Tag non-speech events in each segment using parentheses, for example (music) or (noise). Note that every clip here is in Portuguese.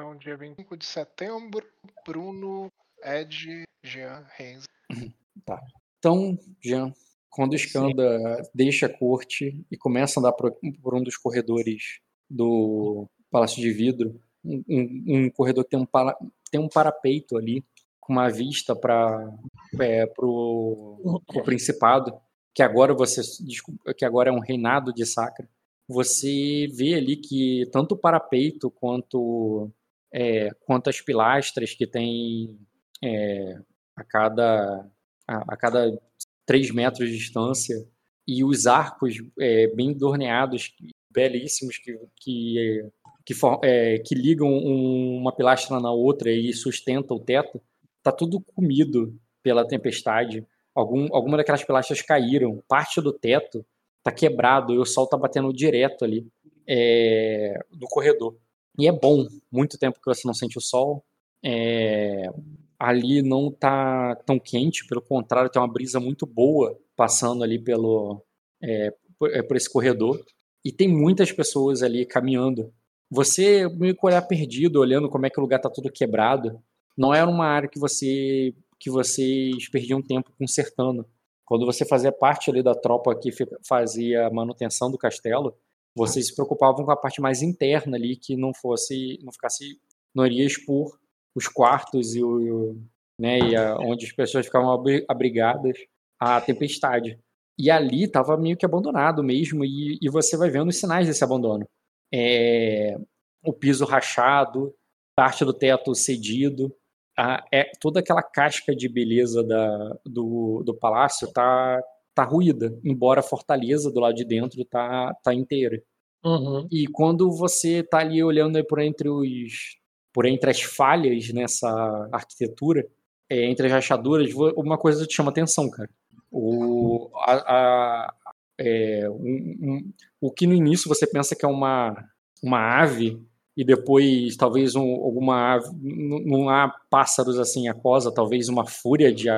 Então, dia 25 de setembro, Bruno, Ed, Jean, Renzo. Tá. Então, Jean, quando o Skanda deixa a corte e começa a andar por, por um dos corredores do Palácio de Vidro, um, um, um corredor que tem um, para, tem um parapeito ali, com uma vista para é, o Principado, que agora você que agora é um reinado de Sacra. Você vê ali que tanto o parapeito quanto é, quanto as pilastras que tem é, a cada a, a, cada 3 metros de distância e os arcos é, bem dorneados, belíssimos que, que, que, é, que ligam um, uma pilastra na outra e sustenta o teto, tá tudo comido pela tempestade. Algum, alguma daquelas pilastras caíram, parte do teto tá quebrado e o sol tá batendo direto ali é, no corredor. E é bom, muito tempo que você não sente o sol. É, ali não tá tão quente, pelo contrário, tem uma brisa muito boa passando ali pelo é, por, é, por, esse corredor. E tem muitas pessoas ali caminhando. Você meio que olhar perdido, olhando como é que o lugar tá todo quebrado. Não era uma área que você que vocês perdiam tempo consertando. Quando você fazia parte ali da tropa que fazia a manutenção do castelo, vocês se preocupavam com a parte mais interna ali, que não fosse, não ficasse, não iria expor os quartos e o, né, e a, onde as pessoas ficavam abrigadas à tempestade. E ali estava meio que abandonado mesmo, e, e, você vai vendo os sinais desse abandono. É, o piso rachado, parte do teto cedido, a, é, toda aquela casca de beleza da, do, do palácio tá, tá ruída, embora a fortaleza do lado de dentro tá, tá inteira. Uhum. E quando você tá ali olhando por entre os por entre as falhas nessa arquitetura, é, entre as rachaduras, uma coisa te chama atenção, cara. O, a, a, é, um, um, o que no início você pensa que é uma, uma ave, e depois talvez um, alguma ave, não há pássaros assim aquosa, talvez uma fúria de,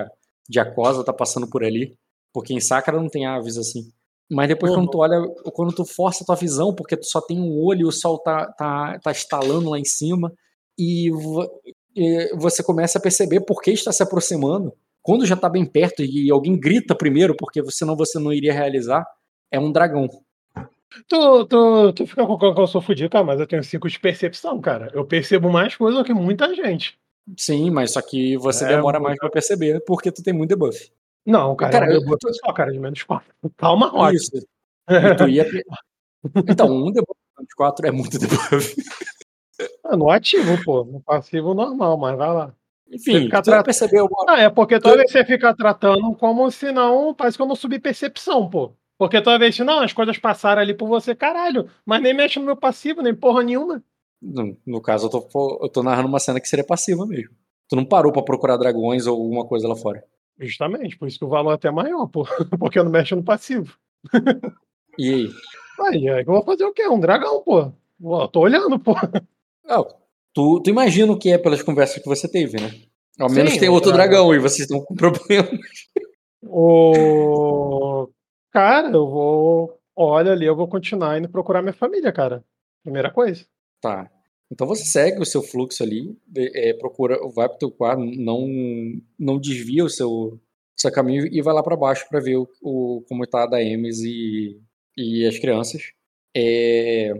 de aquosa tá passando por ali, porque em Sakura não tem aves assim. Mas depois uhum. quando tu olha, quando tu força a tua visão, porque tu só tem um olho e o sol tá, tá, tá estalando lá em cima, e, e você começa a perceber por que está se aproximando. Quando já está bem perto e alguém grita primeiro, porque senão você não iria realizar, é um dragão. Tu, tu, tu fica com que eu sou fudido, cara, mas eu tenho cinco de percepção, cara. Eu percebo mais coisa do que muita gente. Sim, mas só que você é, demora mais pra perceber, porque tu tem muito debuff. Não, cara, cara eu, eu só, cara, de menos 4. Calma, Rock. Isso. Ia... (laughs) Então, um debuff de menos 4 é muito debuff. Ah, no ativo, pô. No passivo normal, mas vai lá. Enfim, você tra... percebeu. Ah, é porque toda vez você fica tratando como se não. Parece que eu não subi percepção, pô. Porque toda vez não, as coisas passaram ali por você, caralho. Mas nem mexe no meu passivo, nem porra nenhuma. No, no caso, eu tô, eu tô narrando uma cena que seria passiva mesmo. Tu não parou para procurar dragões ou alguma coisa lá fora. Justamente, por isso que o valor é até maior, pô. (laughs) Porque eu não mexo no passivo. E aí? Aí, aí eu vou fazer o quê? Um dragão, pô. Eu tô olhando, pô. Não, tu, tu imagina o que é pelas conversas que você teve, né? Ao Sim, menos tem outro dragão. dragão e vocês estão com (laughs) problemas. O... Cara, eu vou. Olha ali, eu vou continuar indo procurar minha família, cara. Primeira coisa. Tá. Então você segue o seu fluxo ali, é, procura, vai pro teu quarto, não, não desvia o seu, seu caminho e vai lá para baixo para ver o, o, como tá a Daemis e, e as crianças. É,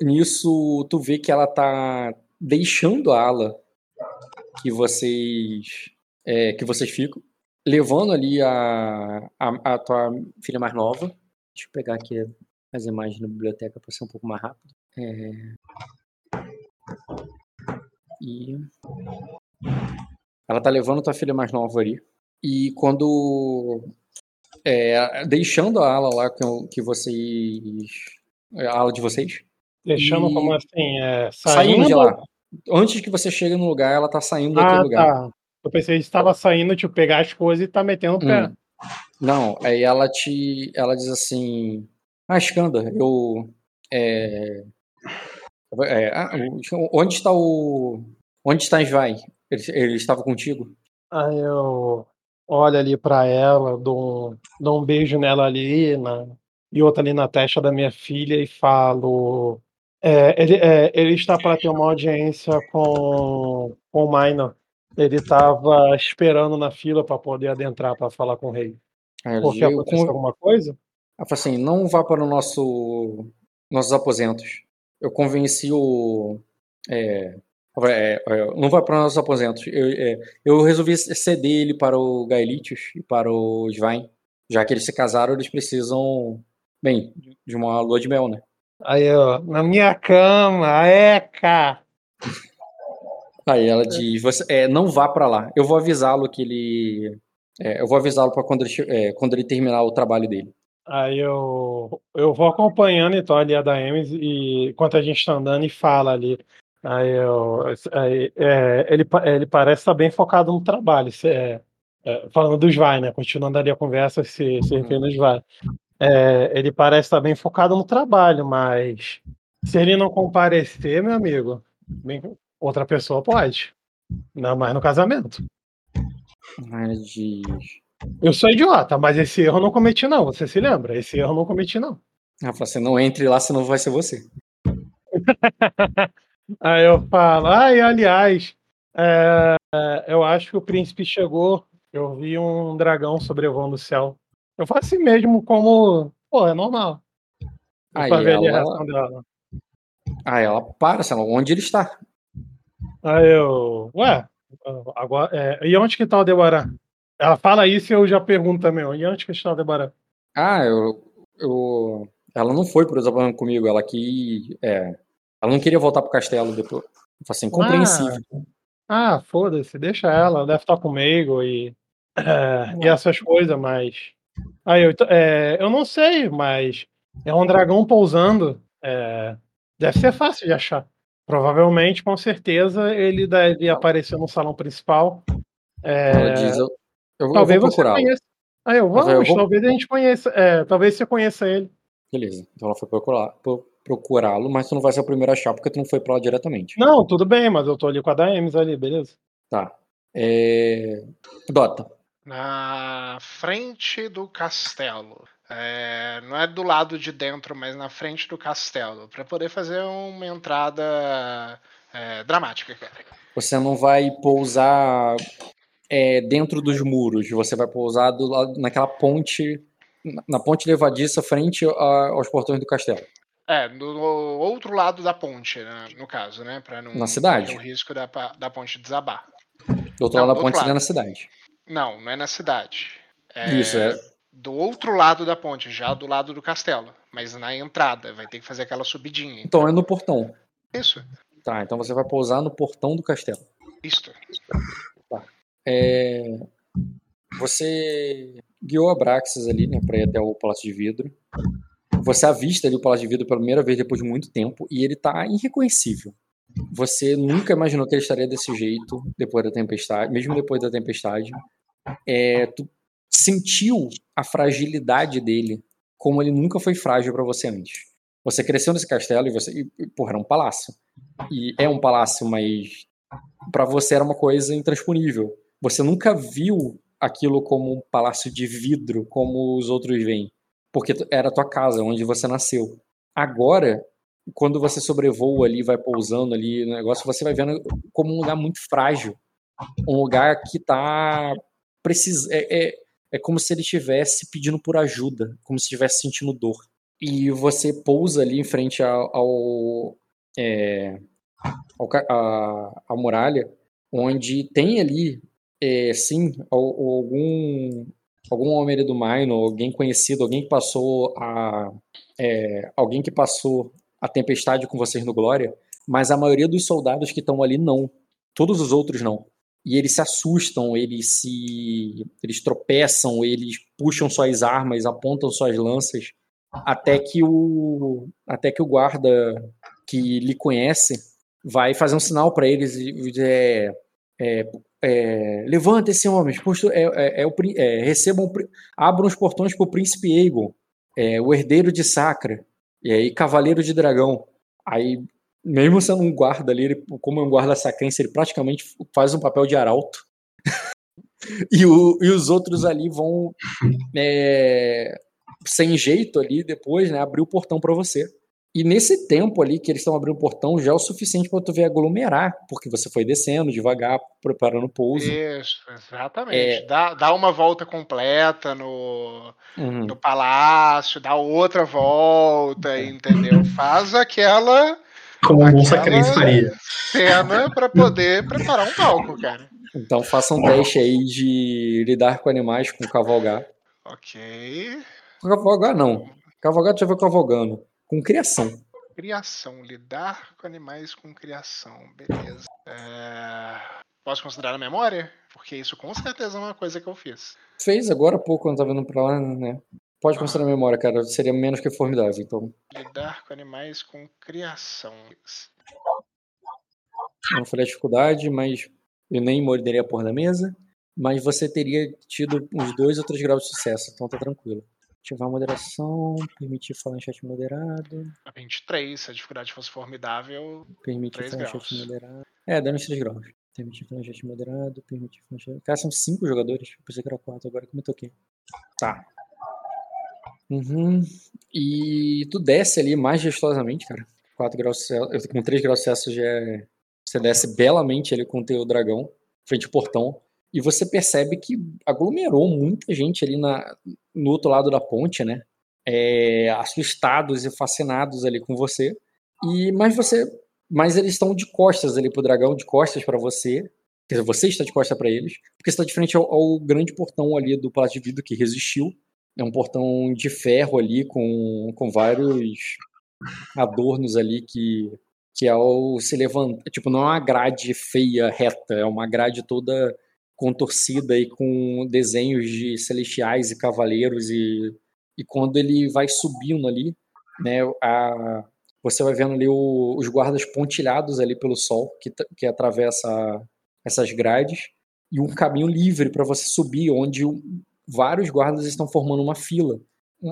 nisso tu vê que ela tá deixando a ala que vocês é, que vocês ficam, levando ali a, a, a, tua filha mais nova. Deixa eu pegar aqui as imagens na biblioteca para ser um pouco mais rápido. É... E ela tá levando a tua filha mais nova ali. E quando é, deixando a ala lá que, que vocês a ala de vocês Deixando e... como assim? É, saindo... saindo de lá. Antes que você chegue no lugar, ela tá saindo daquele ah, lugar. Tá. Eu pensei que estava saindo, tipo, pegar as coisas e tá metendo o pé. Hum. Não, aí ela te. Ela diz assim. Ah, Skanda, eu. É, é, ah, onde está o. Onde está Svai? Ele, ele estava contigo? Aí eu olho ali para ela, dou, dou um beijo nela ali na, e outro ali na testa da minha filha e falo: É, ele, é, ele está para ter uma audiência com, com o Minor. Ele estava esperando na fila para poder adentrar para falar com o rei. Ela Porque aconteceu con- alguma coisa? Ela fala assim, não vá para o nosso nossos aposentos. Eu convenci o é, é, é, não vá para os nossos aposentos. Eu, é, eu resolvi ceder ele para o Gaelitius e para o Svein, já que eles se casaram, eles precisam, bem, de uma lua de mel, né? Aí, ó, na minha cama, eca! Aí ela diz, você, é, não vá para lá. Eu vou avisá-lo que ele, é, eu vou avisá-lo para quando ele, é, quando ele terminar o trabalho dele. Aí eu, eu vou acompanhando então ali a da Emes e enquanto a gente tá andando e fala ali. Aí, eu, aí é, ele, ele parece estar bem focado no trabalho. se- é, é, falando do Svai, né? Continuando ali a conversa, se, se referindo ao Svai. É, ele parece estar bem focado no trabalho, mas se ele não comparecer, meu amigo, bem- outra pessoa pode. Não, mas no casamento. Diz, Eu sou idiota, mas esse erro eu não cometi, não. Você se lembra? Esse erro eu não cometi, não. ela fala assim, não entre lá, senão vai ser você. (laughs) Aí eu falo, ai, aliás, é, eu acho que o príncipe chegou. Eu vi um dragão sobrevoando o céu. Eu faço assim mesmo, como. Pô, é normal. Aí pra ver a ela, reação dela. aí ela para, sei lá, onde ele está? Aí eu. Ué, agora. é, e onde que tá o Debará? Ela fala isso e eu já pergunto também, e onde que Debará? Ah, eu, eu, ela não foi por exemplo comigo, ela que, é, ela não queria voltar pro castelo depois. Assim, compreensível. Ah, foda-se, deixa ela, ela deve estar comigo e, é, (clears throat) e essas coisas, mas. Aí eu, é, eu não sei, mas é um dragão pousando. é, deve ser fácil de achar. Provavelmente, com certeza, ele deve aparecer no salão principal. É, Ela diz, eu, eu, eu talvez vou você procurá-lo. conheça. Aí eu, vamos, eu vou- talvez a gente conheça. é, talvez você conheça ele. Beleza, então ela foi procurar, pro- procurá-lo, mas tu não vai ser o primeiro a achar porque tu não foi pra lá diretamente. Não, tudo bem, mas eu tô ali com a Daemis ali, beleza? Tá. É... Dota. Na frente do castelo. É, não é do lado de dentro, mas na frente do castelo. Pra poder fazer uma entrada é, dramática, cara. Você não vai pousar é, dentro dos muros, você vai pousar do lado, naquela ponte, na- ponte levadiça frente a- aos portões do castelo. É, do outro lado da ponte, né, no caso, né? Pra não Na cidade? correr o risco da, da ponte desabar. Do outro Não, lado da ponte seria na cidade. Não, não é na cidade. É Isso, é. do outro lado da ponte, já do lado do castelo. Mas na entrada, vai ter que fazer aquela subidinha. Então é no portão. Isso, Tá, então você vai pousar no portão do castelo. isto. É, Você guiou a Braxis ali, né, pra ir até o Palácio de Vidro. Você avista ali o Palácio de Vidro pela primeira vez depois de muito tempo e ele tá irreconhecível. Você nunca imaginou que ele estaria desse jeito depois da tempestade, mesmo depois da tempestade. É, tu sentiu a fragilidade dele como ele nunca foi frágil pra você antes. Você cresceu nesse castelo e você, e, porra, era um palácio. E é um palácio, mas pra você era uma coisa intransponível. Você nunca viu aquilo como um palácio de vidro, como os outros veem. Porque era a tua casa, onde você nasceu. Agora, quando você sobrevoa ali, vai pousando ali no negócio, você vai vendo como um lugar muito frágil. Um lugar que tá. Precisa, é, é, é como se ele estivesse pedindo por ajuda, como se estivesse sentindo dor. E você pousa ali em frente ao. ao, é, ao a, a muralha, onde tem ali é, sim, al- algum algum homem do Minor, alguém conhecido, alguém que passou a é, alguém que passou a tempestade com vocês no Glória, mas a maioria dos soldados que estão ali não, todos os outros não. E eles se assustam, eles se eles tropeçam, eles puxam suas armas, apontam suas lanças, até que o até que o guarda que lhe conhece vai fazer um sinal para eles e é, é, é, levantem-se, homens, posto, é, é, é o, é, recebam, abram os portões para o príncipe Aegon, é, o herdeiro de Sacra, e aí cavaleiro de dragão. Aí, mesmo sendo um guarda ali, ele, como é um guarda sacrense, ele praticamente faz um papel de arauto. (laughs) e, o- e os outros ali vão, é, sem jeito ali, depois, né, abrir o portão para você. E nesse tempo ali que eles estão abrindo o portão, já é o suficiente para tu ver aglomerar, porque você foi descendo devagar, preparando o pouso. Isso, exatamente. É... Dá, dá uma volta completa no, uhum. no palácio, dá outra volta, entendeu? Faz aquela. Como um sacrense faria. Cena para poder preparar um palco, cara. Então faça um teste aí de lidar com animais com cavalgar. Ok. Cavalgar não. Cavalgar tu já vai cavalgando com criação. Criação, lidar com animais com criação, beleza. É... Posso considerar a memória? Porque isso com certeza é uma coisa que eu fiz. Fez agora há pouco quando tava vindo pra lá, né? Pode considerar a memória, cara. Seria menos que formidável, então. Lidar com animais com criação. Não foi a dificuldade, mas eu nem morderia a porra da mesa. Mas você teria tido uns dois ou três graus de sucesso, então tá tranquilo. Ativar a moderação, permitir falar em chat moderado. 23, se a dificuldade fosse formidável. Permitir falar graus. em chat moderado. É, dando 3 graus. Permitir falar em chat moderado, permitir falar em chat. Cara, são 5 jogadores. Eu pensei que era 4, agora que eu me toquei. Tá. Uhum. E tu desce ali majestosamente, cara. 4 graus Celsius. Com 3 graus Celsius já é. Você desce belamente ali com o teu dragão, frente ao portão e você percebe que aglomerou muita gente ali na, no outro lado da ponte, né? É, assustados e fascinados ali com você. E mas você, mas eles estão de costas ali pro dragão, de costas para você. Quer dizer, você está de costas para eles, porque está de frente ao, ao, grande portão ali do Palácio de Vidro que resistiu. É um portão de ferro ali com, com vários adornos ali que que ao se levantar, tipo, não é uma grade feia, reta, é uma grade toda contorcida e com desenhos de celestiais e cavaleiros e, e quando ele vai subindo ali, né, a, você vai vendo ali o, os guardas pontilhados ali pelo sol que, que atravessa essas grades e um caminho livre para você subir, onde vários guardas estão formando uma fila.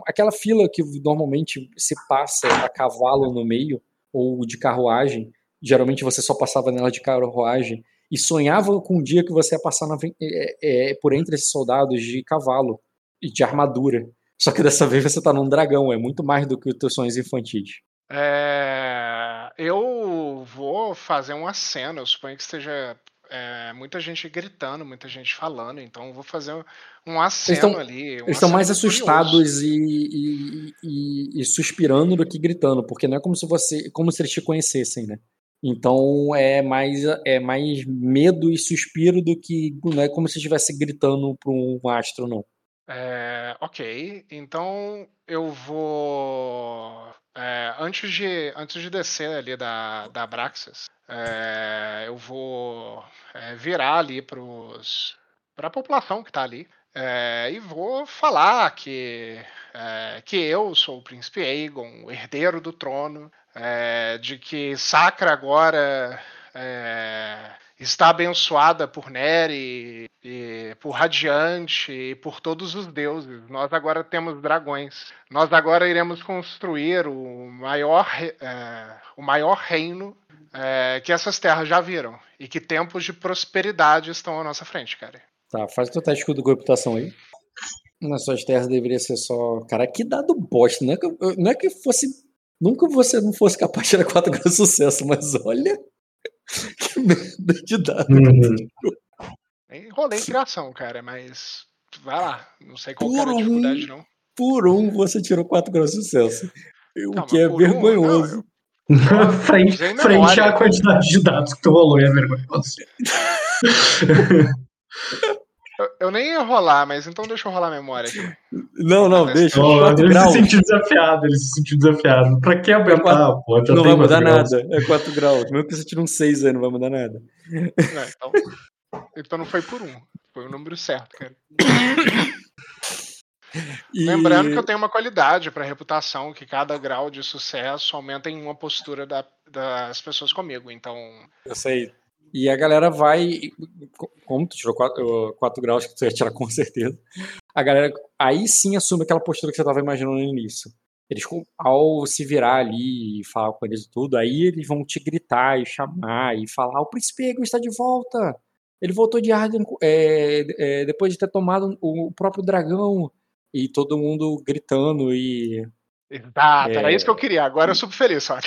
Aquela fila que normalmente se passa a cavalo no meio ou de carruagem, geralmente você só passava nela de carruagem e sonhava com o dia que você ia passar na, é, é, por entre esses soldados de cavalo e de armadura. Só que dessa vez você tá num dragão, é muito mais do que os teus sonhos infantis. É, eu vou fazer uma cena, eu suponho que esteja é, muita gente gritando, muita gente falando, então eu vou fazer um aceno ali. Um eles estão mais assustados e, e, e, e, suspirando do que gritando, porque não é como se você, como se eles te conhecessem, né? Então é mais, é mais medo e suspiro do que não é como se estivesse gritando para um astro, não. É, ok, então eu vou. É, antes, de, antes de descer ali da, da Abraxas, é, eu vou é, virar ali para a população que está ali é, e vou falar que, é, que eu sou o príncipe Aegon, o herdeiro do trono, é, de que Sacra agora é, está abençoada por Neri, e por Radiante e por todos os deuses. Nós agora temos dragões. Nós agora iremos construir o maior, é, o maior reino é, que essas terras já viram. E que tempos de prosperidade estão à nossa frente, cara. Tá, faz o teu teste de reputação aí. Nas suas terras deveria ser só. Cara, que dado bosta. Não é que, não é que fosse Nunca você não fosse capaz de tirar 4 graus de sucesso, mas olha (laughs) que merda de dado. Uhum. Enrolei em criação, cara, mas vai lá. Não sei qual era a dificuldade, não. Por um, você tirou 4 graus de sucesso. O não, que é vergonhoso. Um, não, (laughs) frente, frente à quantidade de dados que tu rolou, é vergonhoso. (laughs) Eu, eu, nem ia rolar, mas então deixa eu rolar a memória aqui. Não, não, deixa. Oh, ele graus. se sentiu desafiado, ele se sentiu desafiado. Pra que aumentar? É pô, não vai mudar nada. É 4 graus. Mesmo que você tire um 6 aí, não vai mudar nada. Não, então, então não foi por um. Foi o número certo, cara. E... Lembrando que eu tenho uma qualidade para reputação, que cada grau de sucesso aumenta em uma postura da, das pessoas comigo. Então. Eu sei. E a galera vai. Como tu tirou 4, 4 graus, que tu ia tirar com certeza. A galera aí sim assume aquela postura que você estava imaginando no início. Eles, ao se virar ali e falar com eles e tudo, aí eles vão te gritar e chamar e falar: o príncipe Ego está de volta! Ele voltou de Arden é, é, depois de ter tomado o próprio dragão. E todo mundo gritando e Exato, é... era isso que eu queria. Agora eu super feliz, só.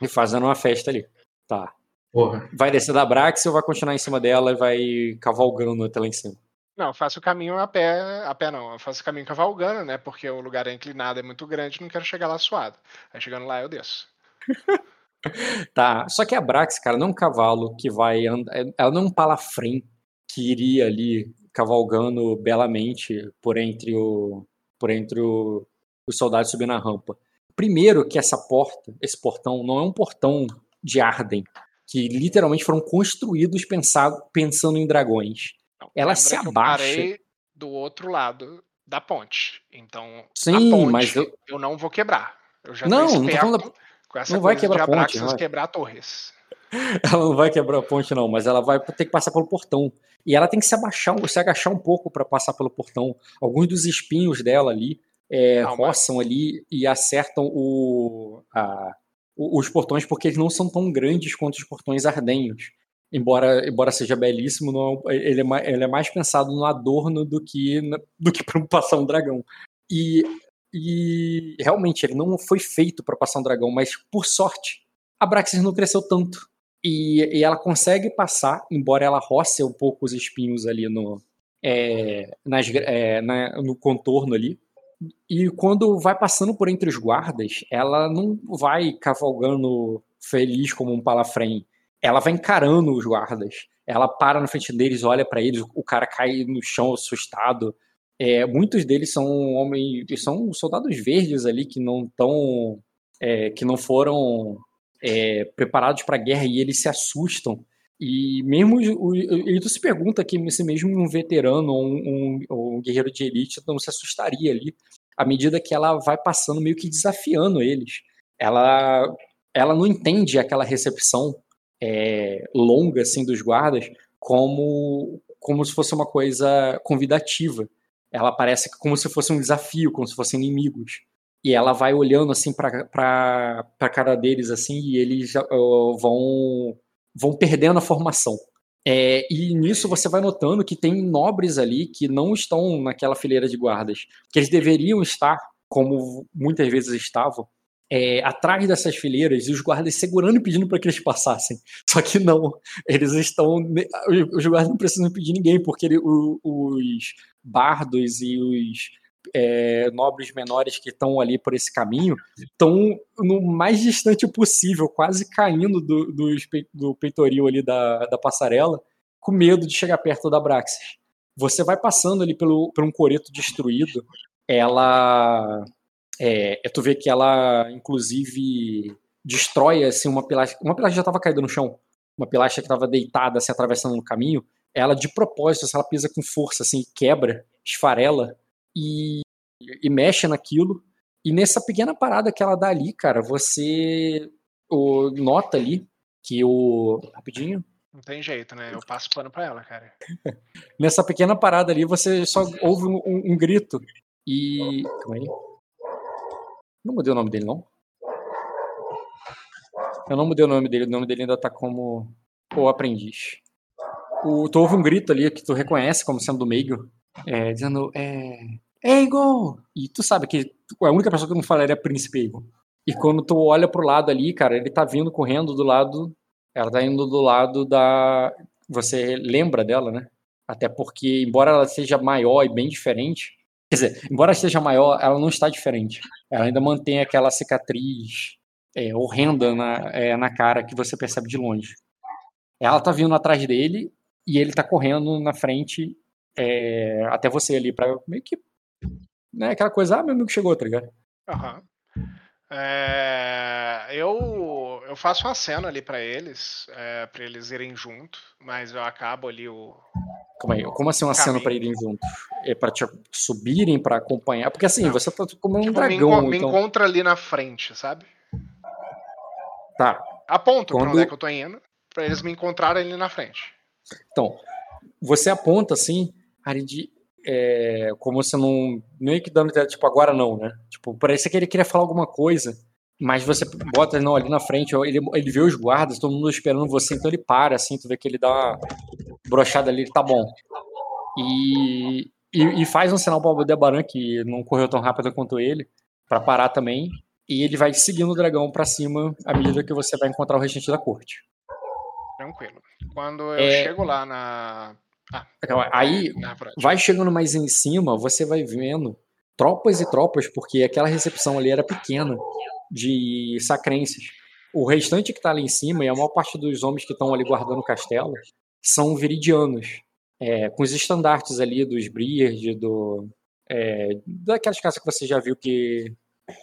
E fazendo uma festa ali. Tá. Porra. Vai descer da Brax ou vai continuar em cima dela e vai cavalgando até lá em cima? Não, eu faço o caminho a pé, a pé não, eu faço o caminho cavalgando, né? Porque o lugar é inclinado, é muito grande, não quero chegar lá suado. Aí chegando lá eu desço. (laughs) tá, só que a Brax, cara, não é um cavalo que vai andar, é, ela não é um palafrem que iria ali cavalgando belamente por entre o por entre o, os soldados subindo a rampa. Primeiro que essa porta, esse portão não é um portão de Arden, que literalmente foram construídos pensado, pensando em dragões ela se abaixa. Eu parei do outro lado da ponte. Então, Sim, ponte, mas eu... eu não vou quebrar. Eu já não, não tô falando da... com essa não vai quebrar a ponte, não vai. quebrar torres. (laughs) Ela não vai quebrar a ponte não, mas ela vai ter que passar pelo portão. E ela tem que se abaixar, se agachar um pouco para passar pelo portão. Alguns dos espinhos dela ali é, não, roçam mas... ali e acertam o, a, os portões porque eles não são tão grandes quanto os portões ardenhos embora, embora seja belíssimo, não, ele, é ele é mais pensado no adorno do que, do que (laughs) para passar um dragão. E, e realmente ele não foi feito para passar um dragão, mas por sorte a Braxis não cresceu tanto. E, e ela consegue passar, embora ela roce um pouco os espinhos ali no, é, nas, é, na, no contorno ali. E quando vai passando por entre os guardas, ela não vai cavalgando feliz como um palafrém ela vai encarando os guardas. Ela para na frente deles, olha para eles, o cara cai no chão assustado. É, muitos deles são homens, são soldados verdes ali que não estão, é, que não foram é, preparados para a guerra e eles se assustam. E mesmo e tu se pergunta que se mesmo um veterano ou um, um, um, guerreiro de elite não se assustaria ali, à medida que ela vai passando meio que desafiando eles. Ela ela não entende aquela recepção é, longa assim dos guardas como como se fosse uma coisa convidativa. Ela parece como se fosse um desafio, como se fossem inimigos. E ela vai olhando assim para a cara deles assim e eles uh, vão vão perdendo a formação. É, e nisso você vai notando que tem nobres ali que não estão naquela fileira de guardas, que eles deveriam estar, como muitas vezes estavam, é, atrás dessas fileiras e os guardas segurando e pedindo para que eles passassem. (laughs) Só que não, eles estão. Os guardas não precisam pedir ninguém, porque ele, os bardos e os é, nobres menores que estão ali por esse caminho estão no mais distante possível, quase caindo do, do, do peitoril ali da, da passarela, com medo de chegar perto da Braxis. Você vai passando ali pelo, por um coreto destruído, ela é, é, tu vê que ela, inclusive, destrói assim, uma pilastra. Uma pilastra já estava caída no chão. Uma pilastra que estava deitada, se assim, atravessando no caminho. Ela, de propósito, ela pisa com força, assim, quebra, esfarela e, e mexe naquilo. E nessa pequena parada que ela dá ali, cara, você o, nota ali que o. Rapidinho. Não tem jeito, né? Eu passo pano pra ela, cara. (laughs) nessa pequena parada ali, você só ouve um, um, um grito. E. Calma aí. Não mudei o nome dele, não? Eu não mudei o nome dele, o nome dele ainda tá como o aprendiz. O, tu ouve um grito ali que tu reconhece como sendo do meio, é, dizendo, é... Egon! E tu sabe que a única pessoa que não fala é Príncipe Egon. E quando tu olha pro lado ali, cara, ele tá vindo correndo do lado. Ela tá indo do lado da. Você lembra dela, né? Até porque, embora ela seja maior e bem diferente, Quer dizer, embora esteja maior, ela não está diferente. Ela ainda mantém aquela cicatriz é, horrenda na, é, na cara que você percebe de longe. Ela tá vindo atrás dele e ele tá correndo na frente é, até você ali, pra meio que. Né, aquela coisa, ah, meu amigo chegou, tá ligado? Aham. Uhum. É, eu, eu faço uma cena ali para eles, é, para eles irem junto, mas eu acabo ali o. Calma aí, como assim uma cena para irem junto? É para te subirem, para acompanhar? Porque assim, Não. você tá como um tipo, dragão. Me, então... me encontra ali na frente, sabe? Tá. Aponto Quando... pra onde é que eu tô indo, para eles me encontrarem ali na frente. Então, você aponta assim, Arid, é, como você não. Meio que dando tipo, agora não, né? Tipo, parece que ele queria falar alguma coisa, mas você bota não, ali na frente, ele, ele vê os guardas, todo mundo esperando você, então ele para, assim, tu vê que ele dá uma brochada ali, ele tá bom. E, e, e faz um sinal para o Aldebaran, que não correu tão rápido quanto ele, para parar também. E ele vai seguindo o dragão para cima à medida que você vai encontrar o restante da corte. Tranquilo. Quando eu é... chego lá na. Ah, aí, vai chegando mais em cima, você vai vendo tropas e tropas, porque aquela recepção ali era pequena de sacrenses. O restante que está ali em cima, e a maior parte dos homens que estão ali guardando o castelo, são viridianos, é, com os estandartes ali dos Briard, do, é, daquelas casas que você já viu que,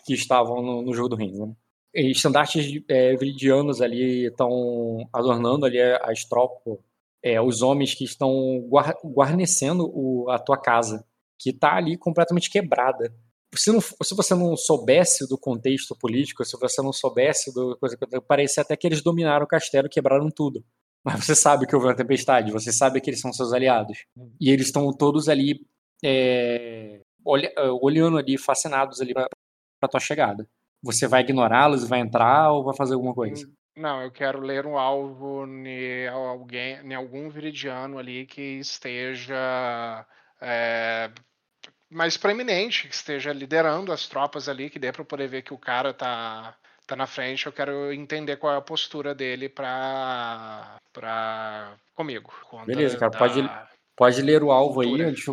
que estavam no, no jogo do reino. Né? E estandartes é, viridianos ali estão adornando ali as tropas, é, os homens que estão guarnecendo o, a tua casa, que está ali completamente quebrada se, não, se você não soubesse do contexto político, se você não soubesse do coisa parecia até que eles dominaram o castelo, quebraram tudo. (laughs) Mas você sabe que houve uma tempestade, você sabe que eles são seus aliados. E eles estão todos ali é, olhando ali, fascinados ali para tua chegada. Você vai ignorá-los, vai entrar ou vai fazer alguma coisa? Não, eu quero ler um alvo em alguém, em algum viridiano ali que esteja é, mais proeminente, que esteja liderando as tropas ali, que dê para poder ver que o cara tá, tá na frente. Eu quero entender qual é a postura dele para para comigo. Beleza, cara, da... pode, pode ler o alvo aí, antes,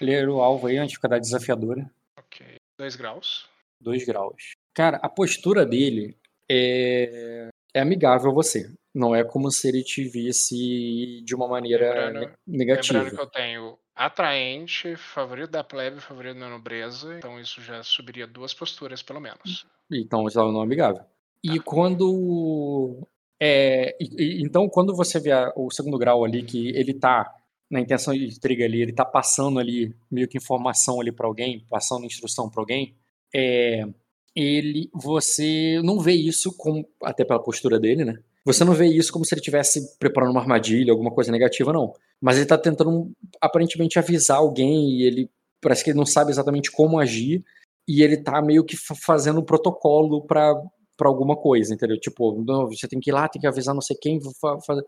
ler o alvo aí antes de ficar desafiadora. Ok. Dois graus. Dois graus. Cara, a postura dele é, é amigável a você. Não é como se ele te visse de uma maneira lembrando, negativa. Lembrando que eu tenho atraente, favorito da plebe, favorito da nobreza. Então isso já subiria duas posturas, pelo menos. Então isso é um amigável. E ah. quando. É, e, então, quando você vê o segundo grau ali, que ele tá na intenção de intriga ali, ele tá passando ali meio que informação ali para alguém, passando instrução para alguém, é, ele, você não vê isso com, até pela postura dele, né? Você não vê isso como se ele estivesse preparando uma armadilha, alguma coisa negativa, não. Mas ele está tentando, aparentemente, avisar alguém e ele parece que ele não sabe exatamente como agir e ele está meio que fazendo um protocolo para para alguma coisa, entendeu? Tipo, não, você tem que ir lá, tem que avisar não sei quem, fazer.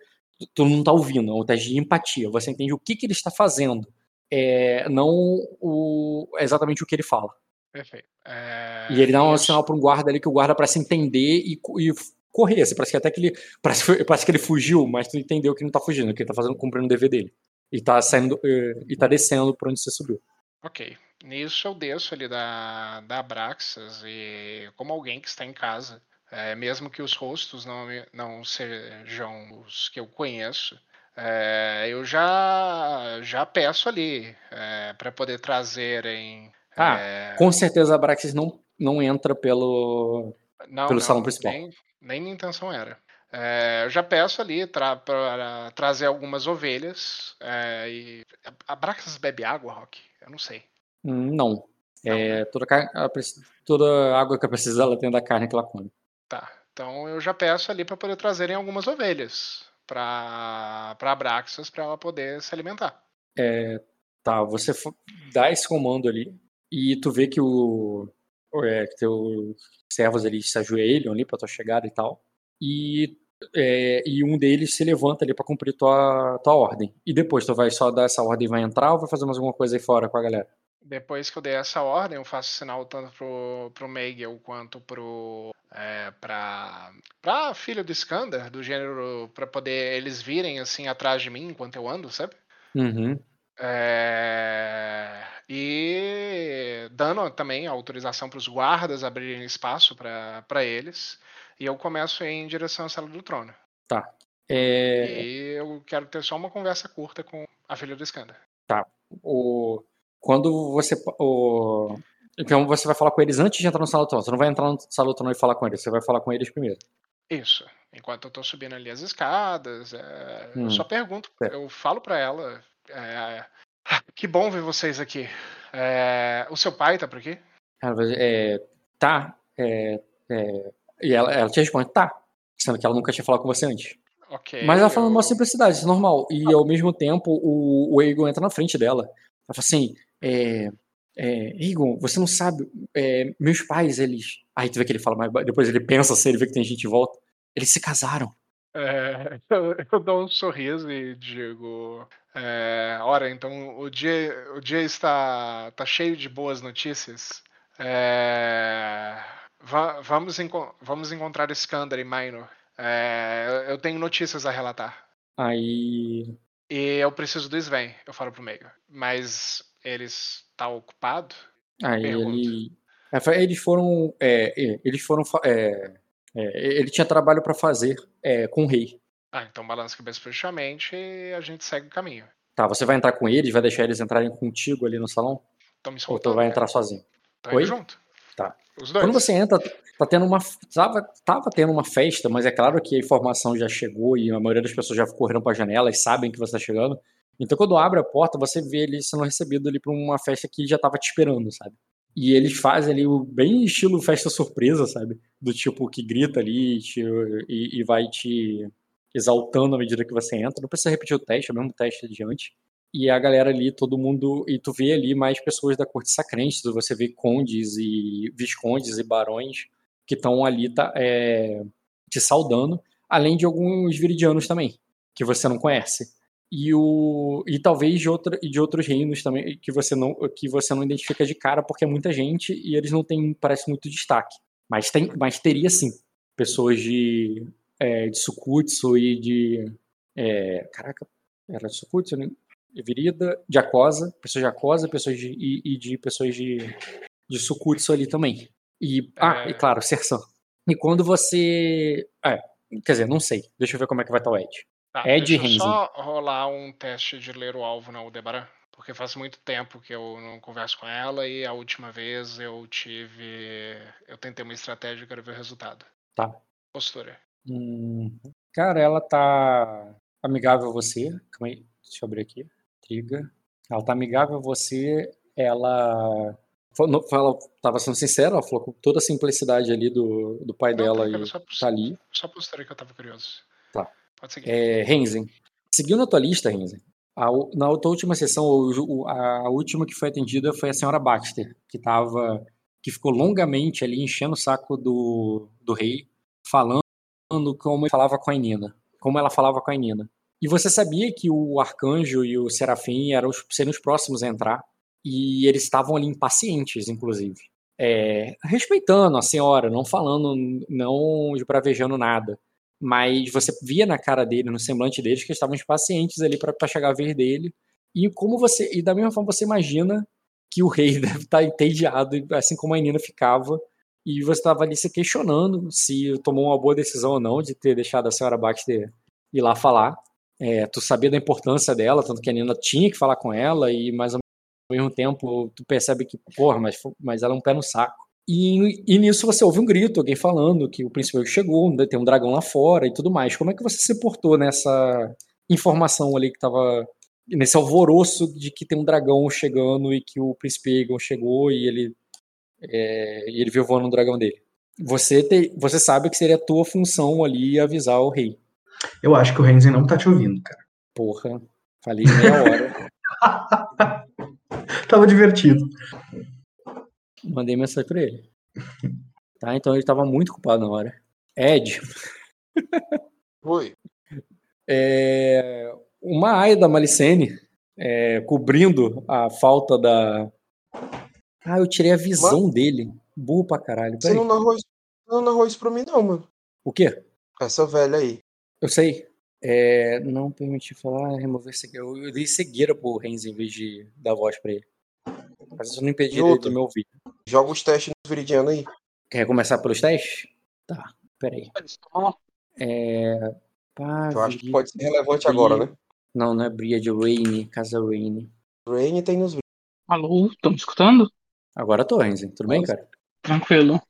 Tu não tá ouvindo, é um teste de empatia. Você entende o que, que ele está fazendo, é, não o, exatamente o que ele fala. Perfeito. É... E ele dá um sinal para um guarda ali que o guarda parece entender e, e correr. Assim, parece que até que ele. Parece, parece que ele fugiu, mas tu entendeu que não tá fugindo, que ele tá fazendo, cumprindo o dever dele. E tá saindo. Eh, e tá descendo por onde você subiu. Ok. Nisso eu desço ali da, da Abraxas e como alguém que está em casa, é, mesmo que os rostos não, não sejam os que eu conheço, é, eu já já peço ali é, para poder trazerem. Ah, é, com certeza a Abraxas não, não entra pelo, não, pelo não, salão principal. Nem, nem minha intenção era. É, eu já peço ali para trazer algumas ovelhas. É, e... A Braxas bebe água, Rock? Eu não sei. Hum, não. é, né? toda, toda água que ela precisa, ela tem da carne que ela come. Tá. Então eu já peço ali para poder trazerem algumas ovelhas para Abraxas para ela poder se alimentar. É, tá, você dá esse comando ali e tu vê que o é, teu servos ali se ajoelham ali para tua chegada e tal. E, é, e um deles se levanta ali para cumprir tua, tua ordem. E depois tu vai só dar essa ordem e vai entrar ou vai fazer mais alguma coisa aí fora com a galera? Depois que eu der essa ordem, eu faço sinal tanto pro, pro Meigel quanto pro. É, pra, pra filho do Skander, do gênero, para poder eles virem assim atrás de mim enquanto eu ando, sabe? Uhum. É, e dando também autorização para os guardas abrirem espaço para eles. E eu começo em direção à sala do trono. Tá. É... E eu quero ter só uma conversa curta com a filha do Skander. Tá. O... Quando você. O... Então você vai falar com eles antes de entrar no sala do trono. Você não vai entrar no sala do trono e falar com eles, você vai falar com eles primeiro. Isso. Enquanto eu tô subindo ali as escadas, é... hum. eu só pergunto, é. eu falo para ela. É... Que bom ver vocês aqui. É... O seu pai tá por aqui? É, tá. É, é, e ela, ela te responde, tá. Sendo que ela nunca tinha falado com você antes. Okay, Mas ela fala uma simplicidade, isso é normal. E ao mesmo tempo, o, o Egon entra na frente dela. Ela fala assim: é, é, Egon, você não sabe, é, meus pais, eles. Aí tu vê que ele fala, mas depois ele pensa assim, ele vê que tem gente em volta. Eles se casaram. É, (laughs) eu, eu, dou um sorriso e digo: é, Ora, então o dia, o dia está, está cheio de boas notícias. É, va vamos, enco vamos encontrar Skander e Minor. É, eu tenho notícias a relatar. Aí. E eu preciso do Sven, eu falo pro meio. Mas eles tá ocupado? Aí ele. É, eles foram. É, eles foram. É, é, ele tinha trabalho para fazer é, com o rei. Ah, então balança a cabeça fechamente e a gente segue o caminho. Tá, você vai entrar com eles, vai deixar eles entrarem contigo ali no salão? Então me Ou tu vai entrar sozinho? Tô Oi? junto. Tá. Quando você entra, tá tendo uma. Tava, tava tendo uma festa, mas é claro que a informação já chegou e a maioria das pessoas já correram pra janela e sabem que você tá chegando. Então quando abre a porta, você vê ele sendo recebido ali pra uma festa que já tava te esperando, sabe? E eles fazem ali o bem estilo festa surpresa, sabe? Do tipo que grita ali te, e, e, vai te exaltando à medida que você entra. Não precisa repetir o teste, é o mesmo teste adiante. E a galera ali, todo mundo. E tu vê ali mais pessoas da corte sacrente, você vê condes e viscondes e barões que estão ali tá, é, te saudando, além de alguns viridianos também, que você não conhece e o e talvez de outra de outros reinos também que você não que você não identifica de cara porque é muita gente e eles não têm parece muito destaque mas tem mas teria sim pessoas de é, de Sukutsu e de é, caraca era de Sukutsu né? Virida de Acosa pessoas de Acosa pessoas de e, e de pessoas de de Sukutsu ali também e ah e é. claro Sersan e quando você é, quer dizer não sei deixa eu ver como é que vai estar o Ed Tá, Ed deixa só rolar um teste de ler o alvo na Aldebaran, porque faz muito tempo que eu não converso com ela e a última vez eu tive. Eu tentei uma estratégia e quero ver o resultado. Tá. Postura. Hum, cara, ela tá amigável a você. Calma aí, deixa eu abrir aqui. Triga. Ela tá amigável a você. Ela. Ela tava sendo sincera, ela falou com toda a simplicidade ali do, do pai não, dela e tá ali. Só postura que eu tava curioso. Tá. Pode seguir. É, Renzen. Seguindo a tua lista, Renzen, a, na tua última sessão, a última que foi atendida foi a senhora Baxter, que tava, que ficou longamente ali enchendo o saco do, do rei, falando como ele falava com a Inina, como ela falava com a Inina. E você sabia que o arcanjo e o serafim eram os, seriam os próximos a entrar, e eles estavam ali impacientes, inclusive. É, respeitando a senhora, não falando, não bravejando nada mas você via na cara dele, no semblante deles, que eles estavam impacientes ali para chegar a vez dele. E como você, e da mesma forma você imagina que o rei (laughs) deve estar tá entediado, assim como a Nina ficava, e você estava ali se questionando se tomou uma boa decisão ou não de ter deixado a senhora Baxter ir lá falar. É, tu sabia da importância dela, tanto que a Nina tinha que falar com ela, e mas ao mesmo tempo tu percebe que, porra, mas, mas ela é um pé no saco. E, e, nisso você ouve um grito, alguém falando que o príncipe chegou, tem um dragão lá fora e tudo mais. Como é que você se portou nessa informação ali que estava nesse alvoroço de que tem um dragão chegando e que o príncipe Egon chegou e ele é, e ele viu voando um dragão dele? Você te, você sabe que seria a tua função ali avisar o rei. Eu acho que o Renzi não tá te ouvindo, cara. Porra, falei meia hora. (laughs) Tava divertido. Mandei mensagem pra ele. Tá, então ele tava muito culpado na hora. Ed. Oi. É, uma aia da Malicene é, cobrindo a falta da. Ah, eu tirei a visão Mas... dele. Burro pra caralho. Você não narrou, isso, não narrou isso pra mim, não, mano. O quê? Essa velha aí. Eu sei. É, não permitir falar, remover cegueira. Eu, eu dei cegueira pro Renz em vez de dar voz pra ele. Mas isso não impediu ele de me ouvir. Joga os testes no Viridiano aí. Quer começar pelos testes? Tá, peraí. É. Pá, Eu acho que pode ser relevante agora, né? Não, não é Bria de Rainy, Casa Rainy. Rainy tem nos Alô, estão me escutando? Agora tô, Renzi. Tudo bem, cara? Tranquilo.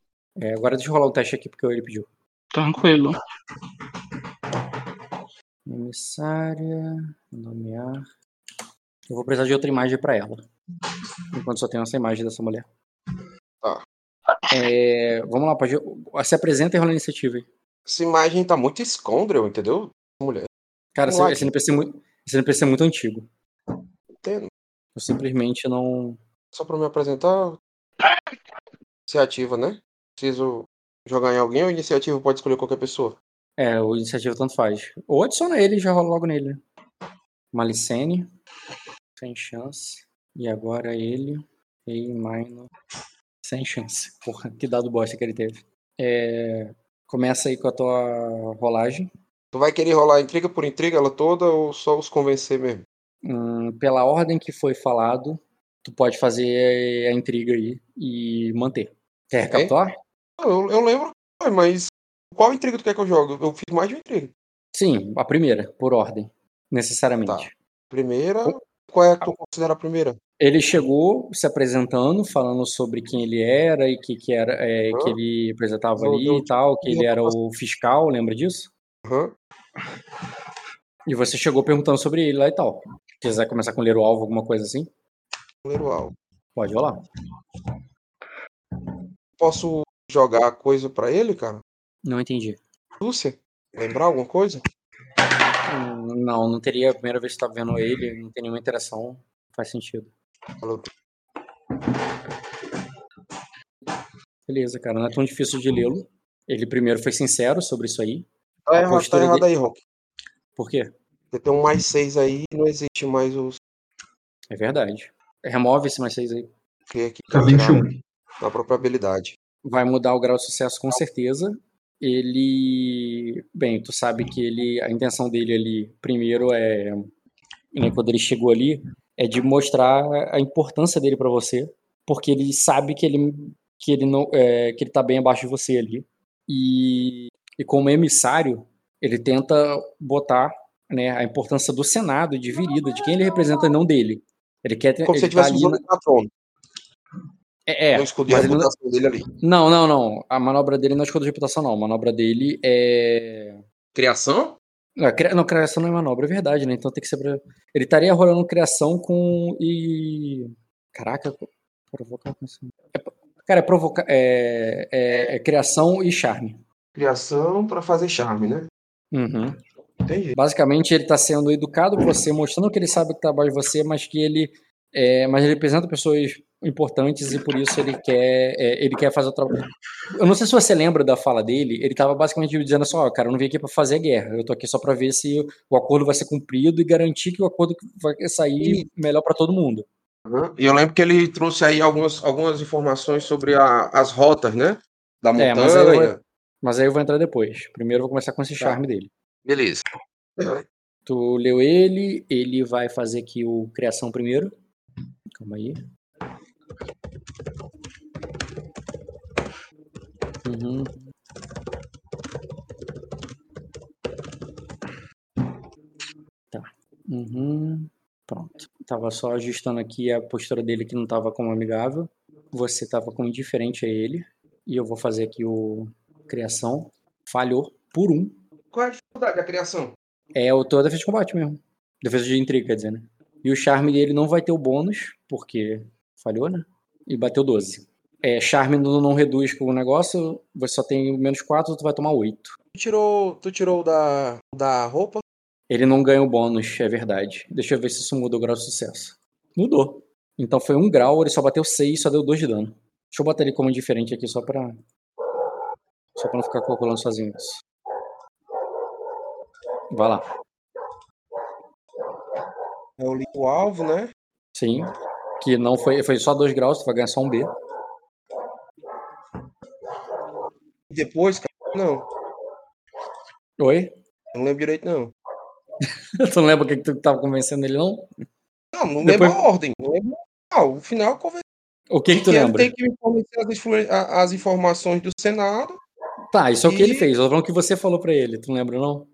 É, agora deixa eu rolar um teste aqui porque ele pediu. Tranquilo. Emissária, nomear. Eu vou precisar de outra imagem para ela. Enquanto só tenho essa imagem dessa mulher. Tá. É, vamos lá, pode. Se apresenta e rola a iniciativa aí. Essa imagem tá muito escondrel, entendeu? Mulher. Cara, esse, esse, NPC é muito, esse NPC é muito antigo. Entendo. Eu simplesmente não. Só pra me apresentar. Iniciativa, né? Preciso jogar em alguém ou iniciativa pode escolher qualquer pessoa? É, o iniciativa tanto faz. Ou adiciona ele e já rola logo nele. Malicene. Sem chance. E agora ele. Rei Minor. Sem chance. Porra, que dado bosta que ele teve. É, Começa aí com a tua rolagem. Tu vai querer rolar intriga por intriga ela toda ou só os convencer mesmo? Hum, pela ordem que foi falado, tu pode fazer a intriga aí e manter. Quer recapitular? Eu, eu lembro, mas qual intriga tu quer que eu jogue? Eu fiz mais de uma intriga. Sim, a primeira, por ordem, necessariamente. Primeira, qual é a que tu considera a primeira? Ele chegou se apresentando, falando sobre quem ele era e que, que era é, que ele apresentava Eu- ali eu- e tal, que ele era o fiscal, lembra disso? Aham. E você chegou perguntando sobre ele lá e tal. Quiser começar com ler o alvo, alguma coisa assim? Ler o alvo. Pode rolar. Posso jogar coisa pra ele, cara? Não entendi. Lúcia? Lembrar alguma coisa? Não, não teria a primeira vez que você tá vendo ele, não tem nenhuma interação. Faz sentido. Falou. Beleza, cara, não é tão difícil de lê-lo. Ele primeiro foi sincero sobre isso aí. Tá errado, tá errado aí, Rock. Por quê? Você tem um mais seis aí e não existe mais os É verdade. Remove esse mais seis aí. que aqui Tá pra 21. tirar Da própria habilidade. Vai mudar o grau de sucesso com certeza. Ele. Bem, tu sabe que ele. A intenção dele ali, primeiro, é. né, quando ele chegou ali, é de mostrar a importância dele pra você. Porque ele sabe que ele, que ele, não, é, que ele tá bem abaixo de você ali. E, e como emissário, ele tenta botar né, a importância do Senado, de Virida, de quem ele representa, e não dele. Ele quer ter. Como se ele você tá estivesse ali usando na- o patrono. É, é, escudo de mas ele não- reputação dele ali. não, não, não. A manobra dele não é escudo de reputação, não. A manobra dele é. Criação? Não, a cri- não, criação não é manobra, é verdade, né? Então tem que ser pra... Ele estaria rolando criação com. E. Caraca, provocar. com isso. É Cara, é provocar. É, é, é criação e charme. Criação pra fazer charme, né? Uhum. Entendi. Basicamente, ele tá sendo educado por você, mostrando que ele sabe que tá abaixo de você, mas que ele. É, mas ele representa pessoas importantes e por isso ele quer, é, ele quer fazer o trabalho. Eu não sei se você lembra da fala dele, ele tava basicamente dizendo assim: ó, cara, eu não vim aqui pra fazer guerra, eu tô aqui só pra ver se o acordo vai ser cumprido e garantir que o acordo vai sair melhor pra todo mundo. Aham. E eu lembro que ele trouxe aí algumas, algumas informações sobre a- as rotas, né? Da É, montanha. mas aí, eu vou, mas aí eu vou entrar depois. Primeiro eu vou começar com esse charme dele. Beleza. Tu leu ele, ele vai fazer aqui o criação primeiro. Calma aí. Uhum. Tá. Uhum. Pronto. Tava só ajustando aqui a postura dele que não tava como amigável. Você tava como indiferente a ele. E eu vou fazer aqui o criação. Falhou por um. Qual é a dificuldade da criação? É o teu defesa de combate mesmo. Defesa de intriga, quer dizer, né? E o charme dele não vai ter o bônus, porque falhou, né? E bateu 12. É, charme não, não reduz com o negócio, você só tem menos 4, tu vai tomar 8. Tu tirou, tu tirou da, da roupa? Ele não ganha o bônus, é verdade. Deixa eu ver se isso muda o grau de sucesso. Mudou. Então foi um grau, ele só bateu 6, só deu 2 de dano. Deixa eu botar ele como indiferente aqui só pra. Só pra não ficar calculando sozinho isso. Vai lá. Li o alvo, né? Sim. Que não foi. Foi só 2 graus, tu vai ganhar só um B. E depois, cara, não. Oi? Não lembro direito, não. (laughs) tu não lembra o que, que tu tava convencendo ele, não? Não, não Depois- lembro a ordem. Não lembro. Ah, o final conversei O que, que tu lembra? tem que me fornecer as, as informações do Senado. Tá, isso é o que ele E- fez. Eu tô falando que você falou pra ele, tu não lembra, não?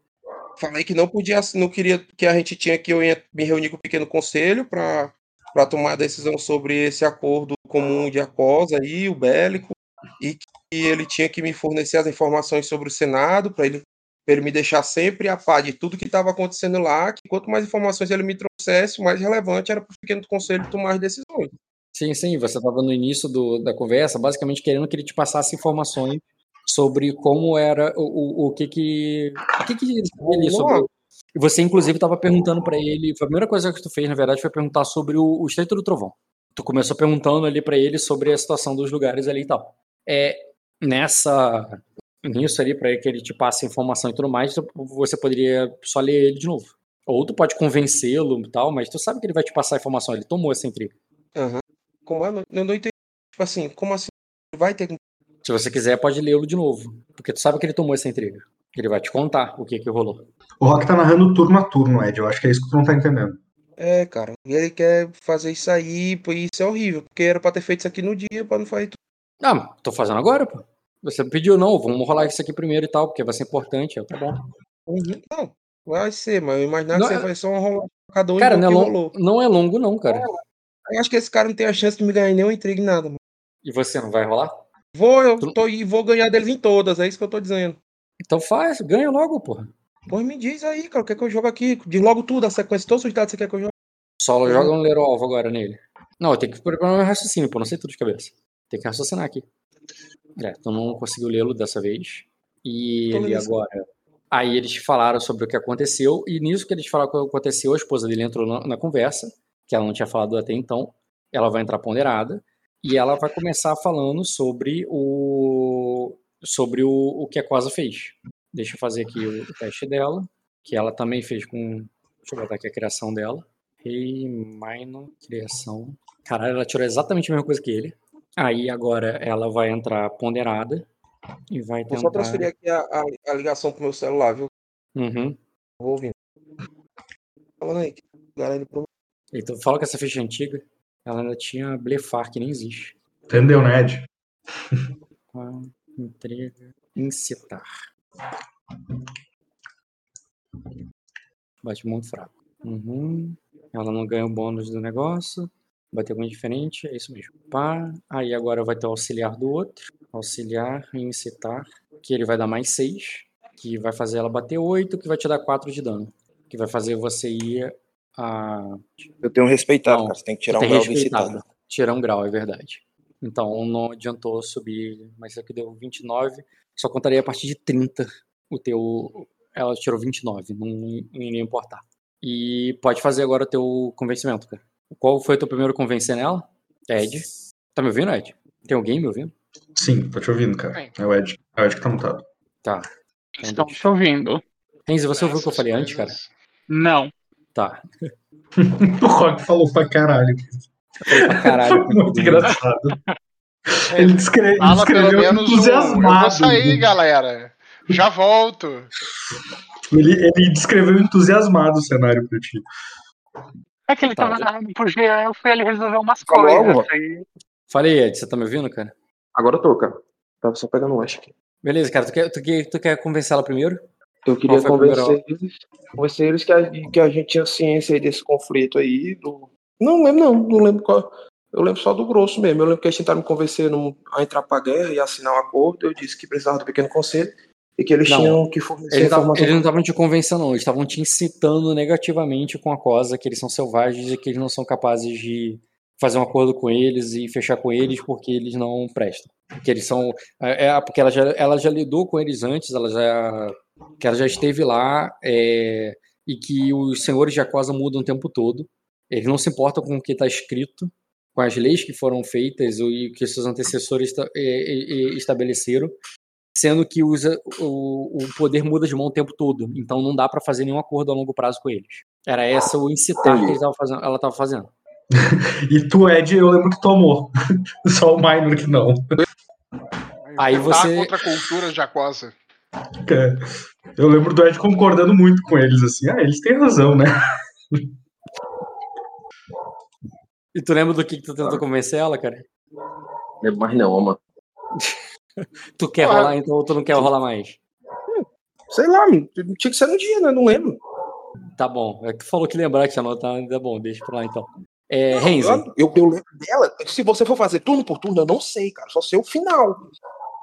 Falei que não podia, não queria que a gente tinha que eu ia me reunir com o pequeno conselho para para tomar a decisão sobre esse acordo comum de ACOS aí, o bélico, e que ele tinha que me fornecer as informações sobre o Senado para ele, ele me deixar sempre a par de tudo que estava acontecendo lá, que quanto mais informações ele me trouxesse, mais relevante era para o pequeno conselho tomar as decisões. Sim, sim, você tava no início do, da conversa, basicamente querendo que ele te passasse informações sobre como era o, o, o que que. O que que ele sobre. Você, inclusive, estava perguntando pra ele. A primeira coisa que tu fez, na verdade, foi perguntar sobre o, o Estreito do Trovão. Tu começou perguntando ali pra ele sobre a situação dos lugares ali e tal. É, nessa. Nisso ali, pra que ele te passe informação e tudo mais, você poderia só ler ele de novo. Ou tu pode convencê-lo e tal, mas tu sabe que ele vai te passar a informação. Ele tomou essa intriga. Aham. Como é? Não entendi. Tipo assim, como assim Vai ter. Se você quiser, pode lê-lo de novo. Porque tu sabe que ele tomou essa intriga. Ele vai te contar o que que rolou. O Rock tá narrando turno a turno, Ed. Eu acho que é isso que tu não tá entendendo. É, cara. E ele quer fazer isso aí, pô, isso é horrível. Porque era pra ter feito isso aqui no dia, pra não fazer tudo. Ah, tô fazendo agora, pô. Você pediu, não, vamos rolar isso aqui primeiro e tal, porque vai ser importante. Eu, tá bom. Não, vai ser, mas eu imaginava Não, que você é- vai só rolar cada um Cara, e não é, o que long- rolou. não é longo, não, cara. Eu acho que esse cara não tem a chance de me ganhar nenhum intriga em nada, mano. E você não vai rolar? Vou, eu Tu- tô, e vou ganhar deles em todas, é isso que eu tô dizendo. Então faz, ganha logo, porra. Pois me diz aí, cara, o que é que eu jogo aqui? Diz logo tudo, a sequência, todos os dados que você quer que eu jogue. Solo Uhum. joga um leiro alvo agora nele. Não, eu tenho que preparar meu raciocínio, pô, não sei tudo de cabeça. Tem que raciocinar aqui. É, tu não conseguiu lê-lo dessa vez. E ele agora. Aí eles falaram sobre o que aconteceu, e nisso que eles falaram o que aconteceu, a esposa dele entrou na, na conversa, que ela não tinha falado até então. Ela vai entrar ponderada, e ela vai começar falando sobre o. sobre o, o que a Cosa fez. Deixa eu fazer aqui o, o teste dela, que ela também fez com. Deixa eu botar aqui a criação dela. Rei, Minor, criação. Caralho, ela tirou exatamente a mesma coisa que ele. Aí agora ela vai entrar ponderada e vai Vou tentar. só transferir aqui a, a, a ligação pro meu celular, viu? Uhum. Vou ouvindo. Falando aí, galera. Então fala que essa ficha é antiga. Ela ainda tinha blefar, que nem existe. Entendeu, Ed? Ah, (laughs) Entrega. Incitar. Bate muito fraco. Uhum. Ela não ganha o bônus do negócio. Vai ter algum diferente, é isso mesmo. Pá. Aí agora vai ter o auxiliar do outro. Auxiliar e incitar. Que ele vai dar mais 6. Que vai fazer ela bater 8, que vai te dar 4 de dano. Que vai fazer você ir a. Eu tenho respeitado, Não, cara. Você tem que tirar um grau de respeitado. incitado. Tirar um grau, é verdade. Então não adiantou subir, mas isso aqui deu 29. Só contaria a partir de 30 o teu. Ela tirou 29, não, não iria importar. E pode fazer agora o teu convencimento, cara. Qual foi o teu primeiro convencer nela? Ed. Tá me ouvindo, Ed? Tem alguém me ouvindo? Sim, tô te ouvindo, cara. É o Ed. É o Ed que tá mutado. Tá. Estão te ouvindo. Renzi, você ouviu o que eu falei antes, cara? Não. Tá. (laughs) O Rock falou pra caralho. Pra caralho. Foi muito engraçado. Ele, descre... ele pelo descreveu menos um. Eu entusiasmado. vou sair, galera. Já volto. Ele, ele descreveu entusiasmado o cenário pra ti. É que ele Tá, tava narrando pro Jean, eu fui ali resolver umas Falou coisas. aí- Falei, Ed, você tá me ouvindo, cara? Agora eu tô, cara. Tava só pegando um lanche aqui. Beleza, cara. Tu quer, tu quer, tu quer convencer ela primeiro? Eu queria a convencer eles, convencer eles que a, que a gente tinha ciência aí desse conflito aí. Do... Não lembro, não. Não lembro qual. Eu lembro só do grosso mesmo. Eu lembro que eles tentaram me convencer a entrar pra guerra e assinar um acordo. Eu disse que precisava do pequeno conselho e que eles Não, tinham que fornecer Eles, informação. eles não estavam te convencendo, não. Eles estavam te incitando negativamente com a cosa, que eles são selvagens e que eles não são capazes de fazer um acordo com eles e fechar com eles porque eles não prestam. Porque eles são. É, é, porque ela já, ela já lidou com eles antes, ela já. Que ela já esteve lá é, e que os senhores de Acosa mudam o tempo todo. Eles não se importam com o que está escrito, com as leis que foram feitas e que seus antecessores esta- é, é, é, estabeleceram sendo que usa, o, o poder muda de mão o tempo todo. Então não dá pra fazer nenhum acordo a longo prazo com eles. Era essa o incitar que fazendo, ela estava fazendo. E tu, Ed, eu lembro que tomou. (laughs) Só o Minor que não. Aí você- contra a cultura de Aquosa. É. Eu lembro do Ed concordando muito com eles, assim. Ah, eles têm razão, né? (laughs) E tu lembra do que, que tu tentou convencer ela, cara? Lembro mais não, mano. Tu quer Ah. rolar então ou tu não quer rolar mais? Sei lá, tinha que ser no dia, né? Não lembro. Tá bom. É que tu falou que lembrar que tinha anotado, ainda bom, deixa pra lá então. É, Eu, eu, eu lembro dela. Se você for fazer turno por turno, eu não sei, cara. Só sei o final.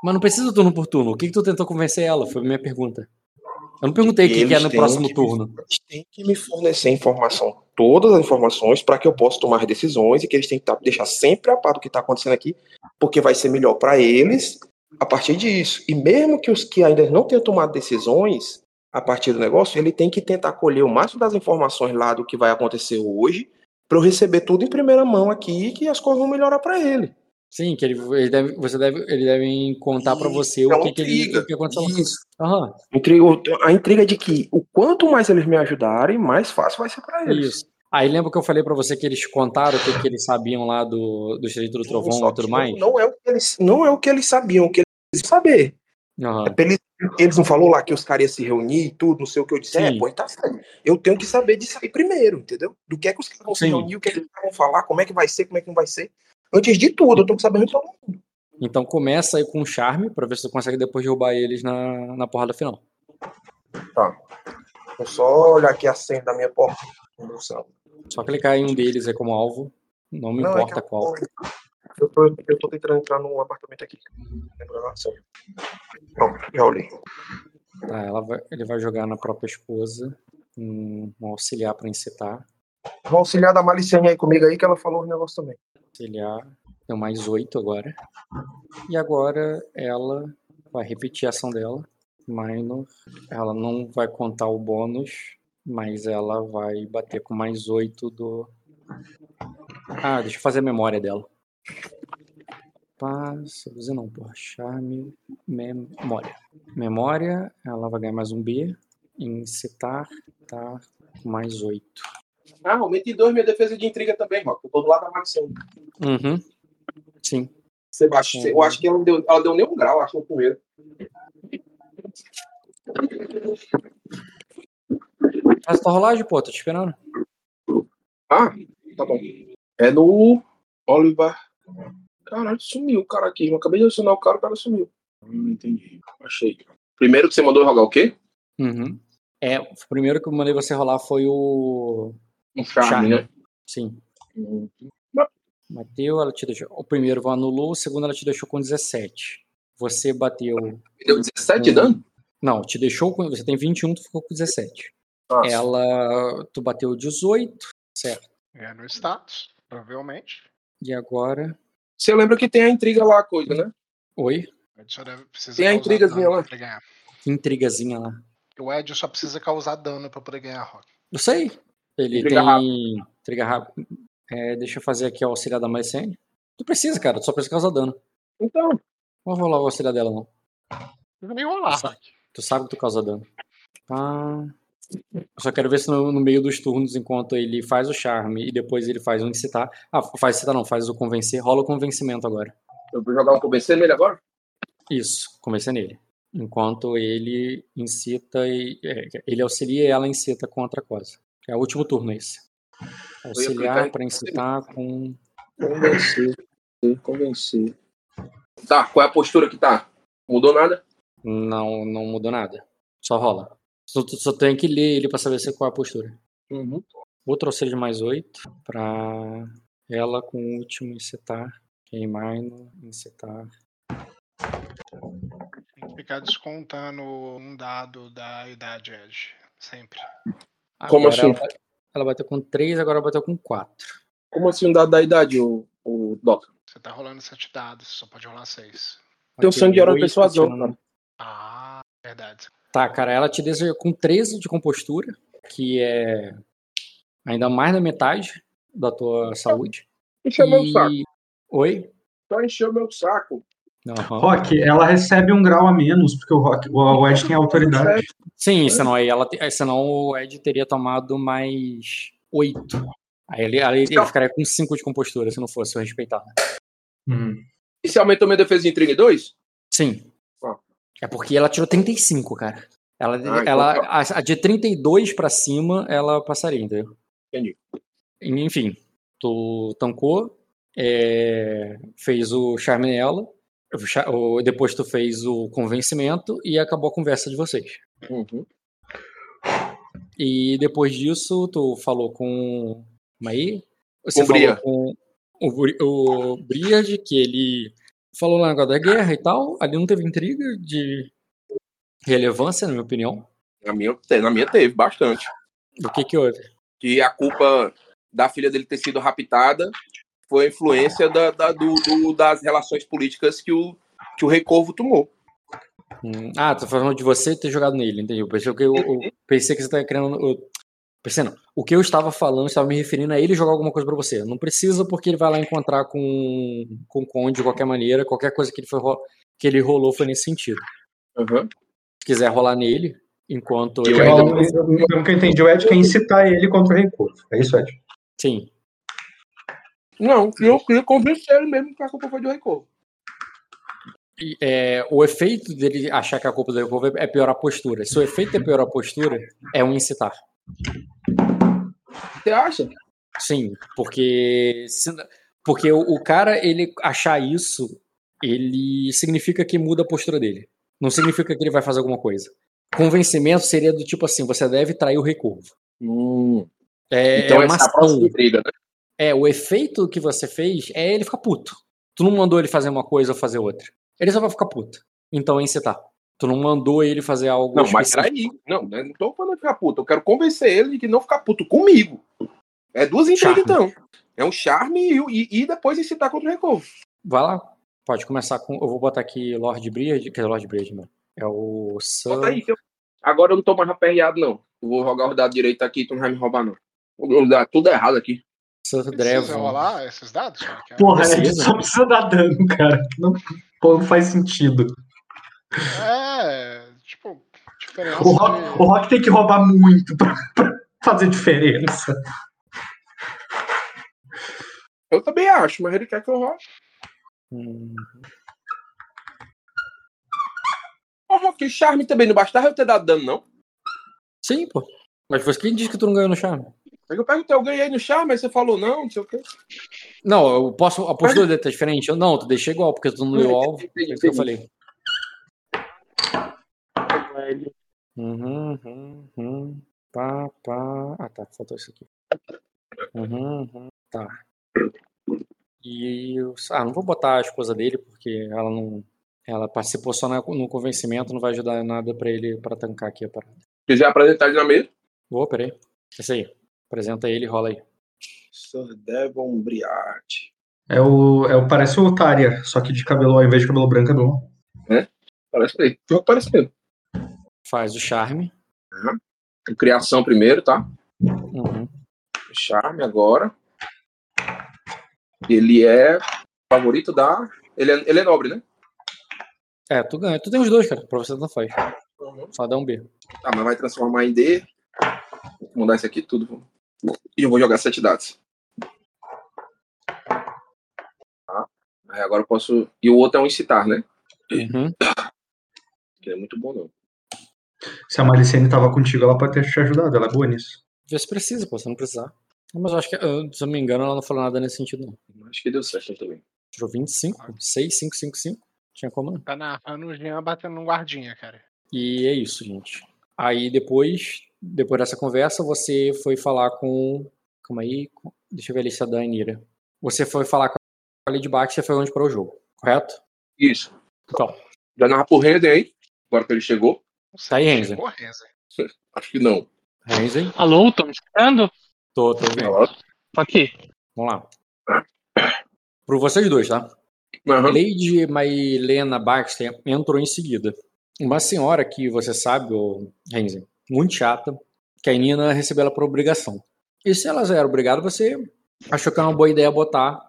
Mas não precisa turno por turno. O que, que tu tentou convencer ela? Foi a minha pergunta. Eu não perguntei o que, que é no próximo que- turno. Eles têm que me fornecer informação, todas as informações, para que eu possa tomar decisões e que eles têm que tá- deixar sempre a par do que está acontecendo aqui, porque vai ser melhor para eles a partir disso. E mesmo que os que ainda não tenham tomado decisões a partir do negócio, ele tem que tentar colher o máximo das informações lá do que vai acontecer hoje, para eu receber tudo em primeira mão aqui e que as coisas vão melhorar para ele. Sim, que ele, ele deve, você deve, ele deve contar pra você É o que, que, ele, o que aconteceu. Isso. Aham, Intriga- A intriga de que o quanto mais eles me ajudarem, mais fácil vai ser para eles. Isso. Aí lembra que eu falei pra você que eles contaram o que, que eles sabiam lá do, do Estreito do Trovão e tudo mais? Não, é o que eles, não é o que eles sabiam, o que eles saber. Aham. É eles, eles não falou lá que os caras iam se reunir e tudo, não sei o que eu disse. É, Sim. pô, tá certo. Eu tenho que saber disso aí primeiro, entendeu? Do que é que os caras vão se Sim. reunir, o que, é que eles vão falar, como é que vai ser, como é que não vai ser. Antes de tudo, eu tô sabendo de todo mundo. Então começa aí com um charme pra ver se tu consegue depois derrubar eles na, na porrada final. Tá. Vou só olhar aqui a senha da minha porta. Só clicar em um deles aí como alvo. Não me Não, é importa eu- qual. Eu tô, eu tô tentando entrar num apartamento aqui. Lembrando a senha. Pronto, já olhei. Tá, ela vai- ele vai jogar na própria esposa. Um, um auxiliar pra incitar. Vou auxiliar da Malicene aí comigo aí, que ela falou os negócios também. Auxiliar. Deu mais oito agora. E agora ela vai repetir a ação dela. Minor. Ela não vai contar o bônus, mas ela vai bater com mais oito do. Ah, deixa eu fazer a memória dela. Seduzir não, porra. Charme, memória. Memória, ela vai ganhar mais um B. Incitar, tá mais oito. Ah, aumentei dois minha defesa de intriga também, Rock. Eu tô do lado da Malicene. Uhum. Sim. Sebastião, eu acho que ela não deu, ela deu nem um grau, acho, no primeiro. Faz tua rolagem, pô, tô te esperando. Ah, tá bom. É no Oliver. Caralho, sumiu o cara aqui. Eu acabei de adicionar o cara, o cara sumiu. Hum, entendi. Achei. Primeiro que você mandou jogar o quê? Uhum. É, o primeiro que eu mandei você rolar foi o. Um charme, Charme. né? Sim. Bateu, ela te deixou. O primeiro anulou, o segundo ela te deixou com 17. Você bateu. Me deu 17 de dano? Não, te deixou com. Você tem 21, tu ficou com 17. Nossa. Ela. Tu bateu 18, certo. É no status, provavelmente. E agora. Você lembra que tem a intriga lá, a coisa, né? Oi? O Ed só deve, precisa Tem a intrigazinha lá. Que intrigazinha lá. O Ed só precisa causar dano pra poder ganhar Rock. Eu sei. Ele Intriga tem. Intriga rápida. É, deixa eu fazer aqui o auxiliar da Malicene. Tu precisa, cara, tu só precisa causar dano. Então, Não vou rolar o auxiliar dela, não. Não vai nem rolar. Tu sabe que tu causa dano. Tá. Eu só quero ver se no, no meio dos turnos, enquanto ele faz o charme e depois ele faz o incitar. Ah, faz incitar não, faz o convencer. Rola o convencimento agora. eu vou jogar um convencer nele agora? Isso, convencer nele. Enquanto ele incita e. é, ele auxilia e ela incita contra a coisa. É o último turno esse. Auxiliar para incitar com. Convencer. Convencer. Tá, qual é a postura que tá? Mudou nada? Não, não mudou nada. Só rola. Só, só tem que ler ele pra saber se qual é a postura. Uhum. Outro auxílio de mais 8 pra ela com o último incitar. Queimar no incitar. Tem que ficar descontando um dado da idade Ed. Sempre. Como Agora assim? Ela, ela bateu com 3, agora bateu com 4. Como assim um dado da idade, o, o Doc? Você tá rolando sete dados, só pode rolar seis. Tem o sangue de hora persuasão, cara. Ah, verdade. Tá, cara, ela te deixa com 13 de compostura, que é ainda mais da metade da tua saúde. Encheu meu saco. E... Oi? Só encheu meu saco. Aham. Rock, ela recebe um grau a menos, porque o, Rock, o Ed tem autoridade. Sim, senão, aí ela, senão o Ed teria tomado mais 8. Aí ele, aí ele ficaria com 5 de compostura se não fosse o respeitado. Hum. E se aumentou minha defesa em intriga em 2? Sim. Ó. É porque ela tirou 35, cara. Ela, então ela, tá. a, a de 32 pra cima, ela passaria, entendeu? Entendi. Enfim, tu tancou, é, fez o charme nela, depois tu fez o convencimento e acabou a conversa de vocês. Uhum. E depois disso, tu falou com. Como aí? Você o falou Bria. com o, o Briard, que ele falou lá negócio da guerra e tal. Ali não teve intriga de relevância, na minha opinião. Na minha, na minha teve, bastante. Do que que houve? Que a culpa da filha dele ter sido raptada foi a influência da, da- do- do- das relações políticas que o, que o Recorvo tomou. Hum, Ah, tô falando de você ter jogado nele, entendi. Eu pensei que, eu, eu pensei que você estava querendo. Eu, pensei não. O que eu estava falando, eu estava me referindo a ele jogar alguma coisa pra você. Não precisa, porque ele vai lá encontrar com, com o Conde de qualquer maneira. Qualquer coisa que ele, foi, que ele rolou foi nesse sentido. Uhum. Se quiser rolar nele, enquanto E ele- o que eu entendi, o Ed quer incitar ele contra o recurso. É isso, Ed? Sim. Não, eu queria convencer ele mesmo que a culpa foi do Recorvo. E, é, o efeito dele achar que a culpa do Recorvo é piorar a postura. Se o efeito é piorar a postura, é um incitar. Você acha? Sim, porque se- porque o, o cara ele achar isso, ele significa que muda a postura dele. Não significa que ele vai fazer alguma coisa. Convencimento seria do tipo assim, você deve trair o Recorvo. Hum, É, então é uma é ação. próxima intriga, né? É, o efeito que você fez é ele ficar puto. Tu não mandou ele fazer uma coisa ou fazer outra. Ele só vai ficar puto. Então é incitar. Tu não mandou ele fazer algo Não, mas específico. peraí. Não, né, não tô falando ficar puto. Eu quero convencer ele de que não ficar puto comigo. É duas Charme. então. É um charme e, e, depois incitar contra o Recorvo. Vai lá. Pode começar com. Eu vou botar aqui Lord Briard. Que é Lord Briard, mano. É o Sam. Bota aí. eu- Agora eu não tô mais aperreado, não. Eu vou jogar o dado direito aqui tu não vai me roubar, não. Vou dar tudo errado aqui. Sir Precisa Drevon. rolar esses dados? cara? É- Porra, a gente Precisa. só precisa dar dano, cara. Não, pô, não faz sentido. É, tipo, diferença O Rock, de... o Rock tem que roubar muito pra, pra fazer diferença. Eu também acho, mas ele quer que eu roube. Hum, Ô, Rock, charme também. Não bastava eu ter dado dano, não. Sim, pô. Mas você quem disse que tu não ganhou no charme? Aí eu perguntei, eu ganhei no charme, aí você falou não, não sei o quê. Não, eu posso. A postura dele tá diferente? Eu, não, tu deixei igual, porque tu não leu o alvo. É isso que eu falei. Uhum, uhum, uhum. Pá, pá. Ah, tá. Faltou isso aqui. Uhum, uhum. Tá. E. eu- Ah, não vou botar a esposa dele, porque ela não. Ela participou só no convencimento, não vai ajudar nada pra ele pra tancar aqui a parada. Quiser apresentar ele na mesa? Ô, peraí. Esse aí. Apresenta ele e rola aí. Sir Devon Briarte. É o, é o, parece o Tária, só que de cabelo, ao invés de cabelo branco, é blond. Parece aí. Jogo parecendo. Faz o charme. Criação primeiro, tá? Uhum. Charme agora. Ele é favorito da. Ele é, ele é nobre, né? É, tu ganha. Tu tem os dois, cara. Pra você não faz. Só dá um B. Tá, mas vai transformar em D. Vou mudar isso aqui tudo. E eu vou jogar sete dados. Tá. Aí agora eu posso. E o outro é um incitar, né? Uhum. Que é muito bom, não. Se a Malicene tava contigo, ela pode ter te ajudado, ela é boa nisso. Vê se precisa, pô, se não precisar. Mas eu acho que, se eu não me engano, ela não falou nada nesse sentido, não. Acho que deu certo também. Tirou 25, 6, 5, 5, 5. Tinha como não. Tá narrando o Jean batendo no guardinha, cara. E é isso, gente. Aí depois, depois dessa conversa, você foi falar com. Calma aí. com- Deixa eu ver a lista da Anira. Você foi falar com a Lady Baxter e foi onde para o jogo, correto? Isso. Então, Já narra pro Render aí. Agora que ele chegou. Sei, Tá aí, Renzo. (laughs) Acho que não. Renzen. Alô, estão me escutando? Tô, tô vendo. Tô aqui. Vamos lá. Pro vocês dois, tá? Aham. Lady Mailena Baxter entrou em seguida. Uma senhora que você sabe, ô Renzen, muito chata, que a Nina recebeu ela por obrigação. E se ela era obrigada, você achou que era uma boa ideia botar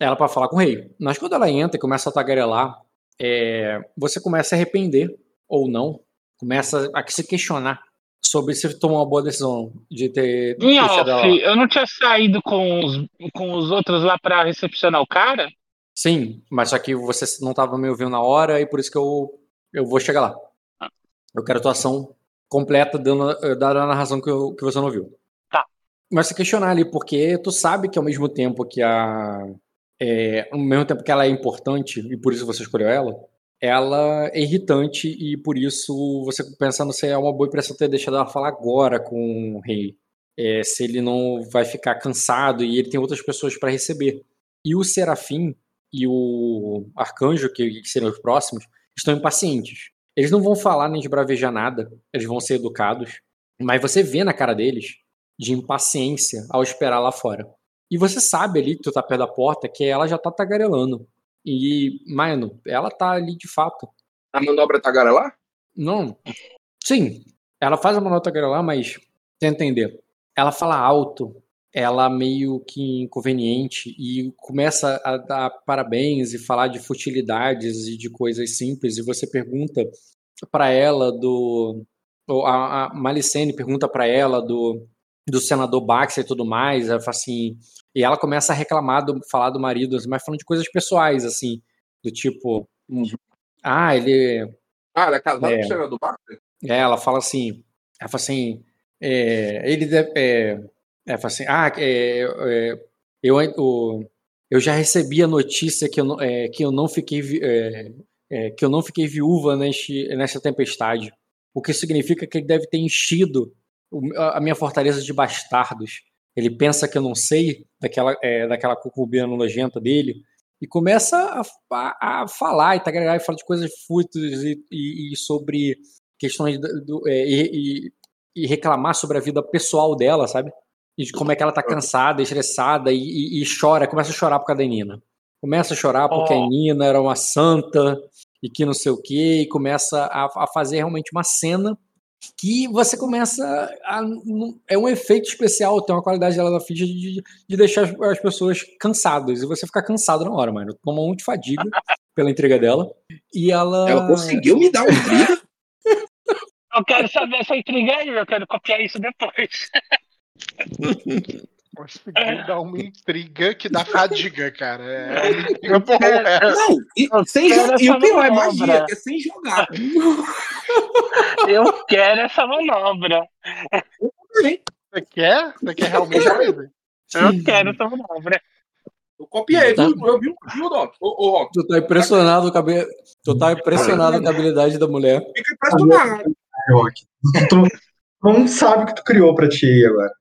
ela para falar com o rei. Mas quando ela entra e começa a tagarelar, é, você começa a arrepender, ou não, começa a se questionar sobre se tomou uma boa decisão de ter Em off, eu não tinha saído com os, com os outros lá pra recepcionar o cara? Sim, mas só que você não estava me ouvindo na hora e por isso que eu, eu vou chegar lá. Eu quero a tua ação completa dando, eh, dada a narração que, eu- que você não ouviu. Tá. Mas se questionar ali, porque tu sabe que ao mesmo tempo que a. é, ao mesmo tempo que ela é importante e por isso você escolheu ela, ela é irritante e por isso você pensando se é uma boa impressão ter deixado ela falar agora com o rei. É, se ele não vai ficar cansado e ele tem outras pessoas para receber. E o Serafim e o Arcanjo, que, que seriam os próximos, estão impacientes. Eles não vão falar nem esbravejar nada, eles vão ser educados, mas você vê na cara deles de impaciência ao esperar lá fora. E você sabe ali que tu tá perto da porta que ela já tá tagarelando. E, mano, ela tá ali de fato. A manobra tá lá? Não. Sim, ela faz a manobra tagarelar, mas tenta entender. Ela fala alto, ela meio que inconveniente e começa a dar parabéns e falar de futilidades e de coisas simples e você pergunta pra ela do ou a, a Malicene pergunta pra ela do do senador Baxter e tudo mais. Ela fala assim, e ela começa a reclamar, do, falar do marido, mas falando de coisas pessoais, assim, do tipo, ah, ele. Ah, ela é casada com o senador Baxter? É, ela fala assim, ela fala assim, é, ele deve, é, ela fala assim, ah, é, é, eu, o- eu já recebi a notícia que eu não, é, que eu não fiquei, é, é, que eu não fiquei viúva neste, nessa tempestade, o que significa que ele deve ter enchido a minha fortaleza de bastardos. Ele pensa que eu não sei daquela, é, daquela concubina nojenta dele e começa a, a, a falar e, tá, e fala de coisas fúteis e, e- e sobre questões do, do- é, e- e reclamar sobre a vida pessoal dela, sabe? E de como é que ela tá cansada, estressada e, e- e chora, começa a chorar por causa da Nina. Começa a chorar porque Oh. a Nina era uma santa e que não sei o quê, e começa a, a fazer realmente uma cena que você começa a. É um efeito especial, tem uma qualidade dela na ficha de, de deixar as, as pessoas cansadas. E você fica cansado na hora, mano. Toma muito fadiga (laughs) pela entrega dela. E ela. Ela conseguiu me dar um intriga. (laughs) Eu quero saber essa intriga aí, eu quero copiar isso depois. (laughs) Conseguiu dar uma intriga que dá fadiga, cara. É uma intriga porra. é. Não, e, sem quero jo- e o pior é magia, que é sem jogar. (laughs) Eu quero essa manobra. Você quer? Você quer realmente? Eu quero essa manobra. Eu copiei, Tá. viu? Eu vi, viu, Doc? Ô, ô, Rock, Tu tá impressionado com a, tu tá impressionado com a habilidade da mulher. fica impressionado. Rock. Tu não sabe o que tu criou pra ti agora.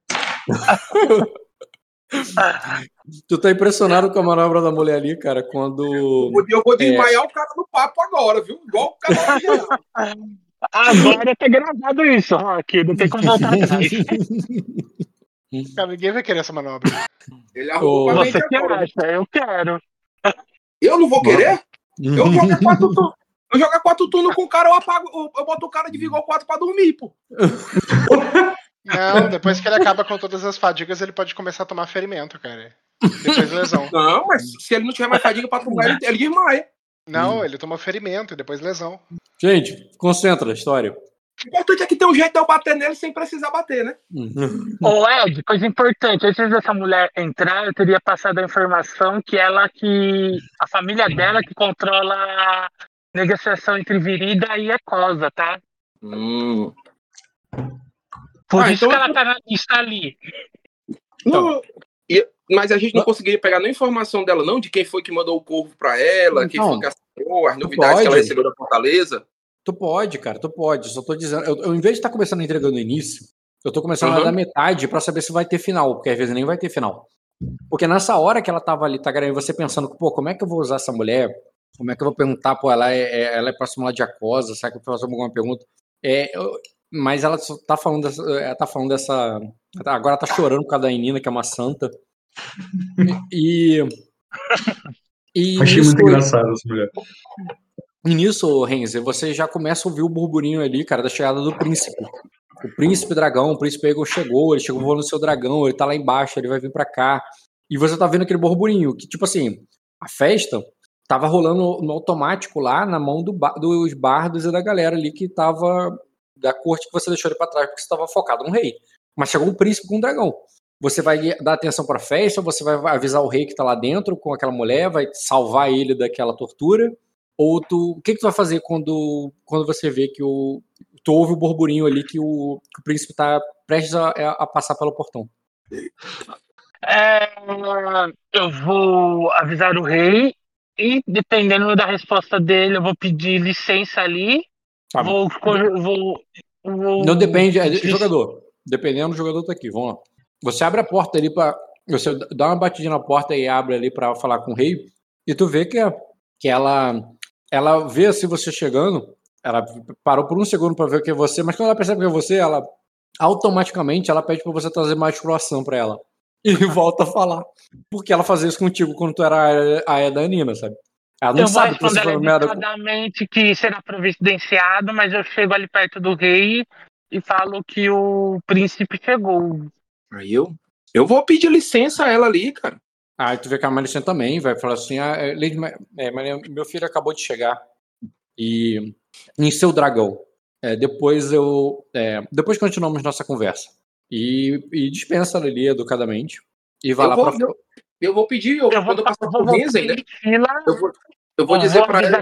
(laughs) Tu tá impressionado com a manobra da mulher ali, cara, quando. Eu vou É. desmaiar o cara no papo agora, viu? Igual o cara. Agora tá gravado isso, Rock. Não tem como voltar atrás. Cara, ninguém vai querer essa manobra. Ele arrumou pra Você que agora. acha? Eu quero. Eu não vou querer? Eu jogo quatro turnos. Eu jogo quatro turnos com o cara, eu apago, eu, eu boto o cara de vigor 4 pra dormir, pô. Não, depois que ele acaba com todas as fadigas, ele pode começar a tomar ferimento, cara. Depois lesão. (laughs) Não, mas se ele não tiver mais fadiga pra tomar, ele, ele desmaia. Não, ele toma ferimento e depois lesão. Gente, concentra a história. O importante é que tem um jeito de eu bater nele sem precisar bater, né? Ô, Ed, coisa importante. Antes dessa mulher entrar, eu teria passado a informação que ela que. A família dela que controla negociação entre Virida e Ecosa, tá? Hum. Por Ah, isso então que ela tá na lista ali. Não, e- mas a gente não conseguiria pegar nem informação dela, não, de quem foi que mandou o corvo pra ela, quem Então, foi que assinou, as novidades que pode. ela recebeu da Fortaleza. Tu pode, cara, tu pode. Só tô dizendo. Eu, eu, em vez de estar começando a entrega no início, eu tô começando Uhum. a dar metade pra saber se vai ter final, porque às vezes nem vai ter final. Porque nessa hora que ela tava ali, tá, galera, você pensando, pô, como é que eu vou usar essa mulher? Como é que eu vou perguntar, pô, ela é, é- ela é próxima lá de Acosa, será que eu faço alguma pergunta? É, eu- mas ela só tá falando dessa. Ela tá falando dessa. Agora ela tá chorando por causa da Nina, que é uma santa. E. e (laughs) Achei nisso- muito engraçado essa mulher. e nisso, Renzer, você já começa a ouvir o burburinho ali, cara, da chegada do príncipe. O príncipe dragão, o príncipe Egon chegou, ele chegou voando no seu dragão, ele tá lá embaixo, ele vai vir pra cá. E você tá vendo aquele burburinho, que tipo assim, a festa tava rolando no automático lá na mão do dos bardos e da galera ali que tava da corte que você deixou ele pra trás, porque você tava focado no rei. Mas chegou um príncipe com um dragão. Você vai dar atenção pra festa, você vai avisar o rei que tá lá dentro com aquela mulher, vai salvar ele daquela tortura. Ou tu, o que, que tu vai fazer quando, quando você vê que o. Tu ouve o burburinho ali que o, que o príncipe tá prestes a, a passar pelo portão? É, eu vou avisar o rei e, dependendo da resposta dele, eu vou pedir licença ali. Tá. Vou, vou, vou- Não depende, é jogador. Dependendo do jogador tá aqui, vamos lá. Você abre a porta ali para Você dá uma batidinha na porta e abre ali para falar com o rei. E tu vê que, que ela. Ela vê assim você chegando. Ela parou por um segundo para ver que é você, mas quando ela percebe que é você, ela automaticamente ela pede para você trazer mais croação para ela. E volta a falar. Porque ela fazia isso contigo quando tu era a a da Nina, sabe? Ela não eu sabe que você responder foi merda. educadamente que será providenciado, mas eu chego ali perto do rei e falo que o príncipe chegou. Aí eu. Eu vou pedir licença a ela ali, cara. Aí tu vê que a Malicent também vai falar assim: ah, é, Lady Ma é, meu filho acabou de chegar e em seu dragão. É, depois eu. é, depois continuamos nossa conversa. E, e dispensa ali educadamente. E vai Eu lá vou, pra. eu, eu vou pedir, eu, Eu vou, quando eu passar vou por né? voltar em fila, Eu vou, eu vou dizer vou pra ela.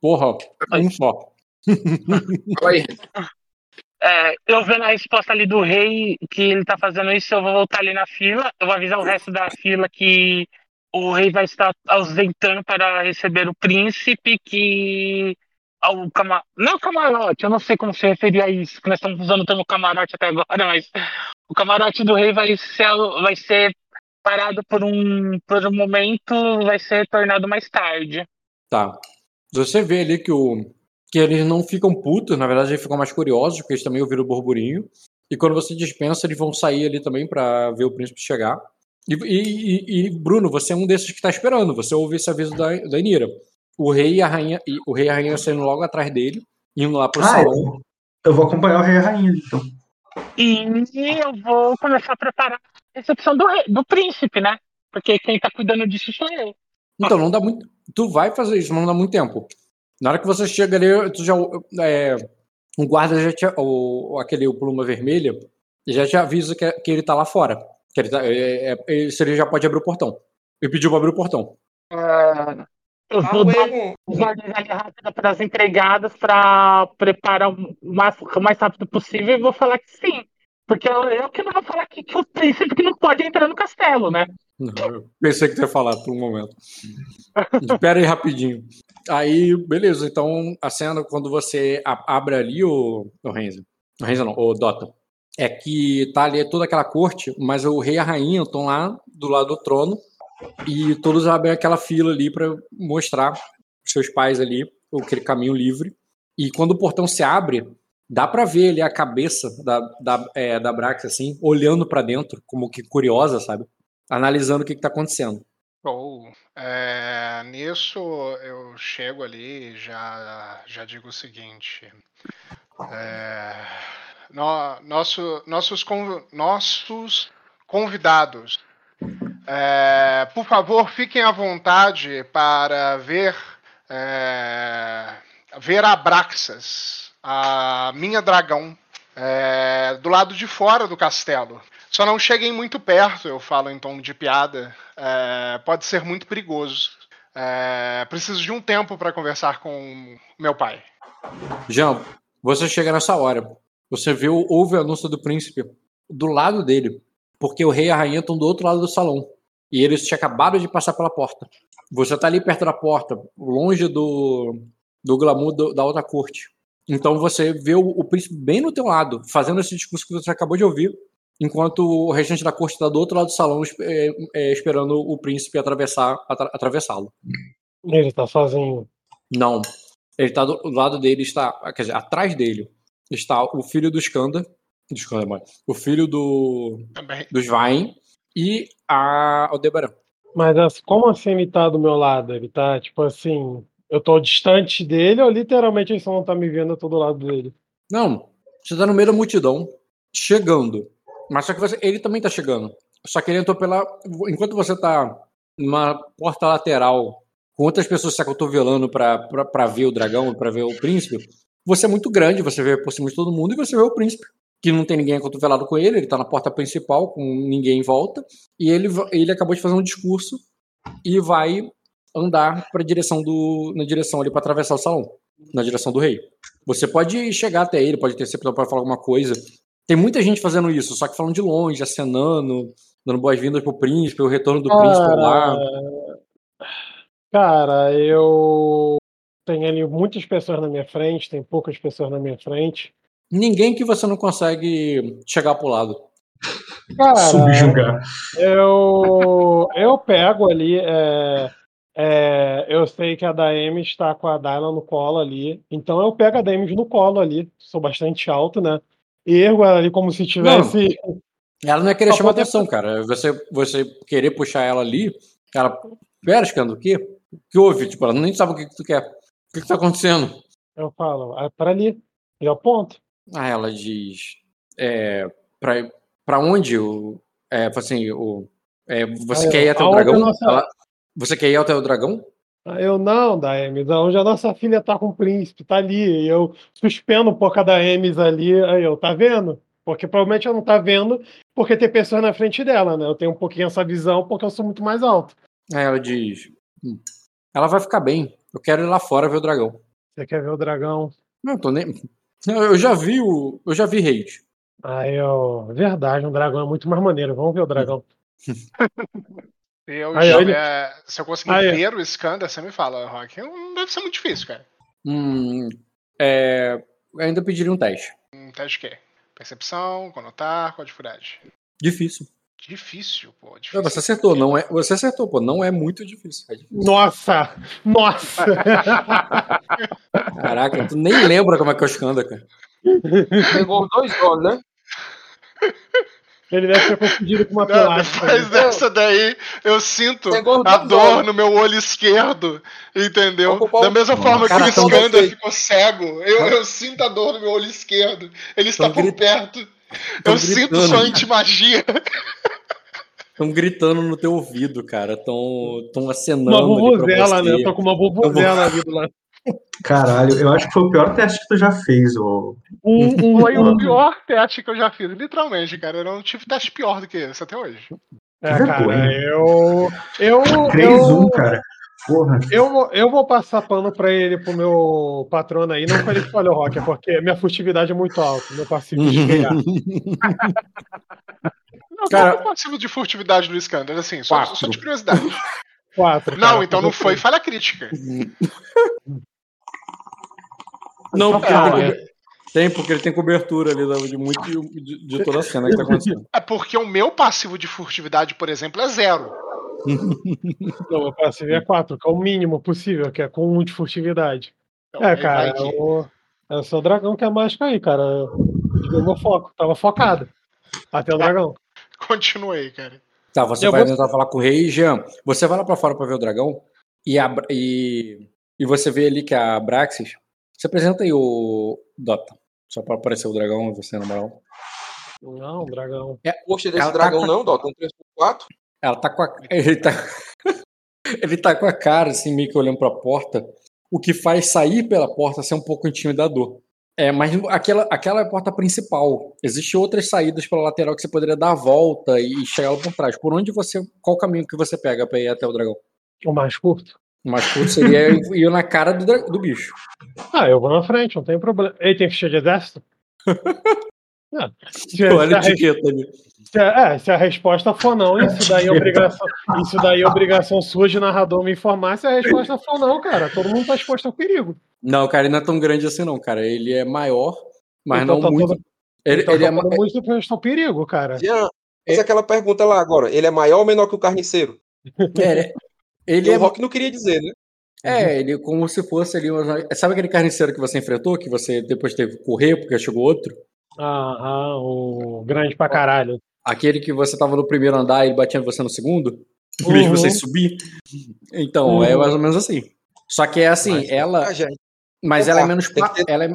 Porra, um só. Fala aí. (laughs) É, eu vendo a resposta ali do rei que ele tá fazendo isso, eu vou voltar ali na fila. Eu vou avisar o resto da fila que o rei vai estar ausentando para receber o príncipe, que o cama... não camarote, eu não sei como se referir a isso, que nós estamos usando o termo camarote até agora, mas o camarote do rei vai ser, vai ser parado por um, por um momento, vai ser retornado mais tarde. Tá. Você vê ali que, o, que eles não ficam putos, na verdade eles ficam mais curiosos, porque eles também ouviram o burburinho. E quando você dispensa, eles vão sair ali também pra ver o príncipe chegar. E, e- e- Bruno, você é um desses que tá esperando. Você ouve esse aviso da, da Inira. O rei e a rainha, e o rei e a rainha saindo logo atrás dele, indo lá pro Ah, salão. eu, eu vou acompanhar o rei e a rainha, então. E eu vou começar a preparar a recepção do, rei, do príncipe, né? Porque quem tá cuidando disso sou eu. Então, não dá muito. Tu vai fazer isso, mas não dá muito tempo. Na hora que você chega ali, tu já. É, um guarda já te, o, aquele o pluma vermelha já te avisa que, que ele tá lá fora. Que ele, tá, é, é, ele, se ele já pode abrir o portão. Ele pediu pra abrir o portão. É, eu vou dar as ordens ali rápidas para as empregadas para preparar o mais, o mais rápido possível e vou falar que sim. Porque eu, eu que não vou falar que, que o príncipe que não pode entrar no castelo, né? Não, eu pensei que tu ia falar por um momento. Espera aí rapidinho. Aí, beleza. Então, a cena, quando você abre ali o, o Renzo, o Renzo não, o Dota, é que tá ali toda aquela corte, mas o rei e a rainha estão lá do lado do trono e todos abrem aquela fila ali para mostrar pros seus pais ali aquele caminho livre. E quando o portão se abre, dá para ver ali a cabeça da, da, é, da Brax, assim, olhando para dentro, como que curiosa, sabe? Analisando o que, que tá acontecendo. Ou é, nisso eu chego ali e já, já digo o seguinte. É, no- nosso, nossos, nossos convidados, é, por favor, fiquem à vontade para ver, é, ver a Braxas, a minha dragão, é, do lado de fora do castelo. Só não cheguem muito perto, eu falo em tom de piada. É, pode ser muito perigoso. É, preciso de um tempo para conversar com meu pai. Jean, você chega nessa hora. Você o- ouve o anúncio do príncipe do lado dele, porque o rei e a rainha estão do outro lado do salão. E eles tinham acabado de passar pela porta. Você tá ali perto da porta, longe do, do glamour do- da outra corte. Então você vê o, o príncipe bem no teu lado, fazendo esse discurso que você acabou de ouvir, enquanto o restante da corte está do outro lado do salão, é, é, esperando o príncipe atravessar, atra- atravessá-lo. Ele tá sozinho. Não. Ele tá do do lado dele, está. Quer dizer, atrás dele está o filho do Skanda. Skanda, mano. O filho do. Também. do Svain e a Aldebaran. Mas assim, como assim ele tá do meu lado? Ele tá, tipo assim, eu tô distante dele ou literalmente ele só não tá me vendo, eu tô do lado dele? Não, você tá no meio da multidão, chegando. Mas só que você, ele também tá chegando. Só que ele entrou pela. Enquanto você tá numa porta lateral, com outras pessoas se acotovelando pra, pra, pra ver o dragão, pra ver o príncipe, você é muito grande, você vê por cima de todo mundo e você vê o príncipe. Que não tem ninguém acotovelado com ele, ele tá na porta principal, com ninguém em volta, e ele, ele acabou de fazer um discurso e vai andar pra direção do. na direção ali pra atravessar o salão, na direção do rei. Você pode chegar até ele, pode ter sempre para falar alguma coisa. Tem muita gente fazendo isso, só que falando de longe, acenando, dando boas-vindas pro príncipe, o retorno do príncipe lá. Cara, eu tenho ali muitas pessoas na minha frente, tem poucas pessoas na minha frente. Ninguém que você não consegue chegar pro lado. Cara, Subjugar. eu, eu pego ali. é, é, eu sei que a Daemi está com a Dylan no colo ali. Então eu pego a Daemi no colo ali. Sou bastante alto, né? Ergo ela ali como se tivesse. Ela não ia querer Só chamar poder- atenção, cara. Você, você querer puxar ela ali, ela. Pera, Scando, o quê? O que houve? Tipo, ela nem sabe o que, que tu quer. O que, que tá acontecendo? Eu falo, é para ali. E eu aponto. Ah, ela diz. É, pra, pra onde? O, é, assim, o, é, você Ah, quer ir até o dragão? nossa- Ela- você quer ir até o dragão? Aí eu, não, Daemis, onde a nossa filha tá com o príncipe, tá ali. E eu suspendo um pouco a Daemis ali. Aí eu, tá vendo? Porque provavelmente ela não tá vendo porque tem pessoas na frente dela, né? Eu tenho um pouquinho essa visão porque eu sou muito mais alto. Aí ela diz: "Hum, Ela vai ficar bem. Eu quero ir lá fora ver o dragão. Você quer ver o dragão? Não, tô nem. Eu já vi o. Eu já vi raid. Aí eu. Verdade, um dragão é muito mais maneiro. Vamos ver o dragão. Se (laughs) eu, Aí, já- ele- é, se eu conseguir Aí. ver o Skander, você me fala, Rock. Não deve ser muito difícil, cara. Hum, é, eu ainda pediria um teste. Um teste de quê? Percepção, conotar, qual a dificuldade? Difícil. Difícil, pô. Não, Difícil. Você acertou, não é. Você acertou, pô. Não é muito difícil. É difícil. Nossa! Nossa! Caraca, tu nem lembra como é que é o Skanda, cara. Pegou dois olhos, né? Ele deve ter confundido com uma Não, pilastra. né? dessa daí, eu sinto a dor no meu olho esquerdo, entendeu? Da mesma forma Cara, que o gostei. ficou cego, eu, eu sinto a dor no meu olho esquerdo. Ele está Tão por perto. tão Eu sinto sua antimagia. Estão gritando no teu ouvido, cara. Estão tão acenando. Uma vuvuzela, né? Eu tô com uma vuvuzela ali do lado. Caralho, eu acho que foi o pior teste que tu já fez, ô. Um, um, (laughs) Foi o pior teste que eu já fiz, literalmente, cara. Eu não tive teste pior do que esse até hoje. É, Que cara, vergonha. eu. Eu. 3-1, eu, cara. Porra. eu, vou- eu vou passar pano pra ele, pro meu patrono aí. Não pra ele que falhou, Rock, é porque minha furtividade é muito alta. Meu passivo (laughs) de. (laughs) Não, Cara- qual é o passivo de furtividade do Skander? Assim, só, só de curiosidade. Quatro. Não, cara. então não foi falha crítica. Não, porque Cara, ele tem, tem, porque ele tem cobertura ali de, muito, de, de toda a cena que tá acontecendo. É porque o meu passivo de furtividade, por exemplo, é zero. (laughs) Não, meu passivo é quatro, que é o mínimo possível, que é com um de furtividade. Então, É, cara, que- eu, eu sou o dragão que é mágico aí, cara. Eu meu foco, tava focado. Até o dragão. Continuei, cara. Tá, você Eu vai vou- tentar falar com o rei. Jean, você vai lá pra fora pra ver o dragão e, a, e, e você vê ali que a Abraxas. Você apresenta aí o Dota. Só pra aparecer o dragão e você, na moral. Não, dragão. Gostei desse Ela tá dragão, com- não, Dota. Um 3x4. Ela tá com a. Ele tá. (laughs) ele tá com a cara, assim, meio que olhando pra porta. O que faz sair pela porta ser um pouco intimidador. É, mas aquela, aquela é a porta principal. Existem outras saídas pela lateral que você poderia dar a volta e chegar lá por trás. Por onde você. Qual o caminho que você pega pra ir até o dragão? O mais curto. O mais curto seria (laughs) ir na cara do, do bicho. Ah, eu vou na frente, não tem problema. Ele tem ficha de exército? (laughs) É. Se, Olha a etiqueta ali. se a- é, se a resposta for não, isso daí é obrigação, isso daí é obrigação sua de narrador me informar. Se a resposta for não, cara, todo mundo tá exposto ao perigo. Não, cara, ele não é tão grande assim, não, cara. Ele é maior, mas Então não tá muito. todo- Ele, então ele é, tá todo mundo exposto ao perigo, cara. Jean, faz aquela pergunta lá agora. Ele é maior ou menor que o carniceiro? é, ele E é o Rock não queria dizer, né? É, ele é como se fosse ali. uma- Sabe aquele carniceiro que você enfrentou, que você depois teve que correr porque chegou outro? Aham, o grande pra caralho. Aquele que você tava no primeiro andar e ele batia você no segundo? Em Uhum. vez de você subir? Então, é Uhum. mais ou menos assim. Só que é assim, Mas- ela. Ah. Mas ela é menos. pa- ter- Ela é,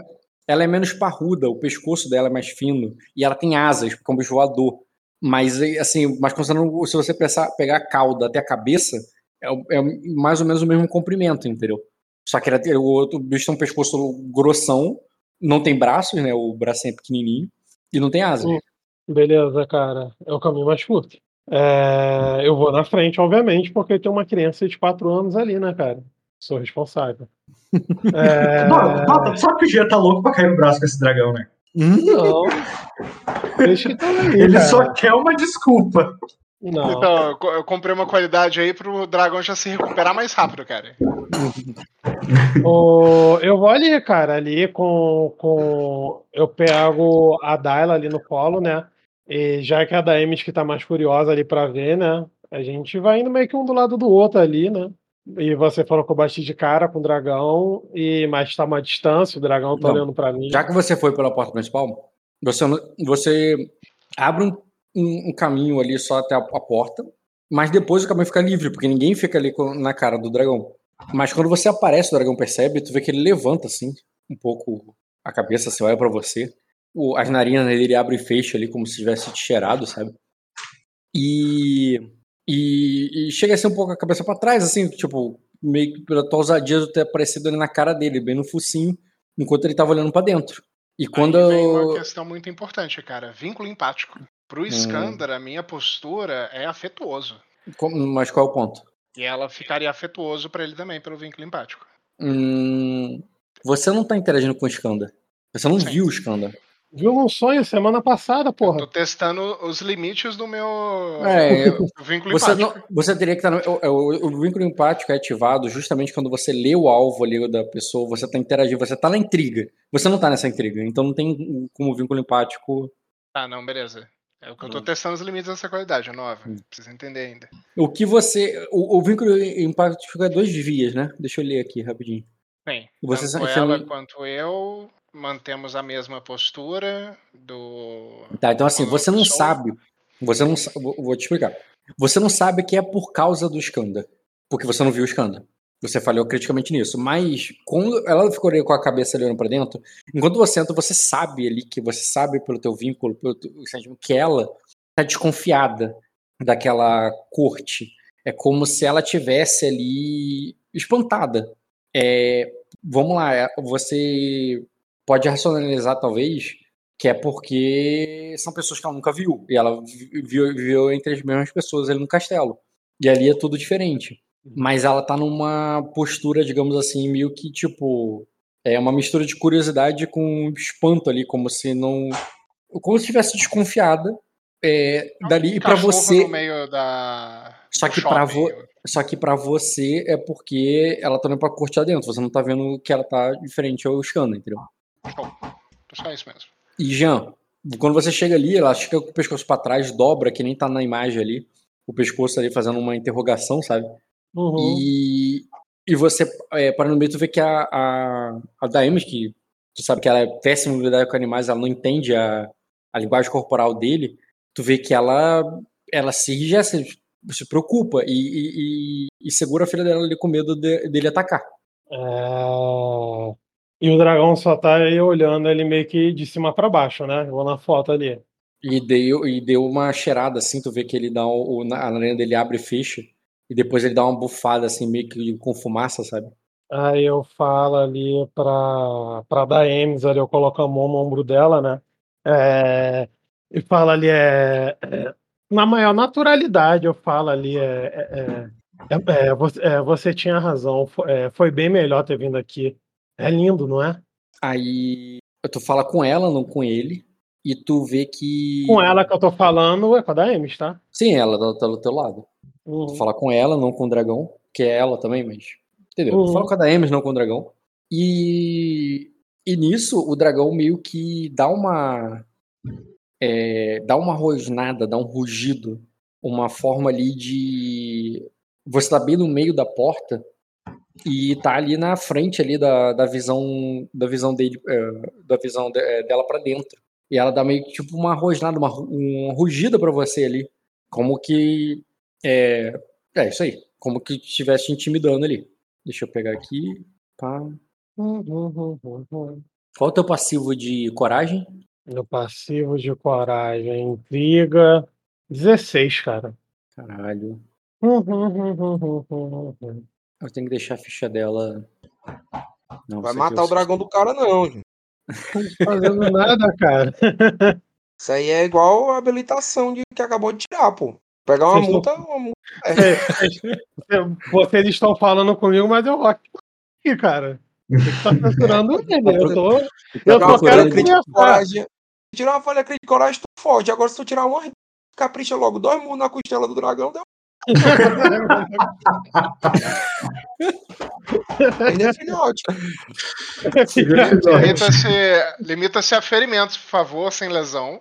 ela é menos parruda, o pescoço dela é mais fino. E ela tem asas, porque é um bicho voador. Mas, assim, mas considerando, se você pensar, pegar a cauda até a cabeça, é, é mais ou menos o mesmo comprimento, entendeu? Só que ela tem- o outro bicho tem um pescoço grossão, não tem braços, né? O braço é pequenininho, e não tem asas. Hum. Beleza, cara. É o caminho mais curto. É, eu vou na frente, obviamente, porque tem uma criança de 4 anos ali, né, cara? Sou responsável. (laughs) É, só que o Gia tá louco pra cair no braço com esse dragão, né? Não. Deixa que tá aí, Ele cara. só quer uma desculpa. Não. Então, eu co- eu comprei uma qualidade aí pro dragão já se recuperar mais rápido, cara. (laughs) O- eu vou ali, cara, ali com, com. Eu pego a Dayla ali no colo, né? E já que a Daemis que tá mais curiosa ali pra ver, né? A gente vai indo meio que um do lado do outro ali, né? E você falou que eu bati de cara com o dragão, e mas tá uma distância, o dragão tá Não. olhando pra mim. Já que você foi pela porta principal, você, você abre um, um- um caminho ali só até a, a porta, mas depois o caminho fica livre, porque ninguém fica ali na cara do dragão. Mas quando você aparece, o dragão percebe, tu vê que ele levanta assim, um pouco a cabeça, assim, olha pra você. O, as narinas dele abrem e fecham ali, como se tivesse te cheirado, sabe? E, e, e chega assim um pouco a cabeça pra trás, assim, tipo, meio que pela tua ousadia de ter aparecido ali na cara dele, bem no focinho, enquanto ele tava olhando pra dentro. E quando. Aí vem uma questão muito importante, cara. Vínculo empático. Pro Skandar, a minha postura é afetuoso. Como- Mas qual é o ponto? E ela ficaria afetuoso pra ele também, pelo vínculo empático. Hum, você não tá interagindo com o Skanda. Você não Sim. viu o Skanda. Viu num sonho semana passada, porra. Tô testando os limites do meu É, (laughs) vínculo Você, empático. não, você teria que estar. No, o, o- o vínculo empático é ativado justamente quando você lê o alvo ali da pessoa, você tá interagindo, você tá na intriga. Você não tá nessa intriga, então não tem como vínculo empático. Ah, não, beleza. É o que eu tô Hum. testando os limites dessa qualidade, é nova. Precisa entender ainda. O que você. O, o vínculo empático é dois vias, né? Deixa eu ler aqui rapidinho. Bem, Você tanto chama- ela quanto eu mantemos a mesma postura do. Tá, então assim, você não pessoa- sabe. Você não vou, vou te explicar. Você não sabe que é por causa do Skanda. Porque você não viu o Skanda. Você falhou criticamente nisso. Mas quando ela ficou com a cabeça olhando pra dentro, enquanto você entra, você sabe ali que você sabe pelo teu vínculo, pelo teu que ela tá desconfiada daquela corte. É como se ela tivesse ali espantada. É, vamos lá, é, você pode racionalizar talvez que é porque são pessoas que ela nunca viu. E ela viveu entre as mesmas pessoas ali no castelo. E ali é tudo diferente. Mas ela tá numa postura, digamos assim, meio que tipo. É uma mistura de curiosidade com espanto ali, como se não. Como se estivesse desconfiada é, dali. E pra você. no meio da. Só que pra shopping. vo- Só que pra você é porque ela tá indo pra corte lá dentro. Você não tá vendo que ela tá diferente ao Scanda, entendeu? Show. Só isso mesmo. E Jean, quando você chega ali, ela fica com o pescoço pra trás, dobra, que nem tá na imagem ali. O pescoço ali fazendo uma interrogação, sabe? Uhum. E, e você, é, para no meio, tu vê que a, a, a Daemis, que tu sabe que ela é péssima em lidar com animais, ela não entende a, a linguagem corporal dele, tu vê que ela, ela se, já se, se preocupa e, e, e- segura a filha dela ali com medo de- dele atacar. É, E o dragão só tá aí olhando ele meio que de cima pra baixo, né? Igual na foto ali. E deu, e deu uma cheirada assim, tu vê que ele dá o, o- a narina dele abre e fecha, e depois ele dá uma bufada assim, meio que com fumaça, sabe? Aí eu falo ali pra, pra Daemis, ali eu coloco a mão no ombro dela, né? É, e falo ali, é, é, na maior naturalidade, eu falo ali, é, é, é, é, você, é, você tinha razão, foi, é, foi bem melhor ter vindo aqui. É lindo, não é? Aí tu fala com ela, não com ele, e tu vê que. Com ela que eu tô falando, é com a Daemis, tá? Sim, ela tá, tá do teu lado. Uhum. Tu fala com ela, não com o dragão, que é ela também, mas. Entendeu? Tu Uhum. fala com a Daemis, não com o dragão. E. E nisso, o dragão meio que dá uma. é, dá uma rosnada, dá um rugido, uma forma ali de. Você tá bem no meio da porta e tá ali na frente ali da, da visão da visão dele é, da visão de- é, dela pra dentro e ela dá meio que tipo uma rosnada uma, uma rugida pra você ali como que é, é isso aí como que estivesse te intimidando ali deixa eu pegar aqui pá. qual é o teu passivo de coragem Meu passivo de coragem, intriga, 16, cara. caralho eu tenho que deixar a ficha dela não Vai aqui matar eu- o dragão do cara, não, gente. Fazendo nada, cara. Isso aí é igual a habilitação de, que acabou de tirar, pô. Pegar uma Vocês multa, uma multa. (laughs) Vocês estão falando comigo, mas eu rock aqui, cara. Você que tá censurando (laughs) ele. Eu tô. Eu só uma quero coragem. Tirar uma folha crítica de coragem, tu forte. Agora, se tu tirar uma, capricha logo. Dois murros na costela do dragão, deu. (laughs) Ainda é filhote. Limita-se limita a ferimentos, por favor, sem lesão.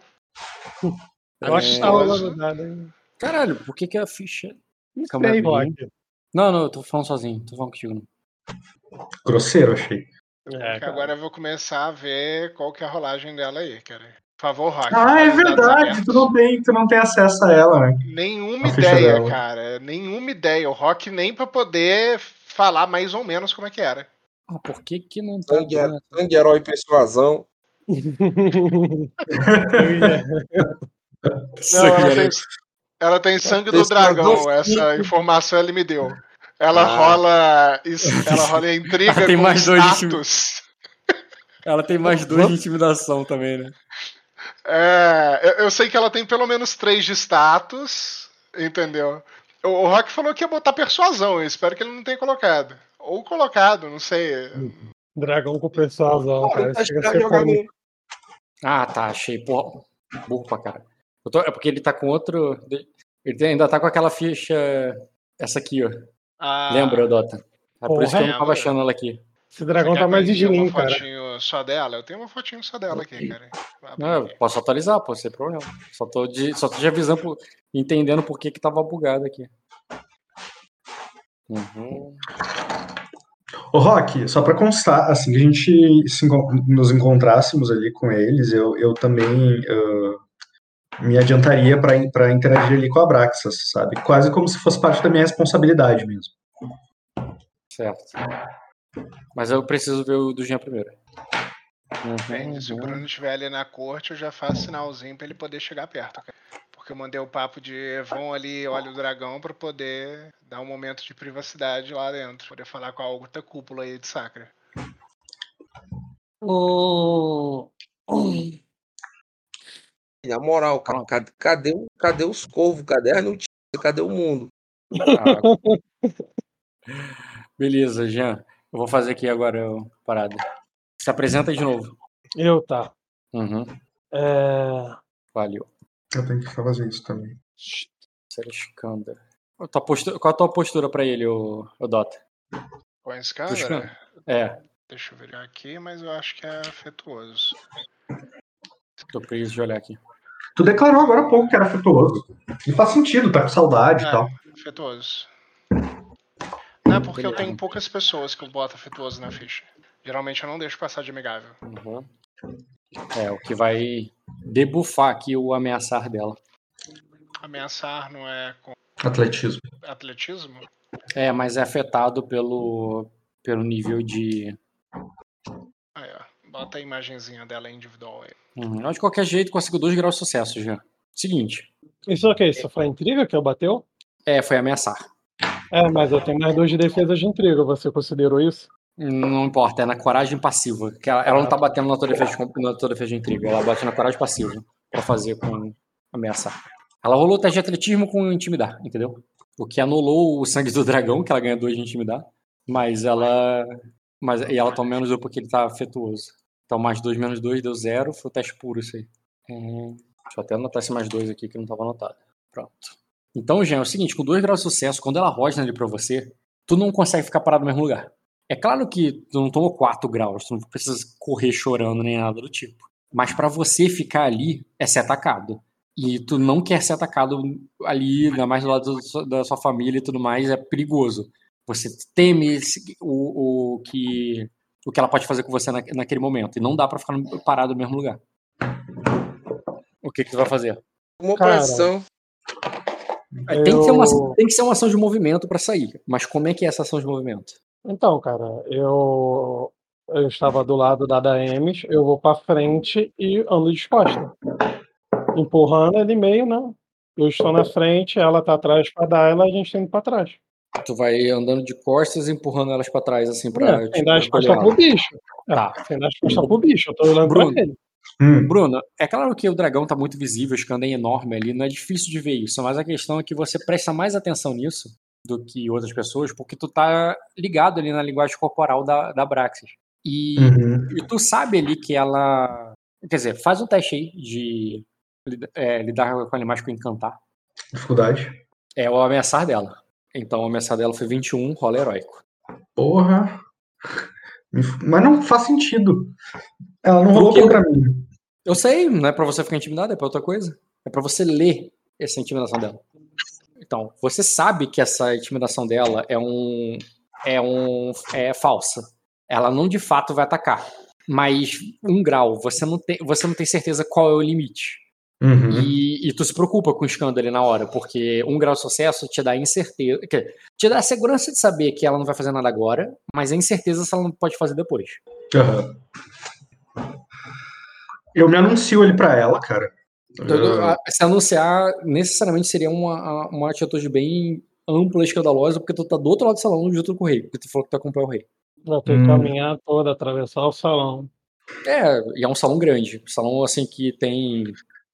Eu acho que tá rolando nada. hein? Caralho por que que a ficha Não Calma sei. Rock. não não eu tô falando sozinho tô falando contigo não. Grosseiro, achei. É, cara. agora eu vou começar a ver qual que é a rolagem dela aí, cara. Por favor, Rock. Ah, é verdade. Tu não tem, tu não tem acesso a ela, né? Nenhuma A ideia, cara. Nenhuma ideia. O Rock nem pra poder falar mais ou menos como é que era. Ah, por que que não tá dando? sangue, herói persuasão. (laughs) Não, ela tem sangue do dragão. dragão Essa informação ele me deu. Ela Ah. rola. Ela rola intriga Tem com mais dois de status. Ela tem mais dois de intimidação também, né? É, eu, eu sei que ela tem pelo menos três de status, entendeu? O, o Rock falou que ia botar persuasão, eu espero que ele não tenha colocado. Ou colocado, não sei. Dragão com persuasão, cara. Tá. Ah, tá, achei. Porra, burro pra cara. Eu tô- é porque ele tá com outro. Ele ainda tá com aquela ficha. Essa aqui, ó. Ah, Lembra, Dota? É por isso que eu não tava achando ela aqui. Esse dragão Você tá mais de uma cara. fotinho só dela? Eu tenho uma fotinho só dela aqui, cara. Não, eu aqui. posso atualizar, pô, sem problema. Só tô, de, só tô te avisando, por- entendendo por que que tava bugado aqui. Uhum. Ô, Rock, só pra constar, assim que a gente se nos encontrássemos ali com eles, eu, eu também ah, me adiantaria pra pra interagir ali com a Abraxas, sabe? Quase como se fosse parte da minha responsabilidade mesmo. Certo. Mas eu preciso ver o do Jean primeiro. Bem, se o Uhum. Bruno estiver ali na corte, eu já faço sinalzinho pra ele poder chegar perto. Porque eu mandei o papo de vão ali, olha o dragão, pra poder dar um momento de privacidade lá dentro. Poder falar com a outra cúpula aí de Sacra. O... Na moral, cara, cadê, cadê, o- cadê os corvos? Cadê as notícias? Cadê o mundo? (laughs) Beleza, Jean. Eu vou fazer aqui agora a parada. Se apresenta de novo. Eu tá. Uhum. É... Valeu. Eu tenho que fazer isso também. Sereskanda. Qual a tua postura, qual a tua postura pra ele, o, Dota? Com a Tô escada, chegando. né? É, Deixa eu ver aqui, mas eu acho que é afetuoso. tô preso de olhar aqui. Tu declarou agora há pouco que era afetuoso. E faz sentido, tá com saudade e É, tal. afetuoso. Não é porque eu tenho poucas pessoas que eu boto afetuoso na ficha. Geralmente eu não deixo passar de amigável. Uhum. É, o que vai debufar aqui o ameaçar dela. Ameaçar não é com Atletismo. atletismo? É, mas é afetado pelo, pelo nível de. Aí, ó. Bota a imagenzinha dela individual aí. Uhum. Mas de qualquer jeito, conseguiu dois graus de sucesso já. Seguinte. Isso é o quê? Isso foi a intriga que eu bateu? É, foi ameaçar. É, mas eu tenho mais dois de defesa de intriga. Você considerou isso? Não importa, é na coragem passiva. Que ela, ela não tá batendo na tua defesa na tua defesa de intriga, ela bate na coragem passiva pra fazer com ameaçar. Ela rolou o teste de atletismo com intimidar, entendeu? O que anulou o sangue do dragão, que ela ganha dois de intimidar, mas ela. Mas, e ela toma menos um porque ele tá afetuoso. Então, mais dois menos dois deu zero, foi o teste puro isso aí. É, deixa eu até anotar esse mais dois aqui que não tava anotado. Pronto. Então, Jean, é o seguinte: com dois graus de sucesso, quando ela rosna ali pra você, tu não consegue ficar parado no mesmo lugar. É claro que tu não tomou 4 graus, tu não precisa correr chorando nem nada do tipo. Mas pra você ficar ali é ser atacado. E tu não quer ser atacado ali, ainda mais do lado da sua família e tudo mais, é perigoso. Você teme o, o que o que ela pode fazer com você na- naquele momento. E não dá pra ficar parado no mesmo lugar. O que, que tu vai fazer? Uma Cara, pressão. É, Tem, que ser uma, Eu- tem que ser uma ação de movimento pra sair. Mas como é que é essa ação de movimento? Então, cara, eu eu estava do lado da Daemis, eu vou pra frente e ando de costa. Empurrando ele meio, né? Eu estou na frente, ela tá atrás pra dar ela, a gente tá indo pra trás. Tu vai andando de costas e empurrando elas pra trás, assim, pra. É, tipo, as costas pro bicho. É, Tá. sem dar as costas pro bicho, eu tô olhando Bruno. pra ele. Hum, Bruno, é claro que o dragão tá muito visível, o Scandan é enorme ali, não é difícil de ver isso, mas a questão é que você presta mais atenção nisso do que outras pessoas, porque tu tá ligado ali na linguagem corporal da, da Braxis. E, uhum. e tu sabe ali que ela. Quer dizer, faz um teste aí de é, lidar com animais com encantar. Dificuldade. É o ameaçar dela. Então o ameaçar dela foi 21, rola heróico. Porra. Mas não faz sentido. Ela não rolou contra mim. Eu sei, não é pra você ficar intimidado, é pra outra coisa. É pra você ler essa intimidação dela. Então, você sabe que essa intimidação dela é um é um é falsa. Ela não de fato vai atacar. Mas um grau, você não tem, você não tem certeza qual é o limite. Uhum. E, e tu se preocupa com o escândalo ali na hora, porque um grau de sucesso te dá incerteza, te dá a segurança de saber que ela não vai fazer nada agora, mas a incerteza se ela não pode fazer depois. Aham. Eu me anuncio ali pra ela, cara. Então, Se anunciar, necessariamente seria uma, uma atitude bem ampla e escandalosa, porque tu tá do outro lado do salão junto com o rei, porque tu falou que tu acompanha o rei. Vou ter que Hum. caminhar toda, atravessar o salão. É, e é um salão grande. Um salão assim que tem.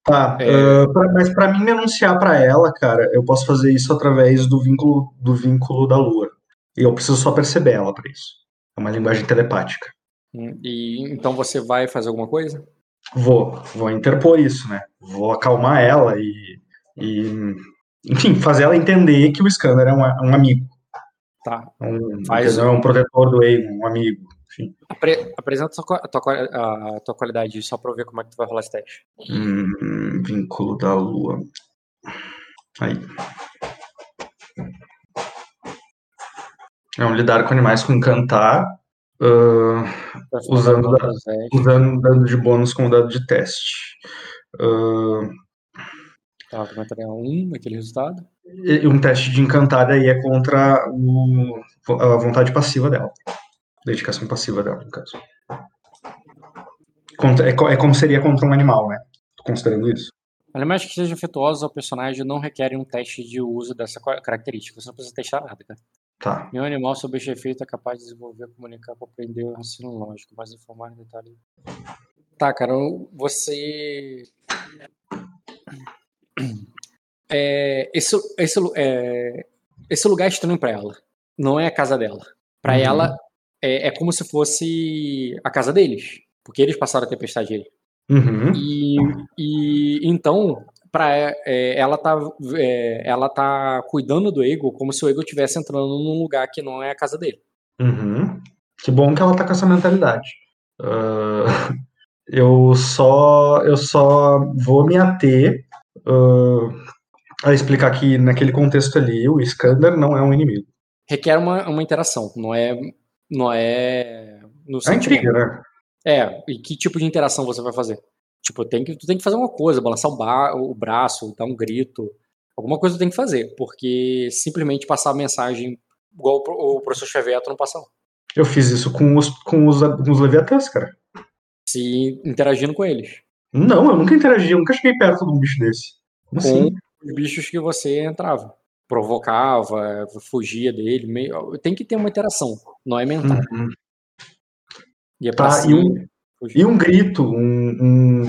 Tá, É. ah, pra- mas pra mim me anunciar pra ela, cara, eu posso fazer isso através do vínculo do vínculo da lua. E eu preciso só perceber ela pra isso. É uma linguagem telepática. E então você vai fazer alguma coisa? Vou, vou interpor isso, né? Vou acalmar ela e, e enfim, fazer ela entender que o Scanner é um, é um amigo. Tá. Um, Faz entendeu? É um protetor do Egon, um amigo. Enfim. Apre- apresenta a tua, a tua, qua- a tua qualidade só pra eu ver como é que tu vai rolar esse teste. Hum, vínculo da lua. Aí. É um lidar com animais com encantar, ah, Vai fazer Usando da- usando dado de bônus como dado de teste. Ah, Tá, vai entregar um, aquele resultado. e um teste de encantar aí é contra o, a vontade passiva dela. Dedicação passiva dela, no caso. É, é como seria contra um animal, né? Tô considerando isso. Animais que sejam afetuosos ao personagem não requerem um teste de uso dessa característica. Você não precisa testar nada, cara. Tá. Nenhum animal sob este efeito é capaz de desenvolver, comunicar, compreender o raciocínio lógico, mas informar em detalhe. Tá, cara, você. (clears throat) É, esse, esse, é, esse lugar é estranho pra ela. Não é a casa dela. Pra Uhum. ela, é, é como se fosse a casa deles. Porque eles passaram a tempestade aí. Uhum. E, e então, para ela tá é, ela tá cuidando do Ego como se o Ego estivesse entrando num lugar que não é a casa dele. Uhum. Que bom que ela tá com essa mentalidade. Ah, (laughs) eu só eu só vou me ater ah, a explicar que naquele contexto ali o Skander não é um inimigo. Requer uma, uma interação, não é não é no É intriga, né? É, e que tipo de interação você vai fazer? Tipo, tem que, tu tem que fazer uma coisa, balançar o, o braço, dar um grito. Alguma coisa tu tem que fazer, porque simplesmente passar a mensagem igual o pro- o professor tu não passa não. Eu fiz isso com os, com os, com os Leviatãs, cara. Se interagindo com eles. Não, eu nunca interagi, eu nunca cheguei perto de um bicho desse. Como com assim? os bichos que você entrava. Provocava, fugia dele. Meio... Tem que ter uma interação, não é mental. Uhum. E é Tá, cima, e um, fugir. e um grito, um, um-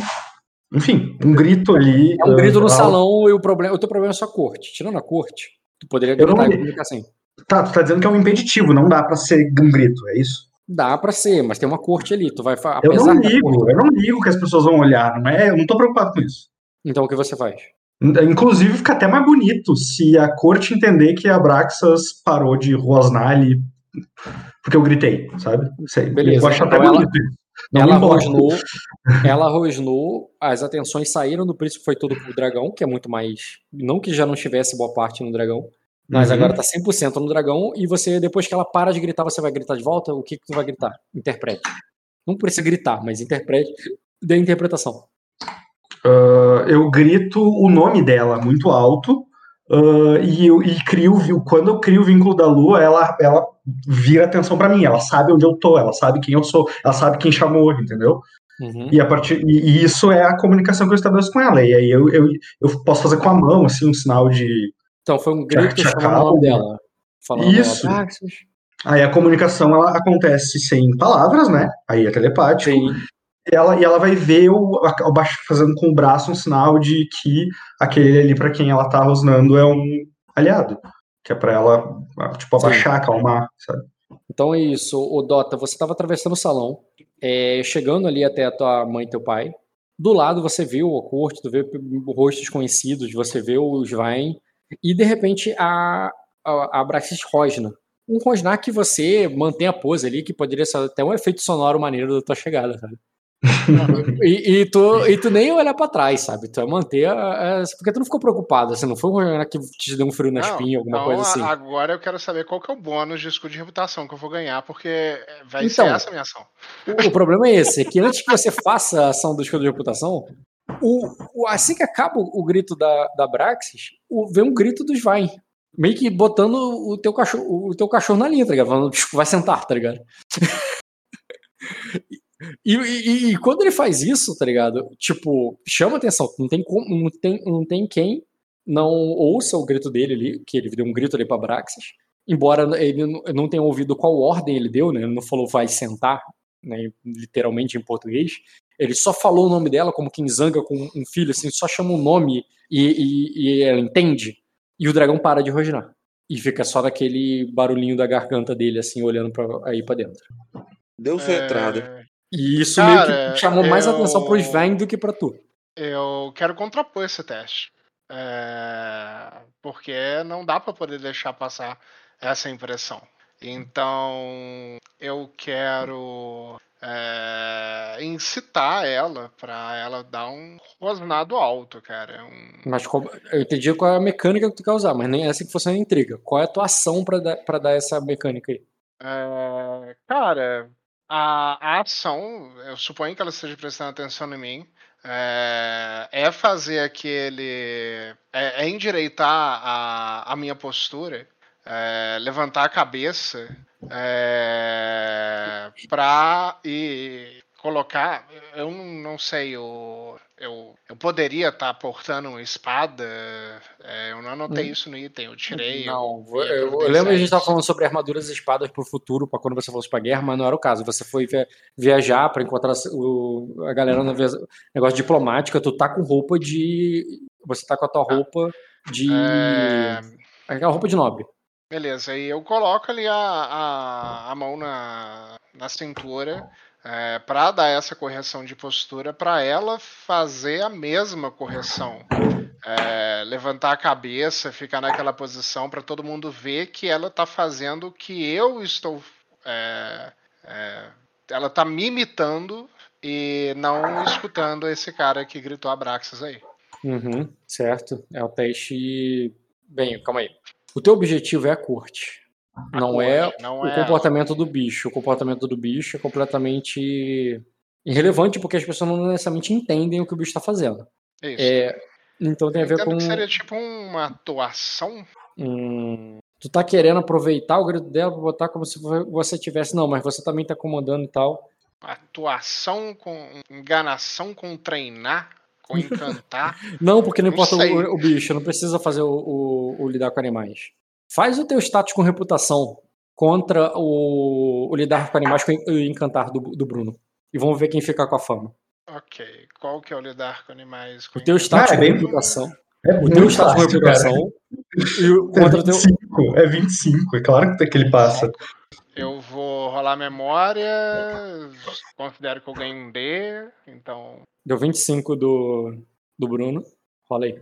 Enfim, um grito ali. É um grito no ah, salão e o, problema, o teu problema é só a corte. Tirando a corte, tu poderia Eu não gritar e comunicar assim. Tá, tu tá dizendo que é um impeditivo, não dá pra ser um grito, é isso? Dá pra ser, mas tem uma corte ali. Tu vai Eu não ligo, corte, eu não ligo que as pessoas vão olhar, não é? Eu não tô preocupado com isso. Então o que você faz? Inclusive, fica até mais bonito se a corte entender que a Braxas parou de rosnar ali porque eu gritei, sabe? Sei, Beleza, eu acho até então ela- bonito. Não ela rosnou, ela rosnou, as atenções saíram do príncipe, foi tudo pro dragão, que é muito mais. Não que já não estivesse boa parte no dragão, mas Uhum. agora tá 100% no dragão, e você, depois que ela para de gritar, você vai gritar de volta? O que, que tu vai gritar? Interprete. Não precisa gritar, mas interprete. Dê interpretação. Ah, eu grito o nome dela muito alto ah, e, eu, e crio, quando eu crio o vínculo da lua, ela, ela vira atenção pra mim, ela sabe onde eu tô, ela sabe quem eu sou, ela sabe quem chamou, entendeu? Uhum. E, a partir, e, isso é a comunicação que eu estabeleço com ela. E aí eu, eu, eu posso fazer com a mão, assim, um sinal de. Então foi um grito o nome tchau. dela. Isso. Ela, "Praxis". Aí a comunicação ela acontece sem palavras, né? Aí é telepático. Sim. E ela, e ela vai ver o, baixo fazendo com o braço um sinal de que aquele ali para quem ela tá rosnando é um aliado. Que é pra ela, tipo, Sim. abaixar, acalmar, sabe? Então é isso, o Dota, você estava atravessando o salão, é, chegando ali até a tua mãe e teu pai. Do lado você viu o corte, tu vê rostos conhecidos, você vê o Svain, e de repente a, a, a Braxis rosna. Um rosnar que você mantém a pose ali, que poderia ser até um efeito sonoro maneiro da tua chegada, sabe? E, e tu, e tu nem olhar pra trás, sabe? Tu vai manter. a- a- porque tu não ficou preocupado, você não foi um rosnar que te deu um frio na Não, espinha, alguma então, coisa assim. Agora eu quero saber qual que é o bônus de escudo de reputação que eu vou ganhar, porque vai Então, ser essa a minha ação. O, o problema é esse, é que antes que você faça a ação do escudo de reputação, o, o- assim que acaba o, grito da, da Braxis, o, vem um grito do Svain. Meio que botando o teu cachorro, o teu cachorro na linha, tá ligado? Falando, "Tipo, vai sentar, tá ligado? E, e- e quando ele faz isso, tá ligado? Tipo, chama atenção. Não tem, como, não tem, não tem quem não ouça o grito dele ali, que ele deu um grito ali pra Braxis. Embora ele não- tenha ouvido qual ordem ele deu, né? Ele não falou vai sentar. né, literalmente em português. Ele só falou o nome dela como quem zanga com um filho, assim, só chama um nome e, e, e ela entende. E o dragão para de rosnar. E fica só daquele barulhinho da garganta dele, assim, olhando pra, aí pra dentro. Deu sua entrada. E isso Cara, meio que chamou mais eu- atenção pro Sven do que pra tu. Eu quero contrapor esse teste. É, Porque não dá para poder deixar passar essa impressão. Então, eu quero é, incitar ela para ela dar um rosnado alto, cara. Um- Mas qual- eu entendi qual é a mecânica que tu quer usar, mas nem essa que fosse a intriga. Qual é a tua ação pra dar, pra dar essa mecânica aí? É, cara, a, a ação, eu suponho que ela esteja prestando atenção em mim, é, é fazer aquele. É, é endireitar a, a minha postura, é, levantar a cabeça é, pra e colocar. Eu não sei, eu, eu, eu poderia estar portando uma espada, é, eu não anotei isso no item, eu tirei. Não, eu, eu, eu lembro que a gente estava falando sobre armaduras e espadas pro futuro, pra quando você fosse pra guerra, mas não era o caso. Você foi via- viajar pra encontrar o- a galera no negócio diplomático, tu tá com roupa de. Você tá com a tua roupa de. É, Aquela roupa de nobre. Beleza, e eu coloco ali a, a, a mão na, na cintura é, para dar essa correção de postura, para ela fazer a mesma correção. É, levantar a cabeça, ficar naquela posição, para todo mundo ver que ela está fazendo o que eu estou. é, é, ela está me imitando e não escutando esse cara que gritou Abraxas aí. Uhum, certo. É o teste. Bem, calma aí. O teu objetivo é a corte. Não é não o é comportamento do bicho. O comportamento do bicho é completamente irrelevante porque as pessoas não necessariamente entendem o que o bicho está fazendo. Isso. É, então tem a ver com. que seria tipo uma atuação Hum, tu tá querendo aproveitar o grito dela pra botar como se você tivesse. Não, mas você também tá comandando e tal. atuação com enganação com treinar, com (laughs) encantar. Não, porque não Não importa o, o bicho, não precisa fazer o, o- o lidar com animais. Faz o teu status com reputação contra o, o lidar com animais com o encantar do, do Bruno. E vamos ver quem fica com a fama. ok, qual que é o lidar com animais? Com O teu status Ah, é com bem- reputação. É O teu status com cara. reputação. E o, É contra o teu. 25, é 25, é claro que ele passa. Eu vou rolar memória, considero que eu ganho um D, então. Deu 25 do, do Bruno. Rola aí.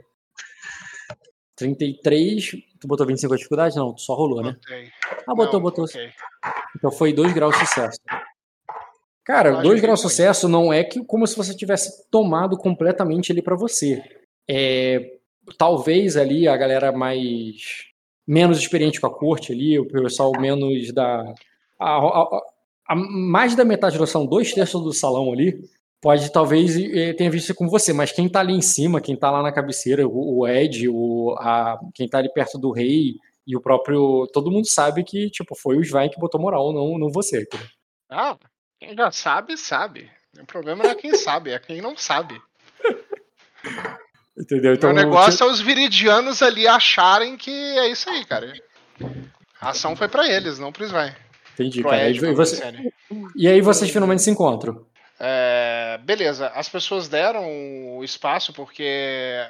33. Tu botou 25 a dificuldade? Não, tu só rolou, né? Botei. Ah, botou, Não, botou. Então foi 2 graus de sucesso. Cara, Eu 2 acho graus de sucesso não é que como se você tivesse tomado completamente ali pra você. É, talvez ali a galera mais menos experiente com a corte ali, o pessoal menos da a, a- a- mais da metade são dois terços do salão ali, pode talvez eh, tenha visto com você, mas quem tá ali em cima, quem tá lá na cabeceira, o, o Ed, o, a, quem tá ali perto do rei e o próprio. Todo mundo sabe que, tipo, foi o Svain que botou moral, não, não você. Ah, quem já sabe, sabe. O problema não é quem sabe, é quem não sabe. Entendeu? Então, o negócio é os viridianos ali acharem que é isso aí, cara. A ação foi pra eles, não pro Svain. Entendi, Pro cara. Ed, E, você- e aí vocês finalmente se encontram. É, beleza, as pessoas deram o espaço porque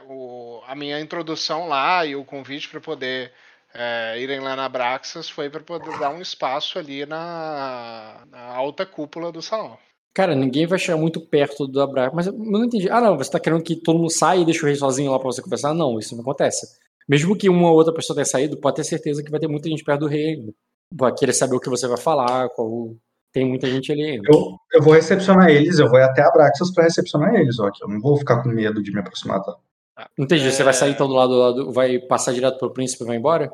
o- a minha introdução lá e o convite para poder é, irem lá na Braxas foi para poder dar um espaço ali na, na alta cúpula do salão. Cara, ninguém vai chegar muito perto da Braga. Mas eu não entendi. Ah, não, você tá querendo que todo mundo saia e deixe o rei sozinho lá pra você conversar? Não, isso não acontece. Mesmo que uma ou outra pessoa tenha saído, pode ter certeza que vai ter muita gente perto do rei ainda. Vai querer saber o que você vai falar, qual... tem muita gente ali ainda. Eu, eu vou recepcionar eles, eu vou até a Braxas pra recepcionar eles, ó. Eu não vou ficar com medo de me aproximar, tá? Não entendi, você vai sair É. então do lado, do lado vai passar direto pro príncipe e vai embora?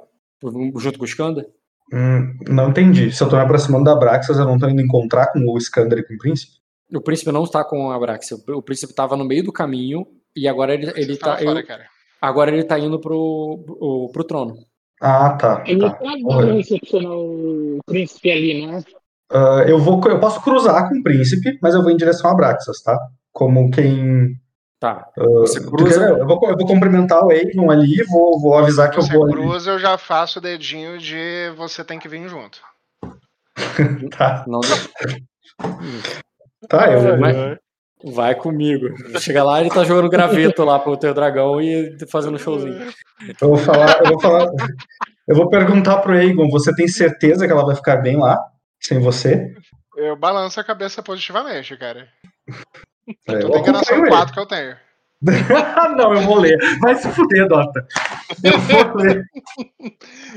Junto com o Skanda? Hum, não entendi. Se eu tô me aproximando da Braxas, eu não tô indo encontrar com o Skander e com o príncipe? O príncipe não está com a Braxia. O príncipe estava no meio do caminho e agora ele, ele tava tá. fora, cara. agora ele tá indo pro, pro, pro trono. Ah, tá. Ele tá. tá recepcionar o príncipe ali, né? Ah, eu, vou, eu posso cruzar com o príncipe, mas eu vou em direção a Braxas, tá? Como quem. Tá. Você Tu cruza. quer- eu, vou, eu vou cumprimentar o Avon ali, vou, vou avisar que eu Você vou ali. cruza, eu já faço o dedinho de você tem que vir junto. (laughs) Tá. Não, Tá, eu vou. Vai, vai comigo. Chega lá, ele tá jogando graveto lá pro teu dragão e fazendo showzinho. Eu vou falar, eu vou falar. Eu vou perguntar pro Egon, você tem certeza que ela vai ficar bem lá? Sem você? Eu balanço a cabeça positivamente, cara. É, É eu toda a enganação acompanho 4 que eu tenho. (laughs) não, eu vou ler. Vai se fuder, Dota. Eu vou ler.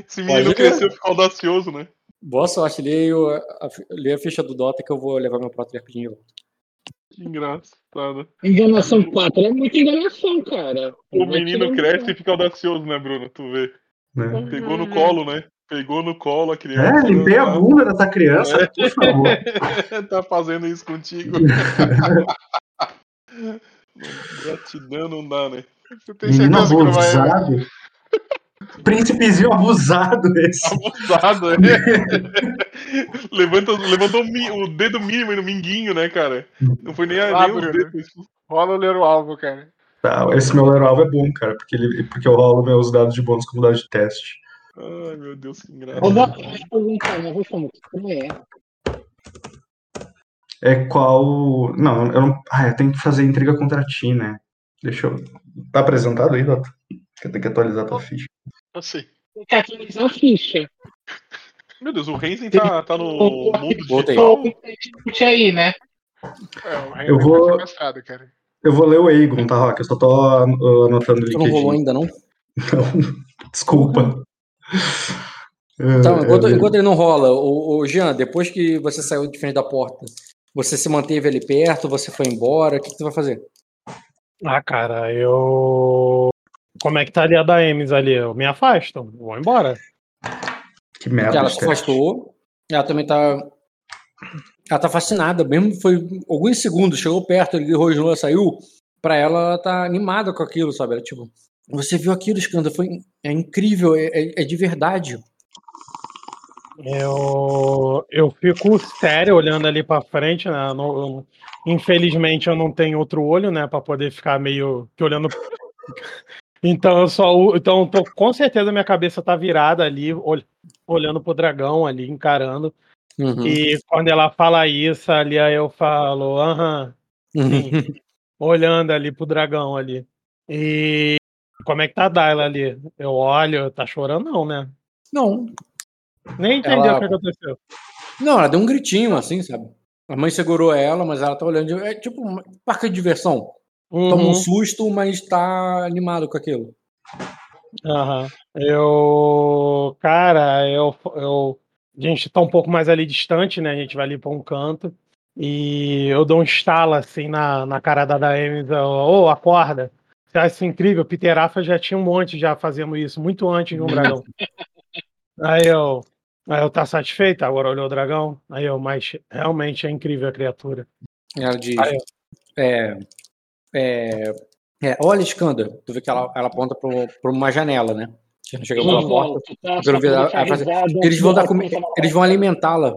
Esse menino cresceu e ficou audacioso, né? Boa sorte, lê, o- a, lê a ficha do Dota que eu vou levar meu prato rapidinho. Que engraçado. Enganação 4 é muita enganação, cara. O menino cresce e fica audacioso, né, Bruno? Tu vê. Né? Pegou no colo, né? Pegou no colo a criança. É, limpei a bunda dessa criança, por favor. (laughs) tá fazendo isso contigo. (laughs) Gratidão não dá, né? Você tem Menino não vai. abusado. (laughs) Príncipezinho abusado esse. Abusado, né? Levanta, levantou o o dedo mínimo no minguinho, né, cara? Não foi nem, a, Ah, nem os Bruno. dedos. Rola o ler o alvo, cara. Tá, esse meu Lero Alvo é bom, cara, porque, ele, porque eu rolo meus dados de bônus como dados de teste. Ai, meu Deus, que engraçado. Dó, deixa eu perguntar, mas como é? É qual. Não, eu não. Ah, eu tenho que fazer intriga contra ti, né? Deixa eu. Tá apresentado aí, Dota? Eu tenho que atualizar a tua ficha. Assim. Tem que atualizar a ficha. Meu Deus, o Renzen tá, tá no mundo digital. Aí, né? É, o Eu vai vou- cara. Eu vou ler o Egon, tá, Rock? Eu só tô an- anotando o Tu não rolou ainda, não? (laughs) Não, desculpa. Então, É, enquanto, é, enquanto ele não rola, o, Jean, depois que você saiu de frente da porta, você se manteve ali perto, você foi embora, o que, que tu vai fazer? Ah, cara, eu. Como é que tá ali a da Emes ali? Eu me afasto, vou embora. Que merda. ela se afastou, ela também tá. Ela tá fascinada, mesmo foi alguns segundos, chegou perto, ele rosnou, ela saiu. Pra ela, ela tá animada com aquilo, sabe? Ela, tipo, você viu aquilo, Skanda, foi é incrível, é, é- é de verdade. Eu, eu fico sério olhando ali pra frente, né? Eu- infelizmente eu não tenho outro olho, né, Pra poder ficar meio que olhando. (laughs) Então eu só, então tô, com certeza minha cabeça tá virada ali, ol- olhando pro dragão ali, encarando. Uhum. E quando ela fala isso ali, aí eu falo, aham, sim, (laughs) olhando ali pro dragão ali. E como é que tá a Dyla ali? Eu olho, tá chorando não, né? Não, Nem entendeu Ela- o que aconteceu. não, ela deu um gritinho assim, sabe? A mãe segurou ela, mas ela tá olhando. É tipo um parque de diversão. Toma Uhum. um susto, mas tá animado com aquilo. Aham. Eu. Cara, eu, eu. A gente tá um pouco mais ali distante, né? A gente vai ali pra um canto. E eu dou um estalo assim na, na cara da Daemis. Ô, acorda. Você acha isso incrível? Peter Afa já tinha um monte já fazendo isso, muito antes de um dragão. (laughs) Aí eu. Aí eu tá satisfeito? Agora olhou o dragão. Aí eu, mas realmente é incrível a criatura. Ela diz. É, é, é, olha, Skanda, tu vê que ela, ela aponta para uma janela, né? Não chegou pela porta. tá fazer- Eles vão dar comi- eles vão alimentá-la.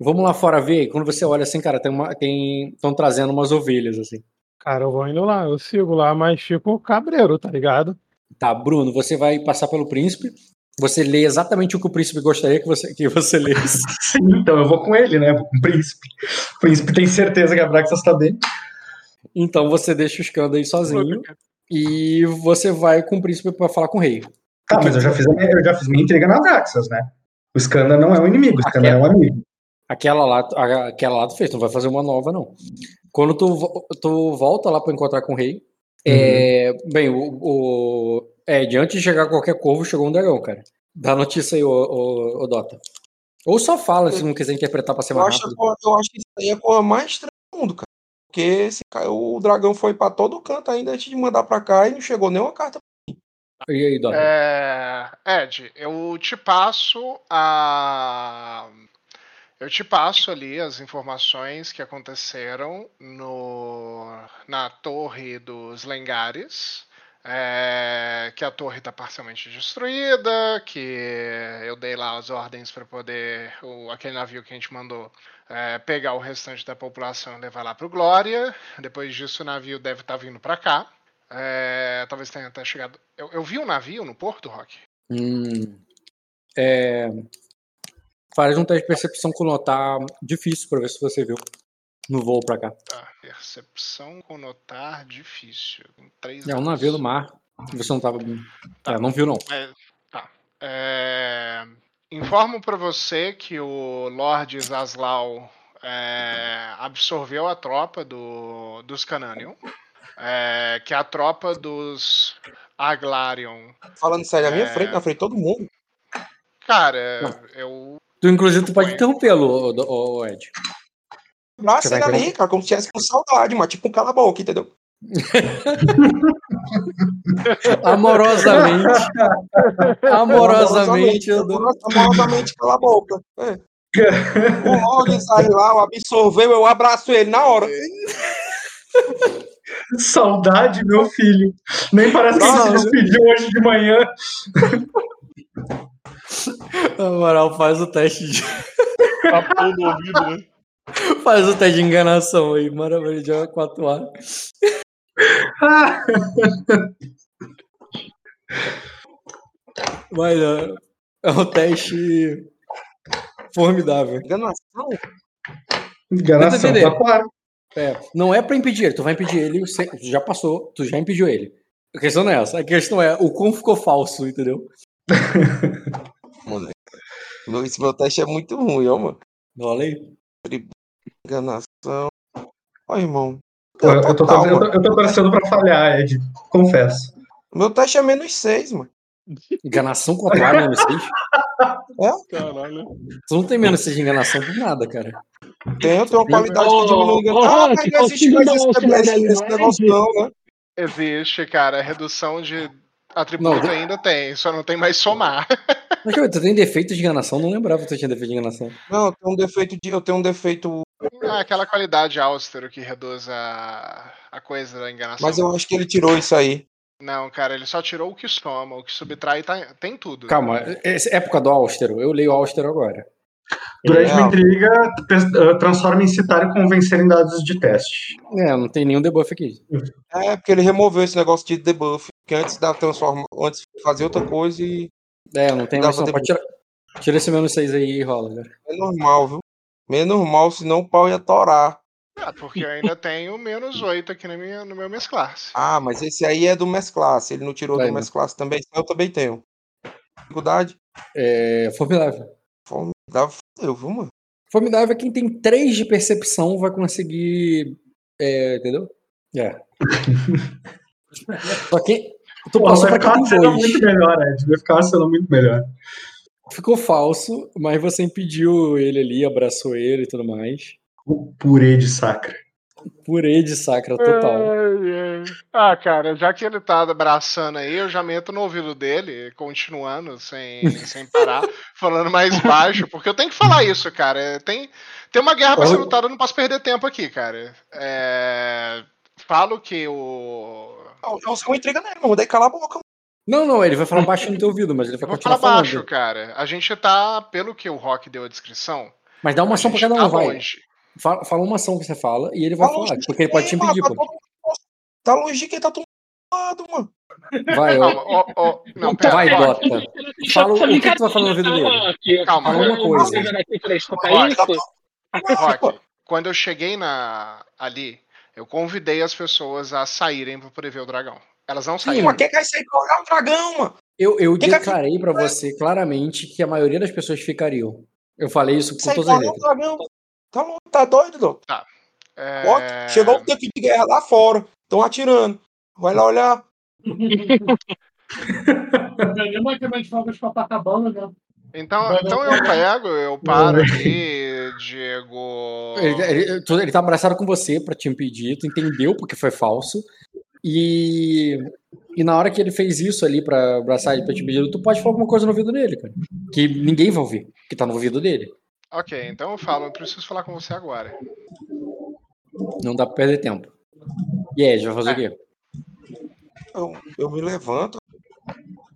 Vamos lá fora ver. Quando você olha assim, cara, tem uma, tem, estão trazendo umas ovelhas assim. Cara, eu vou indo lá, eu sigo lá, mas fico cabreiro, tá ligado? Tá, Bruno, você vai passar pelo príncipe. Você lê exatamente o que o príncipe gostaria que você que você lesse. Sim, (laughs) então eu vou com ele, né? Vou com o príncipe. O príncipe tem certeza que a Braxas tá bem. Então você deixa o Skanda aí sozinho e você vai com o príncipe para falar com o rei. Tá, mas eu já fiz, a minha, eu já fiz minha intriga na Braxas, né? O Skanda não é um inimigo, o Skanda é um amigo. Aquela lá, aquela lá tu fez, tu não vai fazer uma nova, não. Quando tu, tu volta lá pra encontrar com o rei, é, bem, o, o Ed, antes de chegar qualquer corvo, chegou um dragão, cara. Dá notícia aí, ô, ô, ô Dota. Ou só fala, se não quiser interpretar pra ser Eu mais acho, rápido. eu acho que isso aí é a coisa mais estranha do mundo, cara. Porque esse, o dragão foi pra todo canto ainda antes de mandar pra cá e não chegou nenhuma carta. E aí, Dota? É, Ed, eu te passo a. Eu te passo ali as informações que aconteceram no, na torre dos Lengares. é, que a torre está parcialmente destruída, que eu dei lá as ordens para poder o, aquele navio que a gente mandou é, pegar o restante da população e levar lá para o Glória. Depois disso, o navio deve estar vindo para cá. É, talvez tenha até chegado. Eu, eu vi um navio no porto, Rock? Hum, é, faz um teste de percepção com notar difícil pra ver se você viu. no voo pra cá. Tá, percepção com notar difícil. Três É um navio do mar você não tava. É, não viu, não. É, tá. É, informo pra você que o Lord Zaslau é, absorveu a tropa do, dos Cananion. é, que a tropa dos Aglarion. Falando sério, na minha É. frente, na frente de todo mundo. Cara, eu. Tu, inclusive, tu pode interrompê-lo, Ed. Você ele ali, cara, como se tivesse com saudade, mas tipo um cala-boca, entendeu? (laughs) Amorosamente. amorosamente, eu dou. Amorosamente, cala a boca. É. O Log sai lá, o absorveu, eu abraço ele na hora. (laughs) Saudade, meu filho. Nem parece que Nossa, ele se despediu hoje de manhã. (laughs) Na moral, faz o teste de. Tapou no ouvido, né? Faz o teste de enganação aí. Maravilha, joga 4A. Vai, é um teste formidável. Enganação? Enganação, tá claro. É, não é pra impedir ele, tu vai impedir ele, tu já passou, tu já impediu ele. A questão não é essa, a questão é o quão ficou falso, entendeu? Moleque. Meu- Esse meu teste é muito ruim, ó, mano. Olha aí. Enganação. Ó, irmão. Eu, eu tô, tô, mano. eu tô torcendo pra falhar, Ed. Confesso. Meu teste é menos 6, mano. Enganação com a tua menos 6. Caralho. Tu não tem menos 6 de enganação por nada, cara. Tem, eu tenho uma qualidade que Ô, diminui. ô, Ah, Rock, mas não existe mais esse, no negócio, não, né? Existe, cara. Redução de atributo Não, ainda tem, só não tem mais somar. Mas, tu tem defeito de enganação? Não lembrava que tu tinha defeito de enganação. Não, eu tenho um defeito de. Eu tenho um defeito. Ah, aquela qualidade austero que reduz a, a coisa da enganação. Mas eu acho que ele tirou isso aí. Não, cara, ele só tirou o que soma, o que subtrai tá- tem tudo. Calma, essa época do Austero, eu leio Austero agora. Durante uma Não. intriga, uh, transforma em citar e convencer em dados de teste. É, não tem nenhum debuff aqui. É, porque ele removeu esse negócio de debuff. Que antes da transforma, antes fazia outra coisa e É, não tem mais tirar. Tira esse menos 6 aí e rola, cara. é normal, viu? Menos mal, senão o pau ia torar. Ah, porque eu ainda tenho menos 8 aqui na minha, no meu minhas classe. Ah, mas esse aí é do mesclasse. Ele não tirou Vai, do né? mesclasse também, senão eu também tenho. Dificuldade? É, formidável. Formidável, fodeu, viu, mano? Formidável é quem tem 3 de percepção vai conseguir. É, entendeu? É. (laughs) Só que. Tu Pô, passou vai pra ficar cena 2. muito melhor, Ed. Vai ficar cena muito melhor. Ficou falso, mas você impediu ele ali, abraçou ele e tudo mais. O purê de sacra. Purê de sacra total. Ai, ai. Ah, cara, já que ele tá abraçando aí, eu já meto no ouvido dele, continuando, sem, (laughs) sem parar, falando mais baixo, porque eu tenho que falar isso, cara. É, Tem, tem uma guerra pra ser lutada, eu não posso perder tempo aqui, cara. É, falo que o. Sou uma intriga nele, mano. Daí cala a boca. Não, não, ele vai falar baixo no teu ouvido, mas ele vai Eu continuar falar falando. baixo, cara. A gente tá, pelo que o Rock deu a descrição, Mas dá uma ação pra cada tá um, vai. longe. Fala, fala uma ação que você fala e ele vai Tá longe falar, de porque ele pode te mano? impedir, Tá pô. todo mundo- Tá longe de quem tá todo lado, mano. Vai, ó. Ó, ó, não, pera, Vai. Dota. Fala o que que tu vai falar no ouvido dele. Calma, Fala uma coisa. Rock, Rock. Rock, quando eu cheguei na, ali, eu convidei as pessoas a saírem pra poder ver o dragão. Elas não Sim, saíram. mas quem quer sair pra olhar o dragão, mano? Eu, eu Quem que- declarei pra você claramente que a maioria das pessoas ficariam. Eu falei isso com todas as letras. dragão. Tá louco, tá doido, doutor? É, Ó, Chegou o tanque de guerra lá fora. Estão atirando. Vai lá olhar. Ganhei uma queima de fogos com Copacabana, né? Então, então eu pego, eu paro ali, Diego. Ele, ele, tá abraçado com você pra te impedir, tu entendeu porque foi falso. E, e na hora que ele fez isso ali pra abraçar ele pra te impedir, tu pode falar alguma coisa no ouvido dele, cara. Que ninguém vai ouvir, que tá no ouvido dele. Ok, então eu falo, eu preciso falar com você agora. Não dá pra perder tempo. E aí, vai fazer o quê? Eu, eu me levanto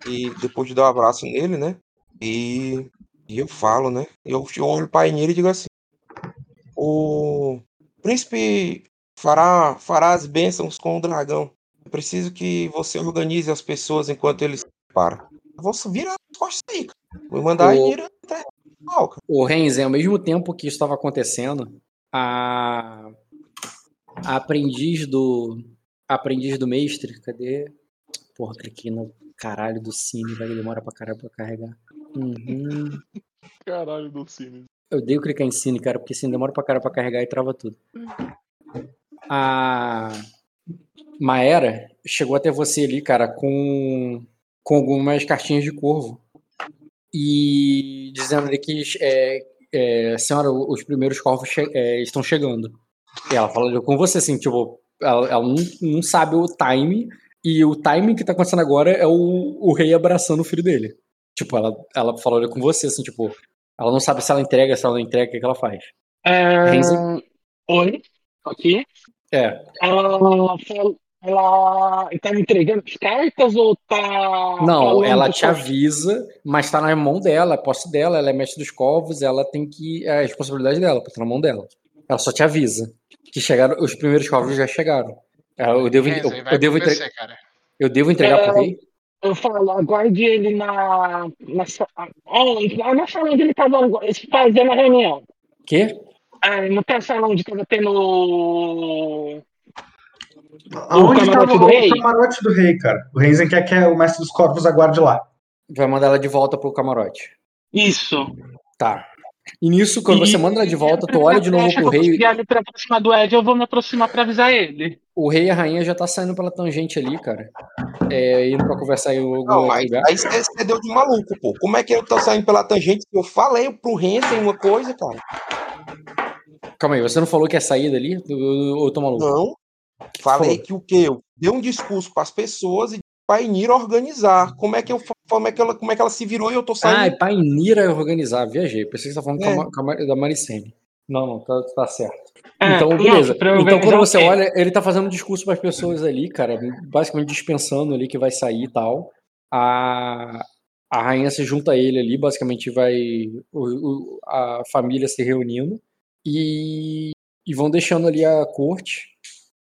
e depois de dar um abraço nele, né? E, e eu falo, né? Eu, eu olho para ele e digo assim: O príncipe fará, fará as bênçãos com o dragão. Eu preciso que você organize as pessoas enquanto ele se prepara. Eu vou virar as costas aí, cara. Vou mandar O- ir até o cara. O Renz, ao mesmo tempo que isso estava acontecendo, a, a aprendiz do a aprendiz do mestre, cadê? Porra, cliquei no caralho do cine, vai demora pra caralho pra carregar. Uhum. (laughs) Caralho, Dulcine. Eu odeio clicar em cine, cara, porque cine demora pra caralho pra carregar e trava tudo. A Maera chegou até você ali, cara, com, com algumas cartinhas de corvo. E dizendo ali que, é, é, senhora, os primeiros corvos che- é, estão chegando. E ela falou com você, assim, tipo, ela, ela não, não sabe o time, e o timing que tá acontecendo agora é o, o rei abraçando o filho dele. Tipo, ela, ela falou com você, assim, tipo, ela não sabe se ela entrega, se ela não entrega, o que, que ela faz. É... Oi, aqui. É, Ela, ela tá me entregando as cartas ou tá. Não, ela te avisa, mas tá na mão dela, é posse dela, ela é mestre dos corvos, ela tem que. É a responsabilidade dela, tá na mão dela. Ela só te avisa que chegaram, os primeiros corvos já chegaram. É, Eu devo, eu, eu devo, entre- eu devo entregar pro É, rei? Eu falo, aguarde ele na. na onde? Lá na sala onde ele tava fazendo a reunião. Quê? É, não tem a sala onde tava tendo. Aonde camarote tava do o rei? camarote do rei, cara? O Renzen quer que o mestre dos corvos aguarde lá. Vai mandar ela de volta pro camarote. Isso. Tá. E nisso, quando você manda ela de volta, tu olha de novo que pro eu rei. consegui ali pra aproximar do Ed, eu vou me aproximar pra avisar ele. O rei e a rainha já tá saindo pela tangente ali, cara. É, indo pra conversar em algum Não, mas lugar. aí você deu de maluco, pô. Como é que eu tô saindo pela tangente? Eu falei pro Renzen uma coisa, cara. Calma aí, você não falou que é saída ali? Eu, eu, eu tô maluco. Não. Falei falou? que o quê? Eu dei um discurso para as pessoas e pra Inira organizar. Como é que eu como é que ela, como é que ela se virou e eu tô Ah, saindo? é pra Inira organizar, viajei. Pensei que você tava falando É. com a da Maricene. Não, não, tá, tá certo. É, Então, não, beleza. eu Então, quando você olha, ele tá fazendo um discurso para as pessoas ali, cara, basicamente dispensando ali que vai sair e tal. A, a rainha se junta a ele ali, basicamente vai o- o- a família se reunindo e, e vão deixando ali a corte.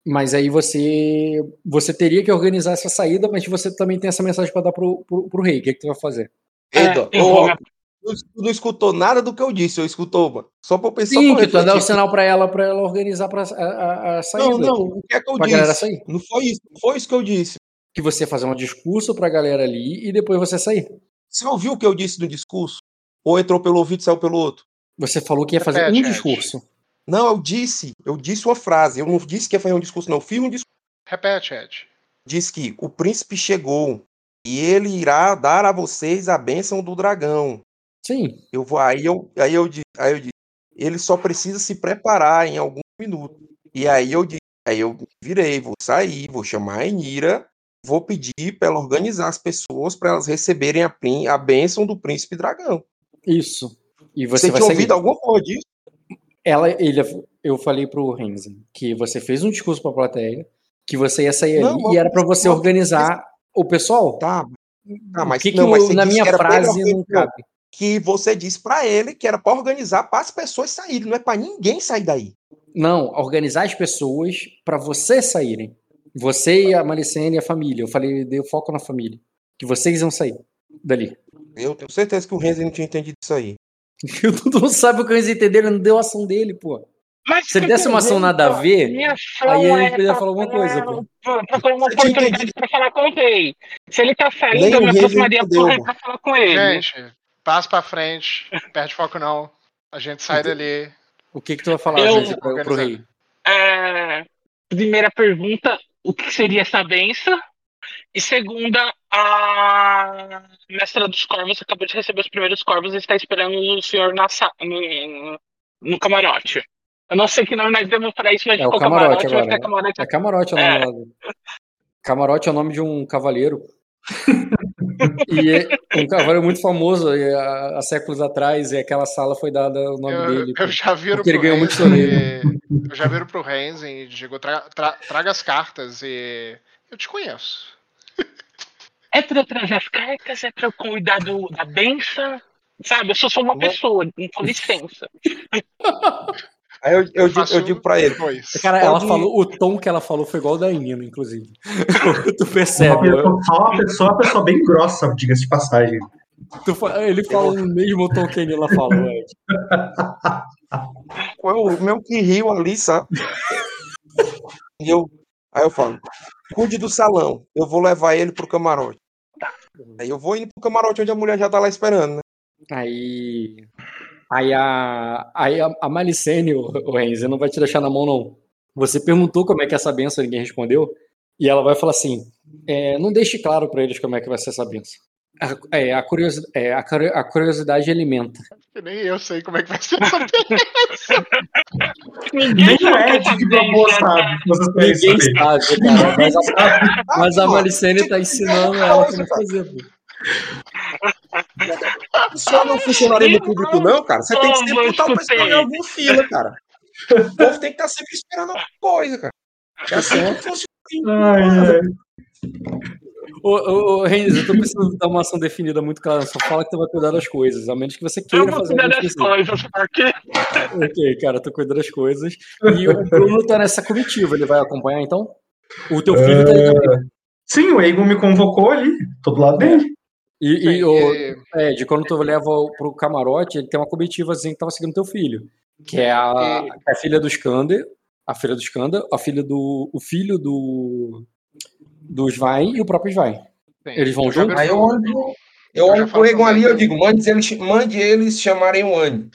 Mas aí você você teria que organizar essa saída, mas você também tem essa mensagem para dar pro, pro, pro rei. O que, que tu vai fazer? Eita, É, ó, tu não escutou nada do que eu disse, eu escutou, mano. Só pra eu pensar Sim, pra que tu dar o refletir. sinal para ela para ela organizar pra, a, a, saída. Não, não, o que é que eu disse? sair. Não foi isso, não foi isso que eu disse. Que você fazer um discurso pra galera ali e depois você sair. Você ouviu o que eu disse no discurso? Ou entrou pelo ouvido e saiu pelo outro? Você falou que ia fazer Repete, um discurso. Não, eu disse, eu disse uma frase. Eu não disse que ia fazer um discurso, não. Eu fiz um discurso. Repete, Ed. Diz que o príncipe chegou e ele irá dar a vocês a bênção do dragão. Sim. Eu vou, aí eu, aí eu disse, aí eu disse, ele só precisa se preparar em alguns minutos. E aí eu disse, aí eu virei, vou sair, vou chamar a Enira, vou pedir para ela organizar as pessoas para elas receberem a, a bênção do príncipe dragão. Isso. E Você, você, vai tinha sair. ouvido alguma coisa disso? Ela, ele, eu falei pro Renzen que você fez um discurso pra plateia, que você ia sair Não, ali e era pra você não, organizar o pessoal. Tá, tá, mas que, que mas eu- você na disse minha frase não cabe? que você disse para ele que era para organizar para as pessoas saírem, não é para ninguém sair daí. Não, organizar as pessoas pra você saírem. Você e a Maricene e a família. Eu falei, dei foco na família. Que vocês iam sair dali. Eu tenho certeza que o Renzi não tinha entendido isso aí. (laughs) O Dudu não sabe o que eles entenderam, ele não deu a ação dele, pô. Mas Se ele desse uma ação eu nada a ver, aí gente é poderia falar alguma coisa, pô. Procurar uma oportunidade pra falar com o rei. Se ele tá saindo, Nem eu me aproximaria pro rei pra falar com ele. Gente, passa pra frente. Perde foco não. A gente sai dali. O que que tu vai falar, Eu- gente, pro, pro rei? É, primeira pergunta, o que seria essa benção? E segunda, a mestra dos corvos acabou de receber os primeiros corvos e está esperando o senhor na sa- no, no camarote. Eu não sei que nome nós demos para isso, mas É o ficou camarote camarote, vai agora. camarote É camarote é o nome lá. Camarote é o nome de um cavaleiro. (laughs) e é um cavaleiro muito famoso e há, há séculos atrás, e aquela sala foi dada o nome Eu, dele. eu já viro porque ele pro ganhou muito Renzen. Eu já viro pro Renzen e digo, tra- tra- traga as cartas e. Eu te conheço. É pra eu trazer as cartas, é pra eu cuidar do, da benção. Sabe, eu só sou uma Não. pessoa, com licença. (laughs) Aí eu, eu, digo, faço eu digo para ele, Dois. Cara, ela falou, o tom que ela falou foi igual o da Nina, inclusive. (laughs) tu Uma percebe? pessoa, só uma pessoa, uma pessoa bem grossa, diga-se de passagem. Tu ele fala no mesmo tom que a Nina falou, Ed. eu mesmo que rio ali, sabe? E eu, aí eu falo, cuide do salão, eu vou levar ele pro camarote. Aí eu vou indo pro camarote onde a mulher já tá lá esperando, né? Aí. Aí a. Aí a, a Malicene, o, o não vai te deixar na mão, não. Você perguntou como é que é essa benção, ninguém respondeu. E ela vai falar assim: é, não deixe claro pra eles como é que vai ser essa benção. A, é, a, curiosi- é, a curi- a curiosidade alimenta. Nem eu sei como é que vai ser essa. (laughs) Ninguém Nem o sabe Ed essa que propôs benção, sabe. Vocês querem Ninguém sabe, cara. Mas a, mas a pô, Malicene tá ensinando ela como fazer. pô. Só não funcionaria no público, não, cara. Você tem que sempre botar o pessoal em alguma fila, cara. O povo tem que estar sempre esperando alguma coisa, cara. É assim que funciona. Ai, ai. Ô, ô, ô, eu tô precisando dar uma ação definida muito clara. Só fala que tu vai cuidar das coisas, a menos que você Eu queira vou fazer cuidar das coisas, porque (laughs) Ok, cara, tu cuida das coisas. E o Bruno tá nessa comitiva, ele vai acompanhar então? O teu filho tá aí também. Sim, o Egon me convocou ali, tô do lado dele. E, e o e- Ed, quando tu leva pro camarote, ele tem uma comitiva assim que tava seguindo teu filho. Que é a, E- é a filha do Skander, a filha do Skander, a filha do. o filho do. Do Svein e o próprio Svein. sim, Eles vão juntos? Aí eu olho, eu olho pro Egon ali e eu digo, mande eles, mande eles chamarem o Anne.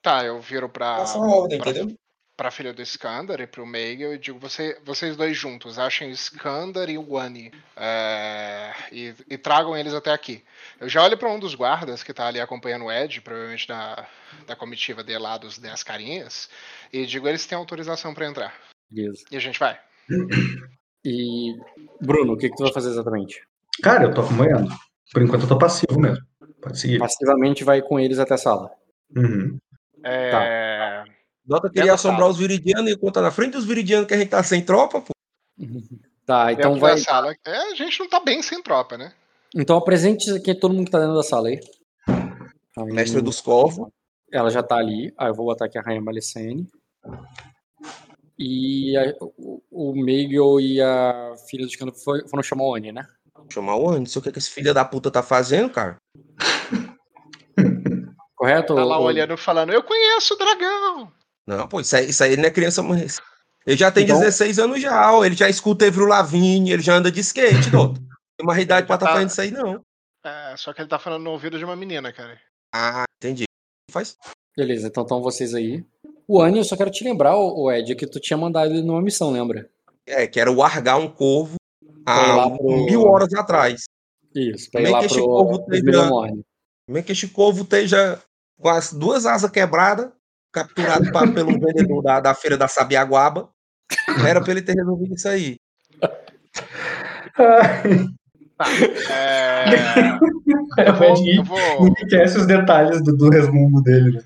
Tá, eu viro pra, Passa a ordem, pra, entendeu? pra filha do Skandar e pro Meigel e digo, você, vocês dois juntos, achem o Skandar e o Wani é, e, e tragam eles até aqui. Eu já olho pra um dos guardas que tá ali acompanhando o Ed, provavelmente da, da comitiva dele lá dos 10 carinhas, e digo, eles têm autorização pra entrar. Beleza. E a gente vai. (clears throat) E. Bruno, o que, que tu vai fazer exatamente? Cara, eu tô acompanhando. Por enquanto eu tô passivo mesmo. Pode seguir. Passivamente vai com eles até a sala. Uhum. É, Dota Dentro queria assombrar sala. os viridianos e contar na frente dos viridianos que a gente tá sem tropa, pô. (laughs) Tá, então dentro vai. da sala. É, a gente não tá bem sem tropa, né? Então apresente aqui todo mundo que tá dentro da sala aí. Aí, Mestre dos corvos. Ela já tá ali. Aí eu vou botar aqui a Rainha Malicene. E a- o, o Meigel e a filha do Escândalo foi- foram chamar o Annie, né? Chamar o Anne. Não sei o que, que esse filho da puta tá fazendo, cara. (laughs) Correto? Tá lá ô- olhando falando, eu conheço o dragão! Não, pô, isso aí, isso aí não é criança, mas. Ele já tem Então- 16 anos já, ó. Ele já escuta Evro Lavigne, ele já anda de skate, (laughs) Dota. Tem uma idade pra tá tá- fazendo isso aí, não. É, só que ele tá falando no ouvido de uma menina, cara. Ah, entendi. Faz. Beleza, então estão vocês aí. O Annie, eu só quero te lembrar, ô Ed, que tu tinha mandado ele numa missão, lembra? É, quero largar um corvo Pra ir há lá pro- mil horas atrás. Isso, pra ir é lá que pro, povo pro teve Vila a- Morne. Como é que esse corvo esteja com as duas asas quebradas, capturado pa- pelo vendedor da, da feira da Sabiaguaba? Era pra ele ter resolvido isso aí. É, (laughs) É, eu, o vou, Ed eu vou, enriquece os detalhes do, do resmungo dele. né?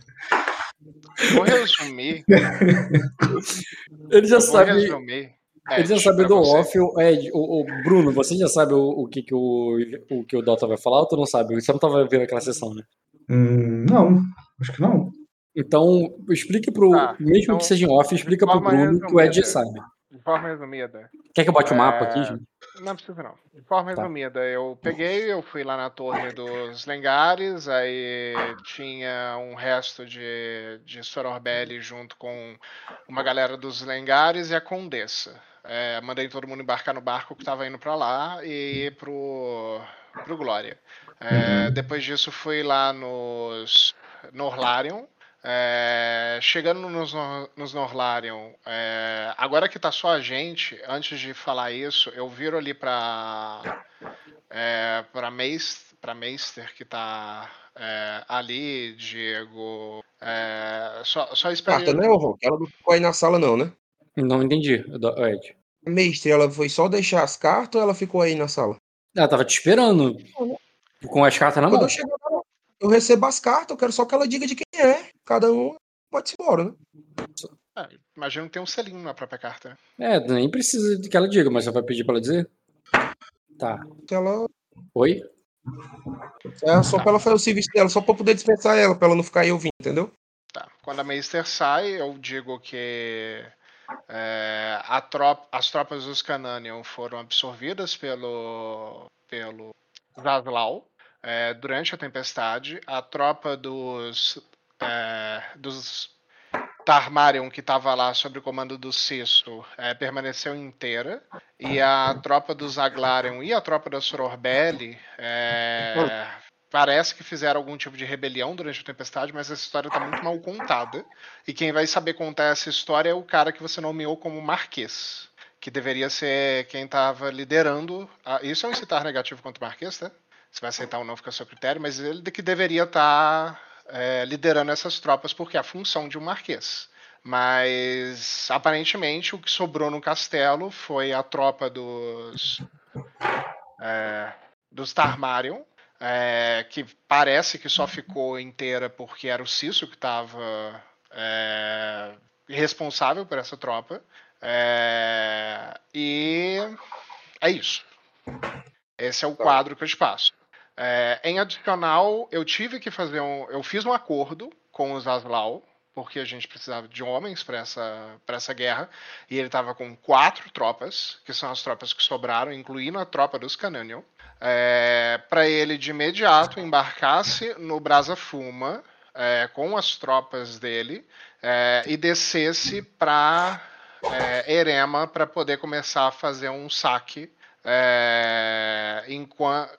Vou resumir. Ele já vou sabe. resumir. Ele já sabe do você. off, o, Ed, o, o Bruno, você já sabe o, o que, que o, o que o Dota vai falar ou tu não sabe? Você não tava vendo aquela sessão, né? Hum, não, acho que não. Então, explique pro. Tá, mesmo então, que seja em off, explica pro Bruno que o Ed sabe. Forma resumida. Quer que eu bote o mapa É, aqui, gente? Não precisa não. De forma Tá. resumida, eu peguei, eu fui lá na torre dos Lengares, aí tinha um resto de, de Sororbelli junto com uma galera dos Lengares e a Condessa. É, mandei todo mundo embarcar no barco que estava indo para lá e ir pro, pro Glória. É, Depois disso fui lá nos Norlarion. É, chegando nos, nos Norlarion, é, agora que tá só a gente, antes de falar isso, eu viro ali pra é, pra, Meis, pra Meister que tá é, ali, Diego. É, só, só espera. Carta, né, ô Rock? Ela não ficou aí na sala, não, né? Não entendi, Ed. Mestre, ela foi só deixar as cartas ou ela ficou aí na sala? Ela tava te esperando. Com as cartas na Quando mão. eu eu recebo as cartas, eu quero só que ela diga de quem é. Cada um pode ir embora, né? É, imagino que tem um selinho na própria carta. É, nem precisa de que ela diga, mas você vai pedir pra ela dizer? Tá. Ela, Oi? é só pra ela fazer o serviço dela, só pra poder dispensar ela, pra ela não ficar aí ouvindo, entendeu? Tá. Quando a Meister sai, eu digo que é, a trop- as tropas dos Cananion foram absorvidas pelo, pelo Zaslau é, durante a tempestade. A tropa dos, é, dos Tarmarion, que estava lá sob o comando do Cisso, é, permaneceu inteira. E a tropa dos Aglarion e a tropa da Sororbelli é, parece que fizeram algum tipo de rebelião durante a tempestade, mas essa história está muito mal contada. E quem vai saber contar essa história é o cara que você nomeou como Marquês, que deveria ser quem estava liderando. A... Isso é um incitar negativo contra o Marquês, tá? Se vai aceitar ou não fica a seu critério, mas ele que deveria estar tá, é, liderando essas tropas, porque é a função de um Marquês. Mas aparentemente o que sobrou no castelo foi a tropa dos. É, dos Tarmarion, é, que parece que só ficou inteira porque era o Cício que estava é, responsável por essa tropa. É, e é isso. Esse é o quadro que eu te passo. É, em adicional, eu tive que fazer um. Eu fiz um acordo com os Aslau, porque a gente precisava de homens para essa, essa guerra, e ele estava com quatro tropas, que são as tropas que sobraram, incluindo a tropa dos Cananion é, para ele de imediato embarcasse no Brasa Fuma é, com as tropas dele é, e descesse para é, Erema para poder começar a fazer um saque é, enquanto,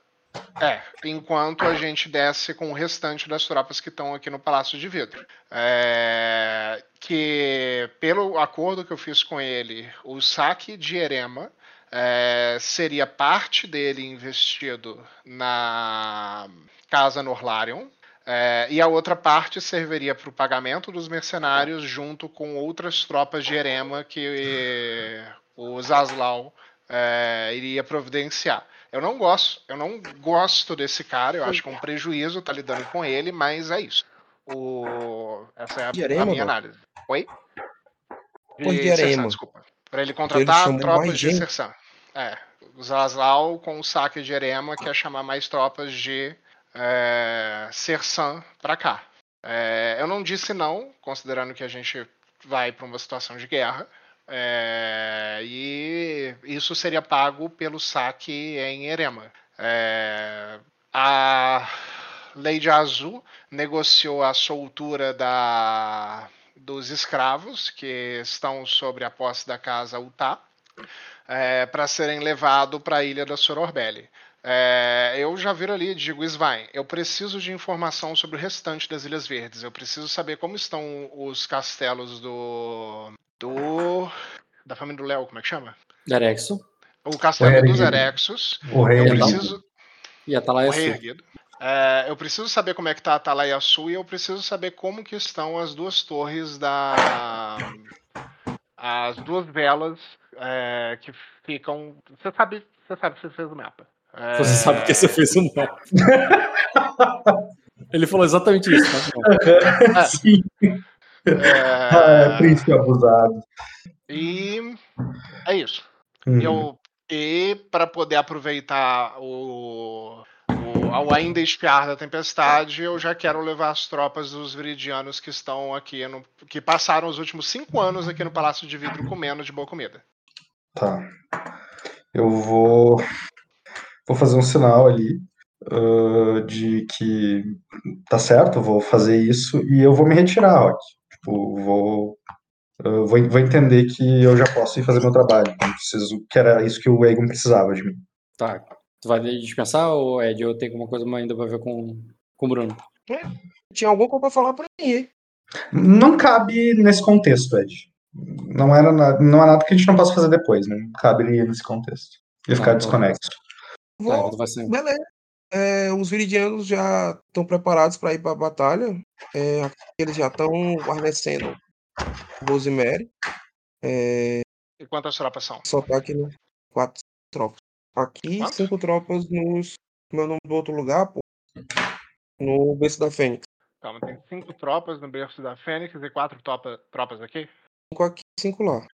é, enquanto a gente desce com o restante das tropas que estão aqui no Palácio de Vidro. É, que, pelo acordo que eu fiz com ele, o saque de Erema é, seria parte dele investido na Casa Norlarion, é, e a outra parte serviria para o pagamento dos mercenários junto com outras tropas de Erema que o Zaslau é, iria providenciar. Eu não gosto, eu não gosto desse cara, eu acho que é um prejuízo estar tá lidando com ele, mas é isso. O, essa é a, a minha análise. Oi? De, de Erema. Desculpa. Para ele contratar tropas de inserção. É, Zaslau com o saque de Erema quer chamar mais tropas de é, Sersan para cá. É, eu não disse não, considerando que a gente vai para uma situação de guerra. É, e isso seria pago pelo saque em Erema. É, a Lady Azul negociou a soltura da, dos escravos que estão sobre a posse da casa Utah é, para serem levados para a ilha da Sororbelli. É, eu já viro ali e digo, Svain, eu preciso de informação sobre o restante das Ilhas Verdes. Eu preciso saber como estão os castelos do. Do. da família do Léo, como é que chama? Erexo. O castelo dos Erexos. O rei eu preciso. E a Atalaia Sul. É, eu preciso saber como é que tá a Atalaia Sul e eu preciso saber como que estão as duas torres da. as duas velas é, que ficam. Você sabe, você sabe que você fez o mapa. É... Você sabe que você fez o mapa. (laughs) Ele falou exatamente isso. Tá? (laughs) Sim. É... Ah, é príncipe abusado. E é isso. Uhum. Eu, e para poder aproveitar o, o, ao ainda espiar da tempestade, eu já quero levar as tropas dos viridianos que estão aqui, no, que passaram os últimos cinco anos aqui no Palácio de Vidro comendo de boa comida. Tá. Eu vou, vou fazer um sinal ali uh, de que tá certo, vou fazer isso e eu vou me retirar, Rock. Tipo, vou, vou, vou entender que eu já posso ir fazer meu trabalho. Não preciso, que era isso que o Egon precisava de mim. Tá. Tu vai dispensar ou Ed, eu tenho alguma coisa ainda pra ver com, com o Bruno? É, tinha alguma coisa pra falar pra mim, hein? Não cabe nesse contexto, Ed não era nada, não é nada que a gente não possa fazer depois, não caberia nesse contexto. Ia ficar desconexo. Vou, beleza. É, os viridianos já estão preparados para ir para a batalha. É, eles já estão guarnecendo Rosemary. É, e quantas tropas são? Só tá aqui no quatro tropas. Aqui, Quanto? cinco tropas nos. Meu nome do outro lugar, pô. No berço da Fênix. Calma, tem cinco tropas no berço da Fênix e quatro tropa, tropas aqui? cinco aqui, cinco lá.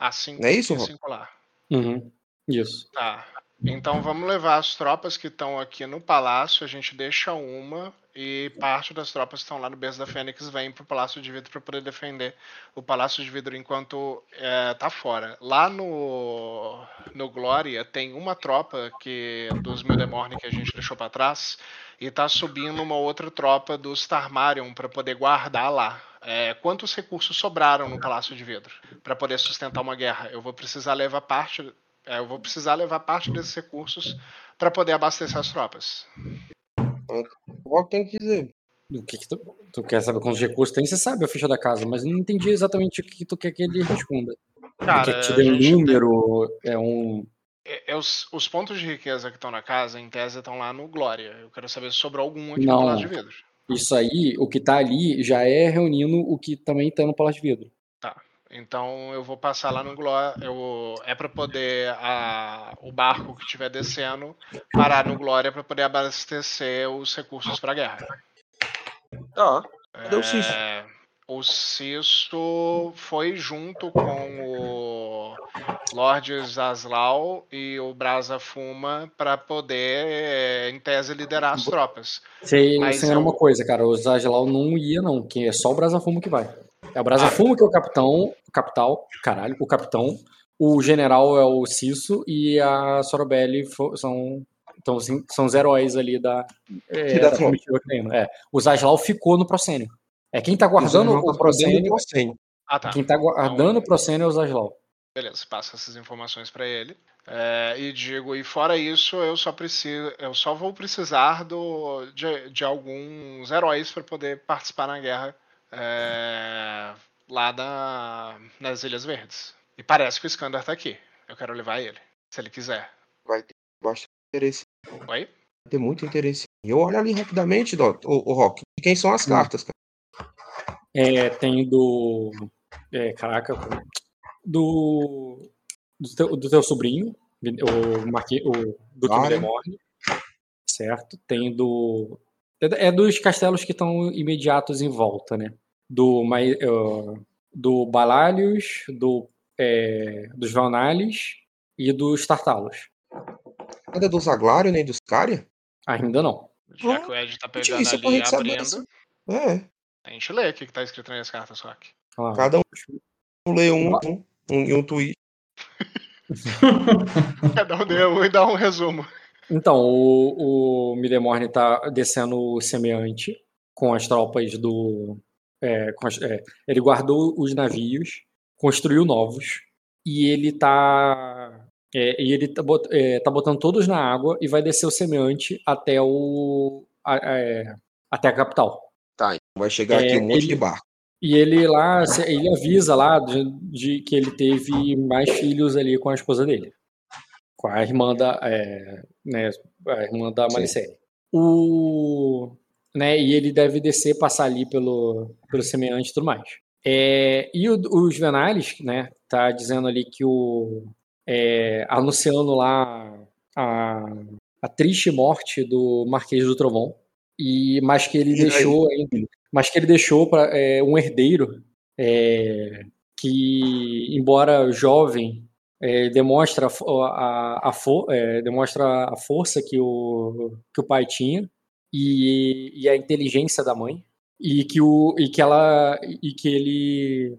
Ah, cinco Não é isso, cinco lá. Uhum. Isso. Tá. Então vamos levar as tropas que estão aqui no palácio, a gente deixa uma e parte das tropas que estão lá no berço da Fênix vem pro Palácio de Vidro para poder defender o Palácio de Vidro enquanto é, tá fora. Lá no no Glória tem uma tropa que dos Mildemorne que a gente deixou para trás e tá subindo uma outra tropa dos Tarmarion para poder guardar lá. É, quantos recursos sobraram no Palácio de Vidro para poder sustentar uma guerra? Eu vou precisar levar parte eu vou precisar levar parte desses recursos para poder abastecer as tropas. O que tem que dizer? O que, que tu, tu quer saber quantos recursos tem? Você sabe a ficha da casa, mas não entendi exatamente o que tu quer que ele responda. Cara, quer que te dê um número, é um. É, é os, os pontos de riqueza que estão na casa, em tese, estão lá no Glória. Eu quero saber se sobrou algum aqui Não. no Palácio de Vidro. Isso aí, o que tá ali já é reunindo o que também tá no Palácio de Vidro. Então eu vou passar lá no Glória. Eu, é para poder a, o barco que estiver descendo parar no Glória para poder abastecer os recursos para a guerra. Tá. Cadê o Cisso? É, o Cisso foi junto com o Lorde Zaslau e o Brasa Fuma para poder, é, em tese, liderar as tropas. Você Mas ensina eu- uma coisa, cara, o Zaglau não ia, não, que é só o Brasa Fumo que vai. É o Brasa Fumo que é o capitão, o capital, caralho, o capitão, o general é o Cisso e a Sorobelli são. Então, assim, são os heróis ali da, é, da comitiva tá indo. É, o Zaglau ficou no Procênio. É quem tá guardando o Procênio. Ah, tá. Quem tá guardando o Procênio é o Zaglau. Beleza, passa essas informações para ele. É, e digo, e fora isso, eu só preciso, eu só vou precisar do, de, de alguns heróis para poder participar na guerra é, lá na, nas Ilhas Verdes. E parece que o Skander tá aqui. Eu quero levar ele, se ele quiser. Vai ter bastante interesse. Oi? Vai ter muito interesse. Eu olho ali rapidamente, Dot, o, o Rock. Quem são as Hum. cartas, cara? É, tem do. É, caraca, do. Do teu, do teu sobrinho, o, Marque, o Vale. Midemorne, certo? Tem do. É é dos castelos que estão imediatos em volta, né? Do, eh, do Balalios, do, é, dos Vanales e dos Tartalos. Nada do Zaglário nem dos Cária? Ainda não. Já que o Ed tá pegando Isso é ali e abrindo, assim. É. a gente lê o que, que tá escrito nas cartas, Rock. Ah, Cada um lê um, um, um e um tweet. (laughs) Cada um dê um e dá um resumo. Então, o, o Midemorne tá descendo o semeante com as tropas do. é, as- é, ele guardou os navios, construiu novos, e ele tá. é, e ele tá, bot- é, tá botando todos na água e vai descer o semeante até o. a- é, até a capital. Tá, então vai chegar É, aqui um monte ele- de barco. E ele lá, ele avisa lá de, de que ele teve mais filhos ali com a esposa dele. Com a irmã da, é, né, a irmã da. Malicene. O, né, e ele deve descer, passar ali pelo, pelo semeante e tudo mais. É, e o- os Venales, né, tá dizendo ali que o, é, anunciando lá a, a triste morte do Marquês do Trovão, e, mas que ele E aí? deixou ainda mas que ele deixou para um herdeiro é, que, embora jovem, é, demonstra, a, a, é, demonstra a força que o, que o pai tinha e, e a inteligência da mãe e que o e que ela e que ele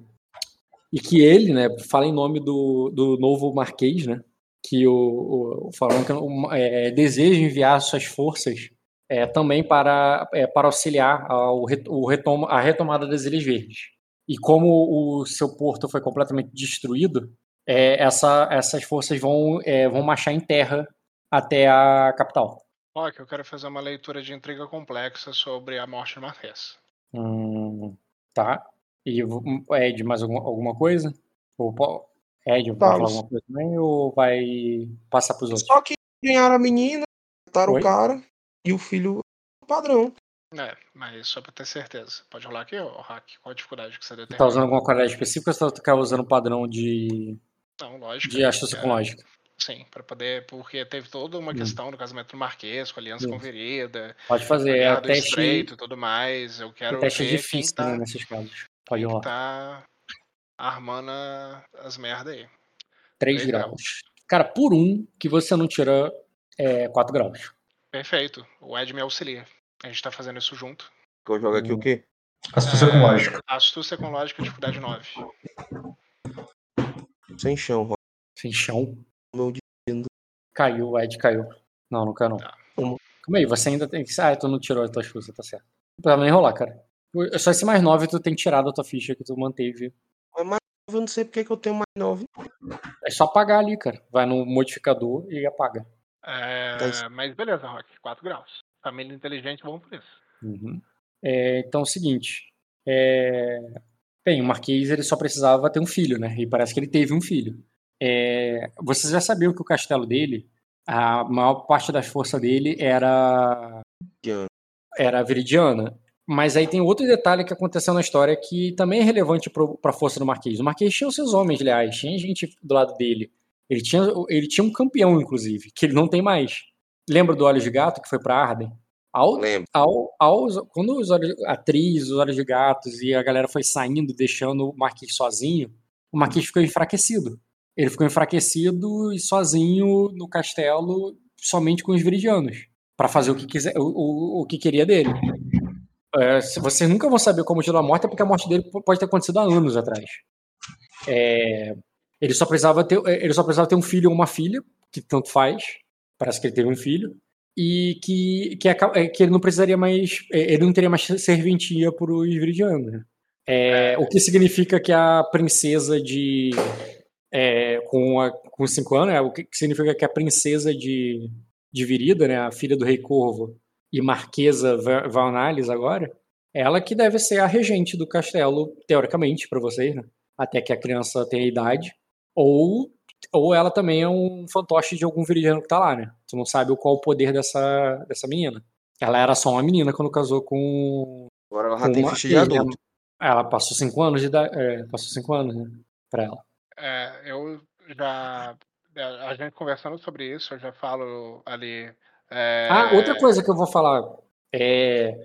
e que ele né fala em nome do, do novo marquês né que o, o que é, deseja enviar suas forças é, também para, é, para auxiliar ao o retoma, a retomada das Ilhas Verdes. E como o seu porto foi completamente destruído, é, essa, essas forças vão, é, vão marchar em terra até a capital. Rock, eu quero fazer uma leitura de intriga complexa sobre a morte do Marquês. Hum, tá. E vo- Ed, mais alguma, alguma coisa? Ou, Ed, vai Tá, falar alguma coisa também ou vai passar para os outros? Só que ganharam a menina, mataram Oi? o cara e o filho padrão. É, mas só pra ter certeza. Pode rolar aqui, ô Rock? Qual a dificuldade que você Tá determina? usando alguma qualidade específica ou você tá usando padrão de, Não, lógico. de astúcia é, com lógica? Sim, pra poder. Porque teve toda uma Hum. questão do casamento do Marquês, com a aliança Hum. com Vereda, Pode fazer. É guerra a do teste, Estreito e tudo mais. Eu o quero teste é ver difícil tá, né, nesses casos. Pode rolar. tá armando as merda aí. Três três graus. Cara, por um que você não tira é, 4 graus. Perfeito. O Ed me auxilia. A gente tá fazendo isso junto. Eu jogo aqui o quê? Astúcia com lógica. Astúcia com lógica, dificuldade 9. Sem chão, Rock. Sem chão. Meu destino. Caiu, o Ed caiu. Não, não caiu não. Tá. Calma aí, você ainda tem que. Ah, tu não tirou a tua astúcia, tá certo. Não precisa nem rolar, cara. Só esse mais 9 tu tem tirado a tua ficha que tu manteve. Mas mais nove, eu não sei porque que eu tenho mais 9. É só apagar ali, cara. Vai no modificador e apaga. É, Tá mas beleza, Rock. 4 graus. Família inteligente, vamos por isso. Uhum. É, então é o seguinte. É... Bem, o Marquês ele só precisava ter um filho, né? E parece que ele teve um filho. É... Vocês já sabiam que o castelo dele, a maior parte das forças dele era era viridiana. Mas aí tem outro detalhe que aconteceu na história que também é relevante para a força do Marquês. O Marquês tinha os seus homens leais, tinha gente do lado dele. Ele tinha, ele tinha um campeão, inclusive, que ele não tem mais. Lembra do Olhos de Gato, que foi para Arden? Ao, Lembro. ao, aos, quando os olhos, atriz, os olhos de gatos e a galera foi saindo, deixando o Marquês sozinho, o Marquês ficou enfraquecido. Ele ficou enfraquecido e sozinho no castelo, somente com os viridianos, para fazer o que quiser, o, o, o que queria dele. É, vocês nunca vão saber como tirou a morte, é porque a morte dele pode ter acontecido há anos atrás. É, ele só precisava ter, ele só precisava ter um filho ou uma filha, que tanto faz. Parece que ele teve um filho e que, que, aca- é, que ele não precisaria mais, é, ele não teria mais serventia para os viridianos. né? É, o que significa que a princesa de é, com, a, com cinco anos, é, o que significa que a princesa de, de Virida, né, a filha do rei Corvo e marquesa Va- Valnalis agora, ela que deve ser a regente do castelo, teoricamente, para vocês, né? até que a criança tenha idade, ou ou ela também é um fantoche de algum viridiano que tá lá, né? Tu não sabe qual o poder dessa, dessa menina. Ela era só uma menina quando casou com. Agora ela já tem ficha de adulto. Ela passou cinco anos de idade. É, passou cinco anos, né? Pra ela. É, eu já. é, A gente conversando sobre isso, eu já falo ali. é, Ah, outra coisa que eu vou falar. É,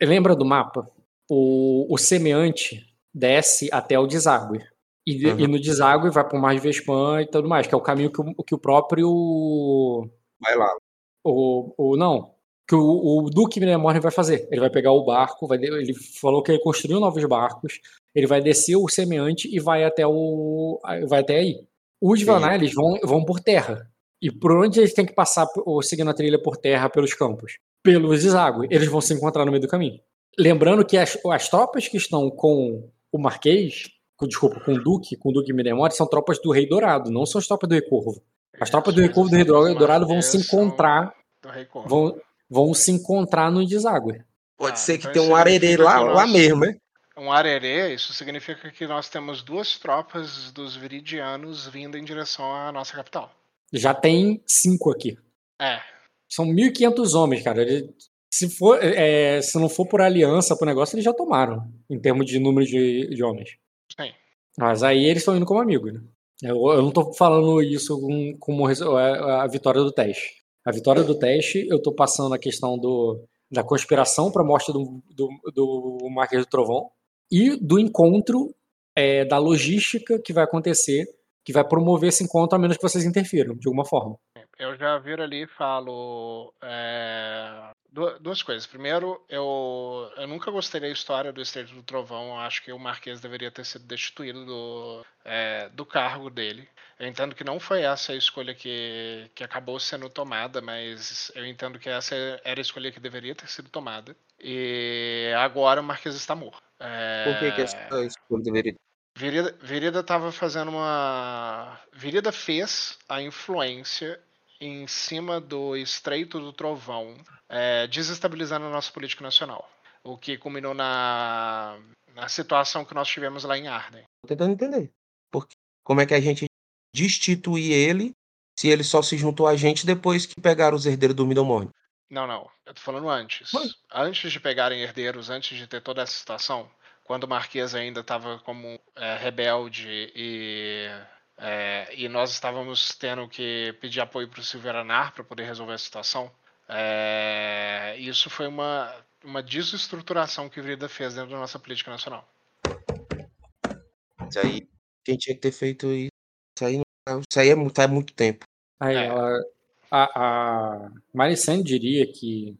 lembra do mapa? O, o semeante desce até o deságue. E, Uhum. e no deságue vai pro Mar de Vespan e tudo mais, que é o caminho que o, que o próprio Vai lá. O, o, não, que o, o Duque Minemorne vai fazer. Ele vai pegar o barco, vai, ele falou que ele construiu novos barcos, ele vai descer o semeante e vai até o vai até aí. Os. Vanais vão, vão por terra. E por onde eles têm que passar, ou seguindo a trilha por terra pelos campos? Pelos deságues. Eles vão se encontrar no meio do caminho. Lembrando que as, as tropas que estão com o Marquês, desculpa, com o Duque, com o Duque Minemorne, são tropas do Rei Dourado, não são as tropas do Rei Corvo. As tropas do Rei Corvo e do Rei Dourado vão se encontrar vão, vão se encontrar no deságue. Pode Ah, ser que então tenha um arerê lá, que lá nós- mesmo, né? Um arerê, isso significa que nós temos duas tropas dos viridianos vindo em direção à nossa capital. Já tem cinco aqui. É, São 1.500 homens, cara. Ele- se, for, é, se não for por aliança pro negócio, eles já tomaram, em termos de número de, de homens. Mas aí eles estão indo como amigos, né? Eu, eu não tô falando isso com- como res- a, a vitória do teste. A vitória do teste, eu tô passando a questão do, da conspiração para a morte do, do, do Marquês do Trovão e do encontro é, da logística que vai acontecer, que vai promover esse encontro a menos que vocês interfiram, de alguma forma. eu já viro ali e falo é, duas coisas. Primeiro, eu, eu nunca gostei da história do Estreito do Trovão. Eu acho que o Marquês deveria ter sido destituído do, é, do cargo dele. Eu entendo que não foi essa a escolha que, que acabou sendo tomada, mas eu entendo que essa era a escolha que deveria ter sido tomada. E agora o Marquês está morto. É, Por que, que essa escolha deveria. Virida, Virida tava fazendo uma. Virida fez a influência em cima do Estreito do Trovão, é, desestabilizando a nossa política nacional. O que culminou na, na situação que nós tivemos lá em Arden. Tô tentando entender. Porque como é que a gente destitui ele se ele só se juntou a gente depois que pegaram os herdeiros do Middlemorn? Não, não. Eu tô falando antes. Mas- Antes de pegarem herdeiros, antes de ter toda essa situação, quando o Marquês ainda estava como é, rebelde e, é, e nós estávamos tendo que pedir apoio para o Silveranar para poder resolver a situação, é, isso foi uma, uma desestruturação que o Vrida fez dentro da nossa política nacional. Mas aí quem tinha que ter feito isso aí Isso aí é muito, faz muito tempo. Aí É. ela. A, a Maricene diria que.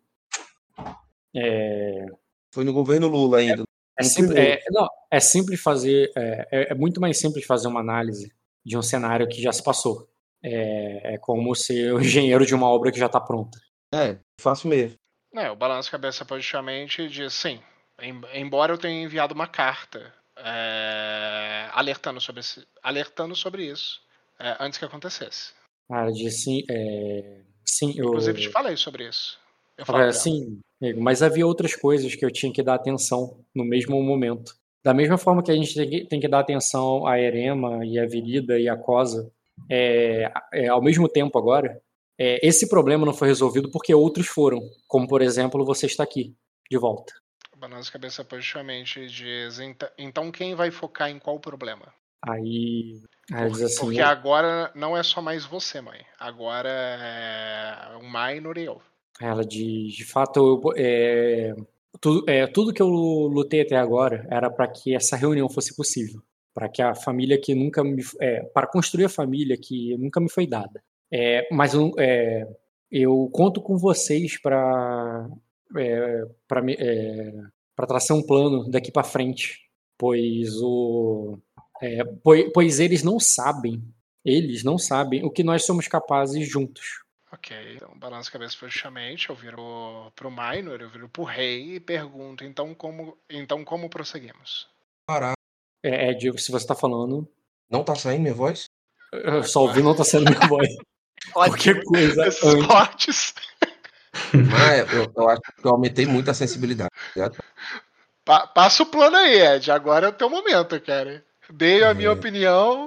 É, Foi no governo Lula ainda. é, No simples, é, não, é simples fazer. É, é- é muito mais simples fazer uma análise de um cenário que já se passou. É, é como ser o (laughs) engenheiro de uma obra que já está pronta. É, fácil mesmo. É, o balanço cabeça positivamente diz sim. em- embora eu tenha enviado uma carta é, alertando, sobre esse- alertando sobre isso é, antes que acontecesse. Cara, de sim. É, sim, eu. Inclusive te falei sobre isso. Eu falei sim, mas havia outras coisas que eu tinha que dar atenção no mesmo momento. Da mesma forma que a gente tem que, tem que dar atenção à Erema e à Virida e à Cosa, é, é, ao mesmo tempo agora, é, esse problema não foi resolvido porque outros foram, como por exemplo você está aqui, de volta. O balanço cabeça positivamente diz "Enta- então quem vai focar em qual problema? Aí, aí Porque, assim, porque agora não é só mais você, mãe. Agora é o Minor e eu. ela diz, de fato, eu, é, tudo, é, tudo que eu lutei até agora era para que essa reunião fosse possível, para que a família que nunca me, é, para construir a família que nunca me foi dada. É, mas eu, é, eu conto com vocês para é, para é, traçar um plano daqui para frente, pois o é, pois, pois eles não sabem, eles não sabem o que nós somos capazes juntos. Ok, então balanço a cabeça positivamente, eu viro pro Minor, eu viro pro rei e pergunto, então como, então como prosseguimos? Parar. É, é Diego, se você tá falando, Não tá saindo minha voz? eu só ouvi não tá sendo minha voz. (laughs) Qualquer coisa Esses cortes. Mas eu, eu acho que eu aumentei muito a sensibilidade. tá ligado? Pa- passa o plano aí, Ed. Agora é o teu momento, cara. Dei a minha É. opinião,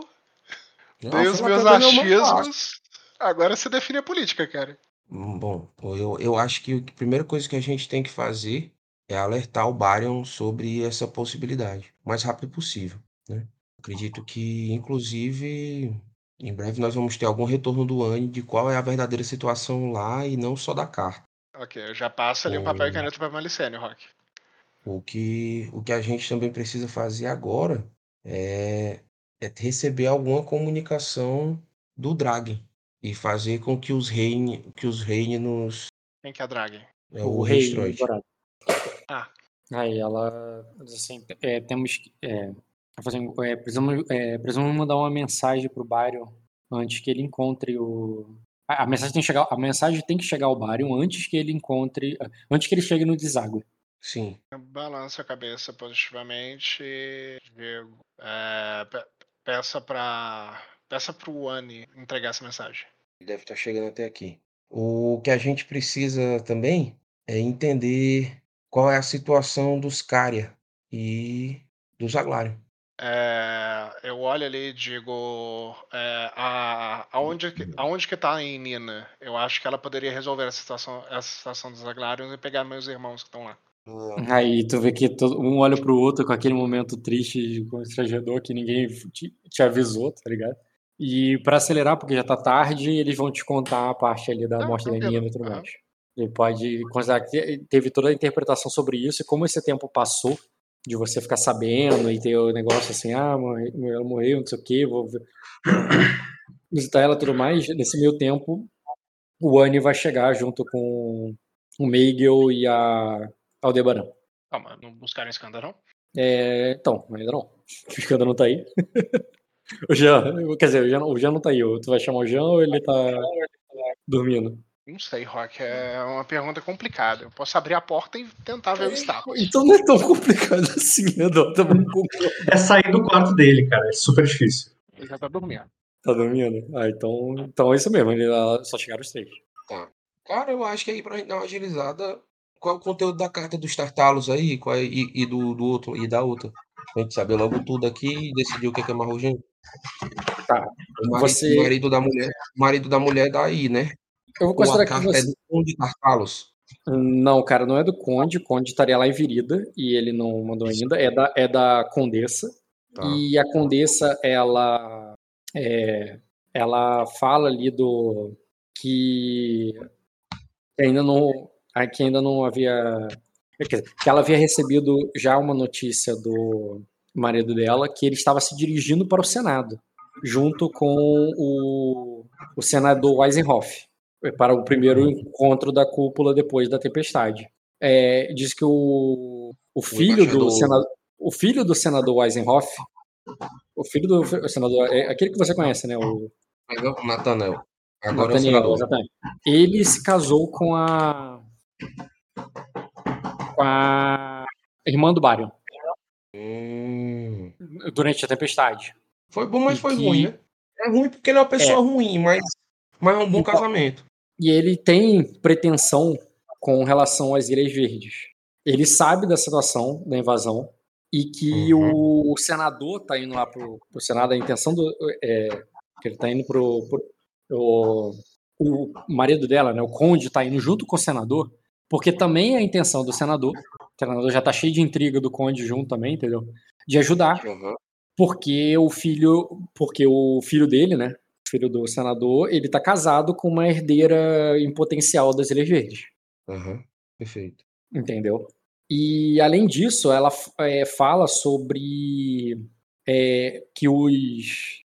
Não, dei os meus fácil. achismos. Agora você define a política, cara. Hum, Bom, eu, eu acho que a primeira coisa que a gente tem que fazer é alertar o Baryon sobre essa possibilidade, o mais rápido possível, né? Acredito que, inclusive, em breve nós vamos ter algum retorno do Anne de qual é a verdadeira situação lá e não só da carta. Ok, eu já passo ali um papel e caneta pra Malicene, Rock. O que, o que a gente também precisa fazer agora é, é receber alguma comunicação do Dragon e fazer com que os reine, que os reinos, Quem que é a Drag? é, o, rei Stroid. dourado. Ah. Aí ela diz assim, é, temos que- é, fazendo, é, precisamos, é, precisamos mandar uma mensagem pro Baryon antes que ele encontre o a, a mensagem tem que chegar, a mensagem tem que chegar ao Baryon antes que ele encontre, antes que ele chegue no deságue. Sim. Balança a cabeça positivamente. Diego. É, pe- peça pra. Peça pro Anne entregar essa mensagem. Deve estar chegando até aqui. O que a gente precisa também é entender qual é a situação dos Caria e dos Aglário. É, eu olho ali e digo. É, a, aonde, que- aonde que tá em Nina? Eu acho que ela poderia resolver essa situação, essa situação dos Aglarions e pegar meus irmãos que estão lá. Aí tu vê que todo, um olha pro outro com aquele momento triste, constrangedor que ninguém te, te avisou, tá ligado? E pra acelerar, porque já tá tarde, eles vão te contar a parte ali da Ah, morte da. Nina e tudo mais. E pode considerar que te- teve toda a interpretação sobre isso e como esse tempo passou de você ficar sabendo e ter o negócio assim, ah, ela morreu, não sei o quê, vou (coughs) visitar ela e tudo mais. Nesse meio tempo, o Annie vai chegar junto com o Meigel e a Aldebaran. Calma, não buscaram escândalo, não? É, então, ainda não. (laughs) O Jean não tá aí. (laughs) O Jean, quer dizer, o Jean, o Jean não tá aí. Tu vai chamar o Jean ou ele tá dormindo? Não sei, Rock. É uma pergunta complicada. Eu posso abrir a porta e tentar ver o status. Então não é tão complicado assim. Tá bom, concordo. É sair do quarto dele, cara. É super difícil. Ele já tá dormindo. Tá dormindo? Ah, então, então é isso mesmo. Ele, ah, só chegaram os três. Cara, eu acho que aí pra gente dar uma agilizada, qual é o conteúdo da carta dos Tartalos aí qual é- e, e do, do outro e da outra? Pra gente saber logo tudo aqui e decidir o que é que é. Tá. O marido, Você- marido da mulher, marido da mulher daí, né? Eu vou Ou a considerar que você. é do Conde Tartalos. Não, cara, não é do Conde. O Conde estaria lá em Virida e ele não mandou ainda. É da, é da Condessa. Tá. E a Condessa, ela. é, ela fala ali do. que ainda não. que ainda não havia. Dizer, que ela havia recebido já uma notícia do marido dela que ele estava se dirigindo para o Senado. junto com o, o senador Eisenhoff para o primeiro encontro da cúpula depois da tempestade. É, diz que o, o filho do senador, o filho do senador Eisenhoff, o filho do senador, é aquele que você conhece, né? O Nathaniel. Agora Nathaniel, é o exatamente. Ele se casou com a com a irmã do Baryon. Hum. Durante a tempestade. Foi bom, mas e foi que... ruim, né? É ruim porque ele é uma pessoa é. ruim, mas, mas é um bom então, casamento. E ele tem pretensão com relação às Ilhas Verdes. Ele sabe da situação da invasão e que uhum. o senador está indo lá pro, pro Senado, a intenção do. É, que ele está indo pro. pro o, o marido dela, né, o conde, está indo junto com o senador, porque também é a intenção do senador, o senador já está cheio de intriga do conde junto também, entendeu? De ajudar. Uhum. Porque o filho, porque o filho dele, né, filho do senador, ele tá casado com uma herdeira em potencial das Ilhas Verdes. Uhum, perfeito. Entendeu? E além disso, ela é, fala sobre é, que os.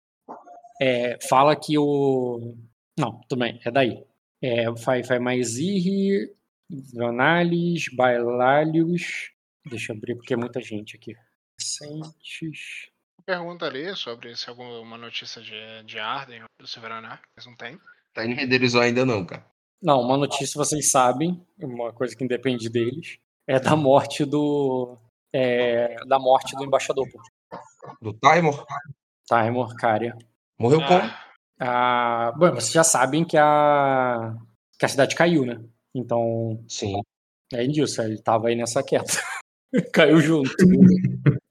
É, fala que o. Não, tudo bem, é daí. É, faz, faz mais Irri, Vanales, Bailálios. Deixa eu abrir porque é muita gente aqui. Recentes pergunta ali sobre se alguma notícia de, de Arden do Silveraná. Eles não têm. Tá em renderizou ainda não, cara. Não, uma notícia vocês sabem, uma coisa que independe deles, é da morte do. É, da morte do embaixador. Do Taimor? Taimor Cária. Morreu ah. como? Ah, bom, vocês já sabem que a, que a cidade caiu, né? Então. Sim. É disso, ele tava aí nessa queda. (laughs) caiu junto.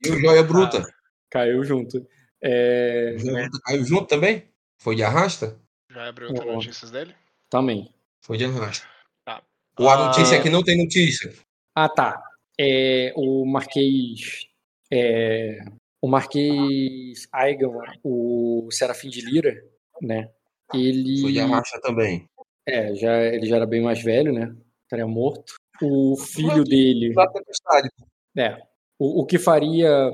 E o Joia Bruta? Ah. Caiu junto. É... Caiu junto também? Foi de arrasta? Já abriu outras notícias dele? Também. Foi de arrasta. Tá. Ou a notícia ah, é que não tem notícia? Ah, tá. É, o Marquês. É, o Marquês Aigan, o Serafim de Lira, né? Ele. Foi de arrasta também. É, já, ele já era bem mais velho, né? Estaria morto. O filho dele. É. O, o que faria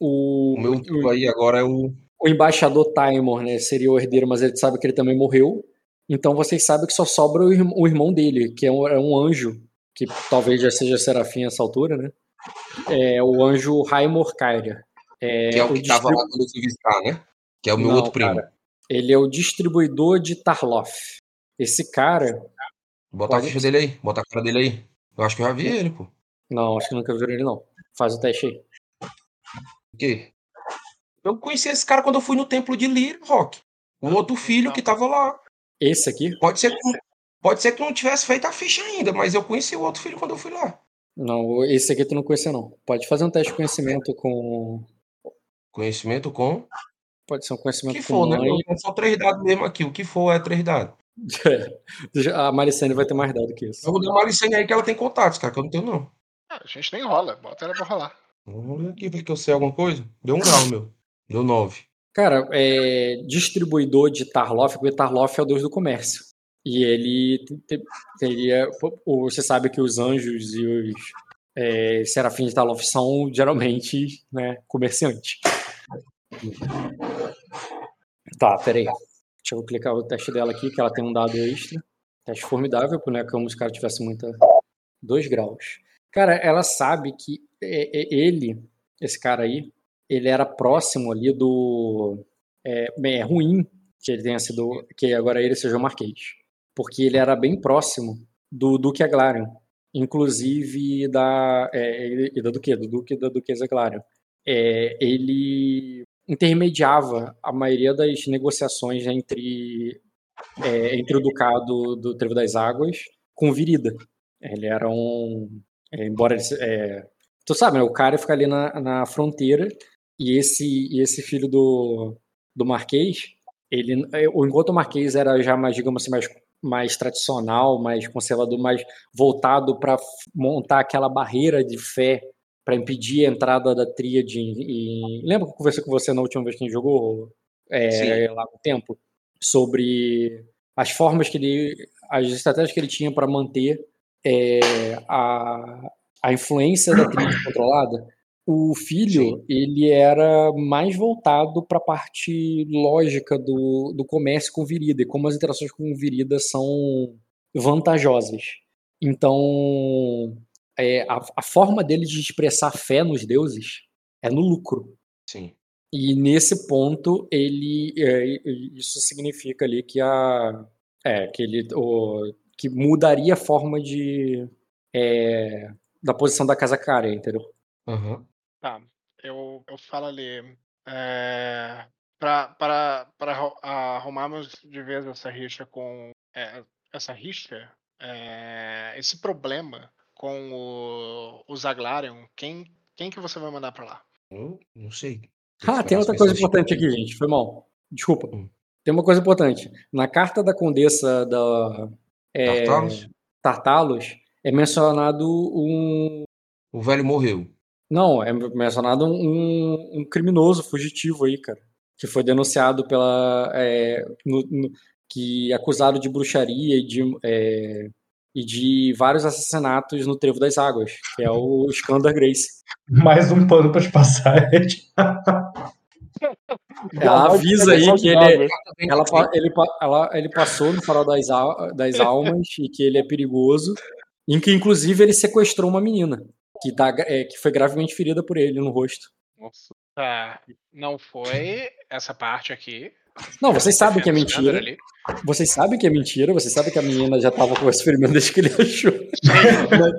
o, o meu o, aí agora é o. O embaixador Taimor, né? Seria o herdeiro, mas ele sabe que ele também morreu. Então vocês sabem que só sobra o, irmão, o irmão dele, que é um, é um, anjo, que talvez já seja serafim nessa altura, né? É o anjo Raimor Kyria. É, que é o, o que estava distribu... lá quando eu fui visitar, né? Que é o meu Não, outro primo. Cara, ele é o distribuidor de Tarloff. Esse cara. Bota pode... a ficha dele aí, bota a cara dele aí. Eu acho que eu já vi ele, pô. Não, acho que nunca viram ele, não. Faz o teste aí quê? Eu conheci esse cara quando eu fui no templo de Lyra, Rock. O outro filho que tava lá. Esse aqui? Pode ser que, pode ser que não tivesse feito a ficha ainda, mas eu conheci o outro filho quando eu fui lá. Não, esse aqui tu não conheceu, não. Pode fazer um teste de conhecimento com. Conhecimento com? Pode ser um conhecimento que for, com. Né? Não são três dados mesmo aqui. O que for é três dados. (laughs) a Maricene vai ter mais dado que isso. Eu vou dar a Maricene aí que ela tem contatos, cara, que eu não tenho, não. Ah, a gente nem rola, bota ela pra rolar. Vamos ver aqui, ver que eu sei alguma coisa. Deu um grau, meu. Deu nove. Cara, é distribuidor de Tarloff, porque Tarloff é o deus do comércio. E ele teria. Você sabe que os anjos e os é, serafins de Tarloff são geralmente né, comerciantes. Tá, peraí. Deixa eu clicar o teste dela aqui, que ela tem um dado extra. Teste formidável, né? Como se o cara tivesse muita. Dois graus. Cara, ela sabe que é, é, ele, esse cara aí, ele era próximo ali do. É, é ruim que ele tenha sido. que agora ele seja o Marquês. Porque ele era bem próximo do Duque Aglarion. Inclusive da. É, da Duque, do Duque da Duquesa Aglarion. É, ele intermediava a maioria das negociações entre, é, entre o Ducado do Trevo das Águas com Virida. Ele era um. É, embora ele, é, Tu sabe, né? O cara fica ali na, na fronteira e esse, e esse filho do, do Marquês, ele, é, enquanto o Marquês era já mais, digamos assim, mais, mais tradicional, mais conservador, mais voltado para montar aquela barreira de fé para impedir a entrada da tríade. E, lembra que eu conversei com você na última vez que a gente jogou é, lá no tempo? Sobre as formas que ele. as estratégias que ele tinha para manter é, a, a influência da tríade (coughs) controlada, O filho, ele era mais voltado para a parte lógica do, do comércio com Virida, e como as interações com Virida são vantajosas. Então, é, a, a forma dele de expressar fé nos deuses é no lucro. Sim. E nesse ponto, ele é, isso significa ali que a é que ele o, que mudaria a forma de é, da posição da casa cara, entendeu? Aham. Tá, eu, eu falo ali. É, para arrumarmos de vez essa rixa com. é, essa rixa, é, esse problema com o, o Zaglarion, quem, quem que você vai mandar pra lá? Eu não sei. Ah, tem outra coisa importante aqui, gente. Foi mal. Desculpa. Hum. Tem uma coisa importante. Na carta da condessa da é, Tartalos? Tartalos é mencionado um. O velho morreu. Não, é mencionado um, um criminoso fugitivo aí, cara. Que foi denunciado pela. é, no- no- que é acusado de bruxaria e de, é, e de vários assassinatos no Trevo das Águas, que é o Skander Grace. Mais um pano pra te passar, (laughs) Ed. Ela avisa aí que ele, Bem, ela, ele, ela- ele passou no farol das, al- das almas e que ele é perigoso, em que inclusive ele sequestrou uma menina que, tá, é, que foi gravemente ferida por ele no rosto. Nossa. Tá, não foi essa parte aqui. Não, vocês sabem que é mentira. Vocês sabem que é mentira, vocês sabem que a menina já tava com esse ferimento desde que ele achou. (laughs) Mas,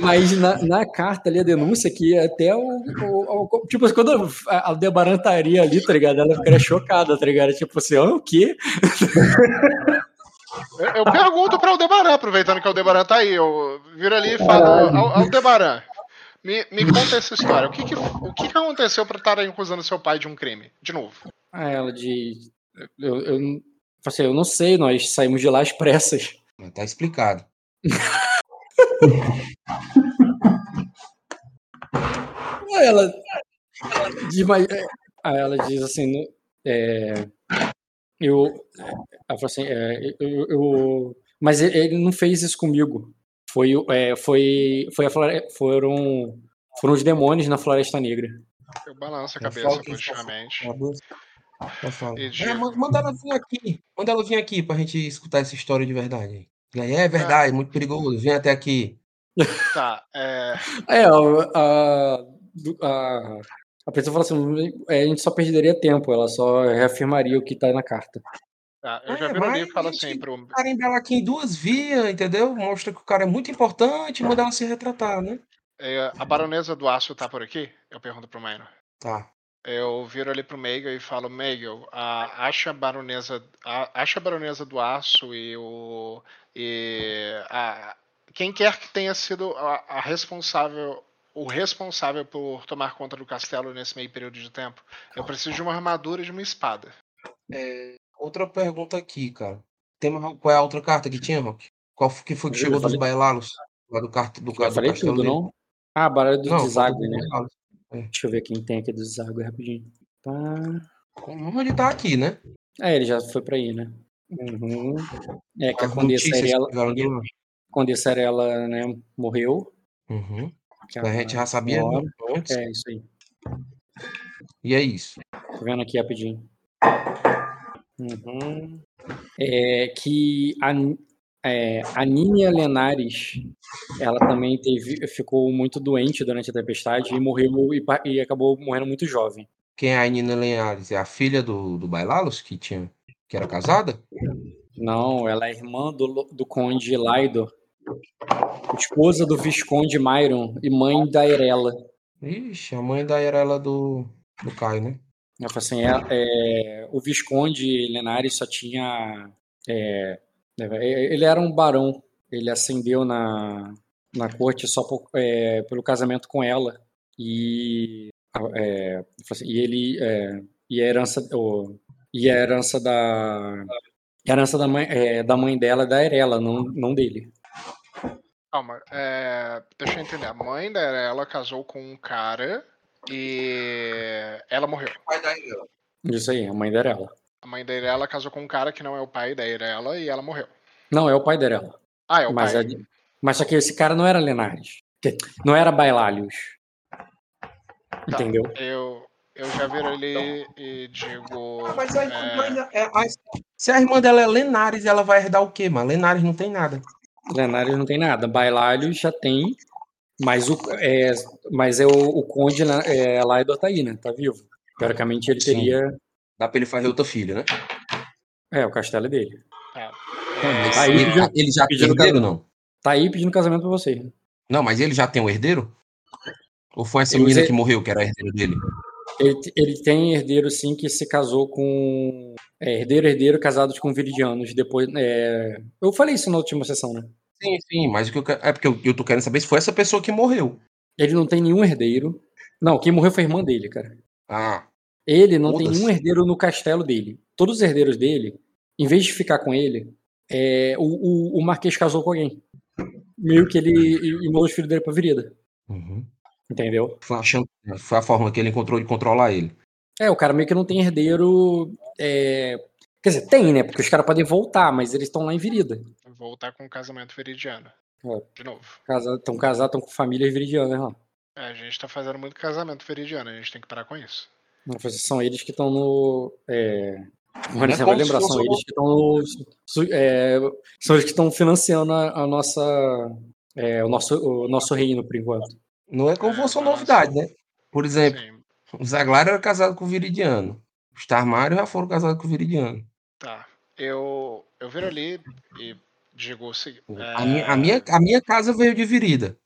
mas na, na carta ali, a denúncia, que até o. o- o- tipo, quando a Aldebaran estaria ali, tá ligado? Ela ficaria chocada, tá ligado? Tipo assim, ó, o quê? Eu, eu pergunto para o Aldebaran, aproveitando que o Aldebaran tá aí. Eu viro ali e falo: "Al- Aldebaran, me, me conta essa história. O que, que, o que, que aconteceu para estarem acusando seu pai de um crime? De novo. Ah, ela de. Eu, eu, não- assim, eu não sei, nós saímos de lá às pressas. Tá explicado. (laughs) Aí ela. ela diz, é, assim. é, eu. Ela assim. é, eu, eu- mas ele, não fez isso comigo. Foi, é, foi, foi a flore- foram, foram os demônios na Floresta Negra. Eu balanço a Eu cabeça que- positivamente. É, manda ela vir aqui. Manda ela vir aqui pra gente escutar essa história de verdade. Aí, é verdade, muito perigoso. Vem até aqui. Tá, é, É, a, a, a, a pessoa fala assim: é, a gente só perderia tempo, ela só reafirmaria o que tá na carta. tá, eu já É, viro ali e mas falo a gente- assim pro. O cara embala aqui em duas vias, entendeu? Mostra que o cara é muito importante, manda ela se retratar, né? é, a baronesa do aço tá por aqui? Eu pergunto pro Minor. Tá. Eu viro ali pro Meigel e falo, Meigel, a, acha a baronesa, a, acha a baronesa do aço e o e a, quem quer que tenha sido a, a responsável, o responsável por tomar conta do castelo nesse meio período de tempo. Eu preciso de uma armadura e de uma espada. É, outra pergunta aqui, cara. Tem mais- qual é a outra carta que tinha, Rock? Qual que foi que Eu chegou dos bailalos? Lá do, cart... do, do falei castelo tudo, não? Ah, baralho do Não, do né? Bailalos. Deixa eu ver quem tem aqui do deságue rapidinho. Tá. Onde tá aqui, né? É, ele já foi pra aí, né? Uhum. É que a As Condessa notícias Arela. Condessa Arela, né, morreu. Uhum. A gente já sabia antes. É, isso aí. E é isso. Tô vendo aqui rapidinho. Uhum. É que a, é, a Nínia Lenares, ela também teve, ficou muito doente durante a tempestade e morreu e, e acabou morrendo muito jovem. Quem é a Nina Lenhares? É a filha do, do Bailalos que tinha que era casada? Não, ela é irmã do, do Conde Laidor, esposa do Visconde Myron e mãe da Erela. Ixi, a mãe da Erela do, do Caio, né? Ela assim, é, é, o Visconde Lenares só tinha. é, ele era um barão. Ele ascendeu na, na corte só por- é, pelo casamento com ela. E, é, assim, e ele. é, e a herança. o- e a herança da. A herança da mãe, é, da mãe dela é da Erela, não, não dele. Calma, é, deixa eu entender. A mãe da ela casou com um cara e ela morreu. Erela. Isso aí, a mãe da Erela. A mãe da Irela casou com um cara que não é o pai da Irela e ela morreu. Não, é o pai da Erela. Ah, é o Mas, pai. é- mas só que esse cara não era Lenares. Não era Bailálios. Tá, Entendeu? Eu, eu já viro ali e digo. Ah, mas, a, é, mas a- é- a- se a irmã dela é Lenares, ela vai herdar o quê, mano? Lenares não tem nada. Lenários não tem nada. Bailalho já tem, mas, o, é, mas é o, o conde é, lá é do Otaí, né? Tá vivo. Teoricamente ele Sim. Dá pra ele fazer outra filha, né? É, o castelo é dele. tá. É, aí ele, já- ele já tem herdeiro, não? Tá aí pedindo casamento pra você. Não, mas ele já tem um herdeiro? Ou foi essa menina que morreu, que era herdeiro dele? Ele, ele tem herdeiro, sim, que se casou com. É, herdeiro, herdeiro, casados com viridianos. Depois. é, Eu falei isso na última sessão, né? Sim, sim, mas o que eu quero... é porque eu, eu tô querendo saber se foi essa pessoa que morreu. Ele não tem nenhum herdeiro. Não, quem morreu foi a irmã dele, cara. Ah, Ele não tem nenhum herdeiro no castelo dele. Todos os herdeiros dele, em vez de ficar com ele, é, o, o, o Marquês casou com alguém. Meio que ele imolou os filhos dele pra virida. uhum. Entendeu? foi, a chan- foi a forma que ele encontrou de controlar ele. É, o cara meio que não tem herdeiro. é, Quer dizer, tem, né? Porque os caras podem voltar, mas eles estão lá em virida. Voltar com o casamento veridiano. É. De novo. Estão casados, estão com famílias viridianas lá. É, a gente tá fazendo muito casamento veridiano, a gente tem que parar com isso. Não, São eles que estão no. É... Não é vai lembrar, são eles que estão no. é, São eles que estão financiando a, a nossa. é, o, nosso, o nosso reino, por enquanto. Não é como É, fosse uma mas- novidade, né? Por exemplo, Sim, o Zaglar era casado com o Viridiano. Os Tarmários já foram casados com o Viridiano. tá. Eu, eu viro ali e digo o seguinte. A, minha, a, minha, a minha casa veio de Virida.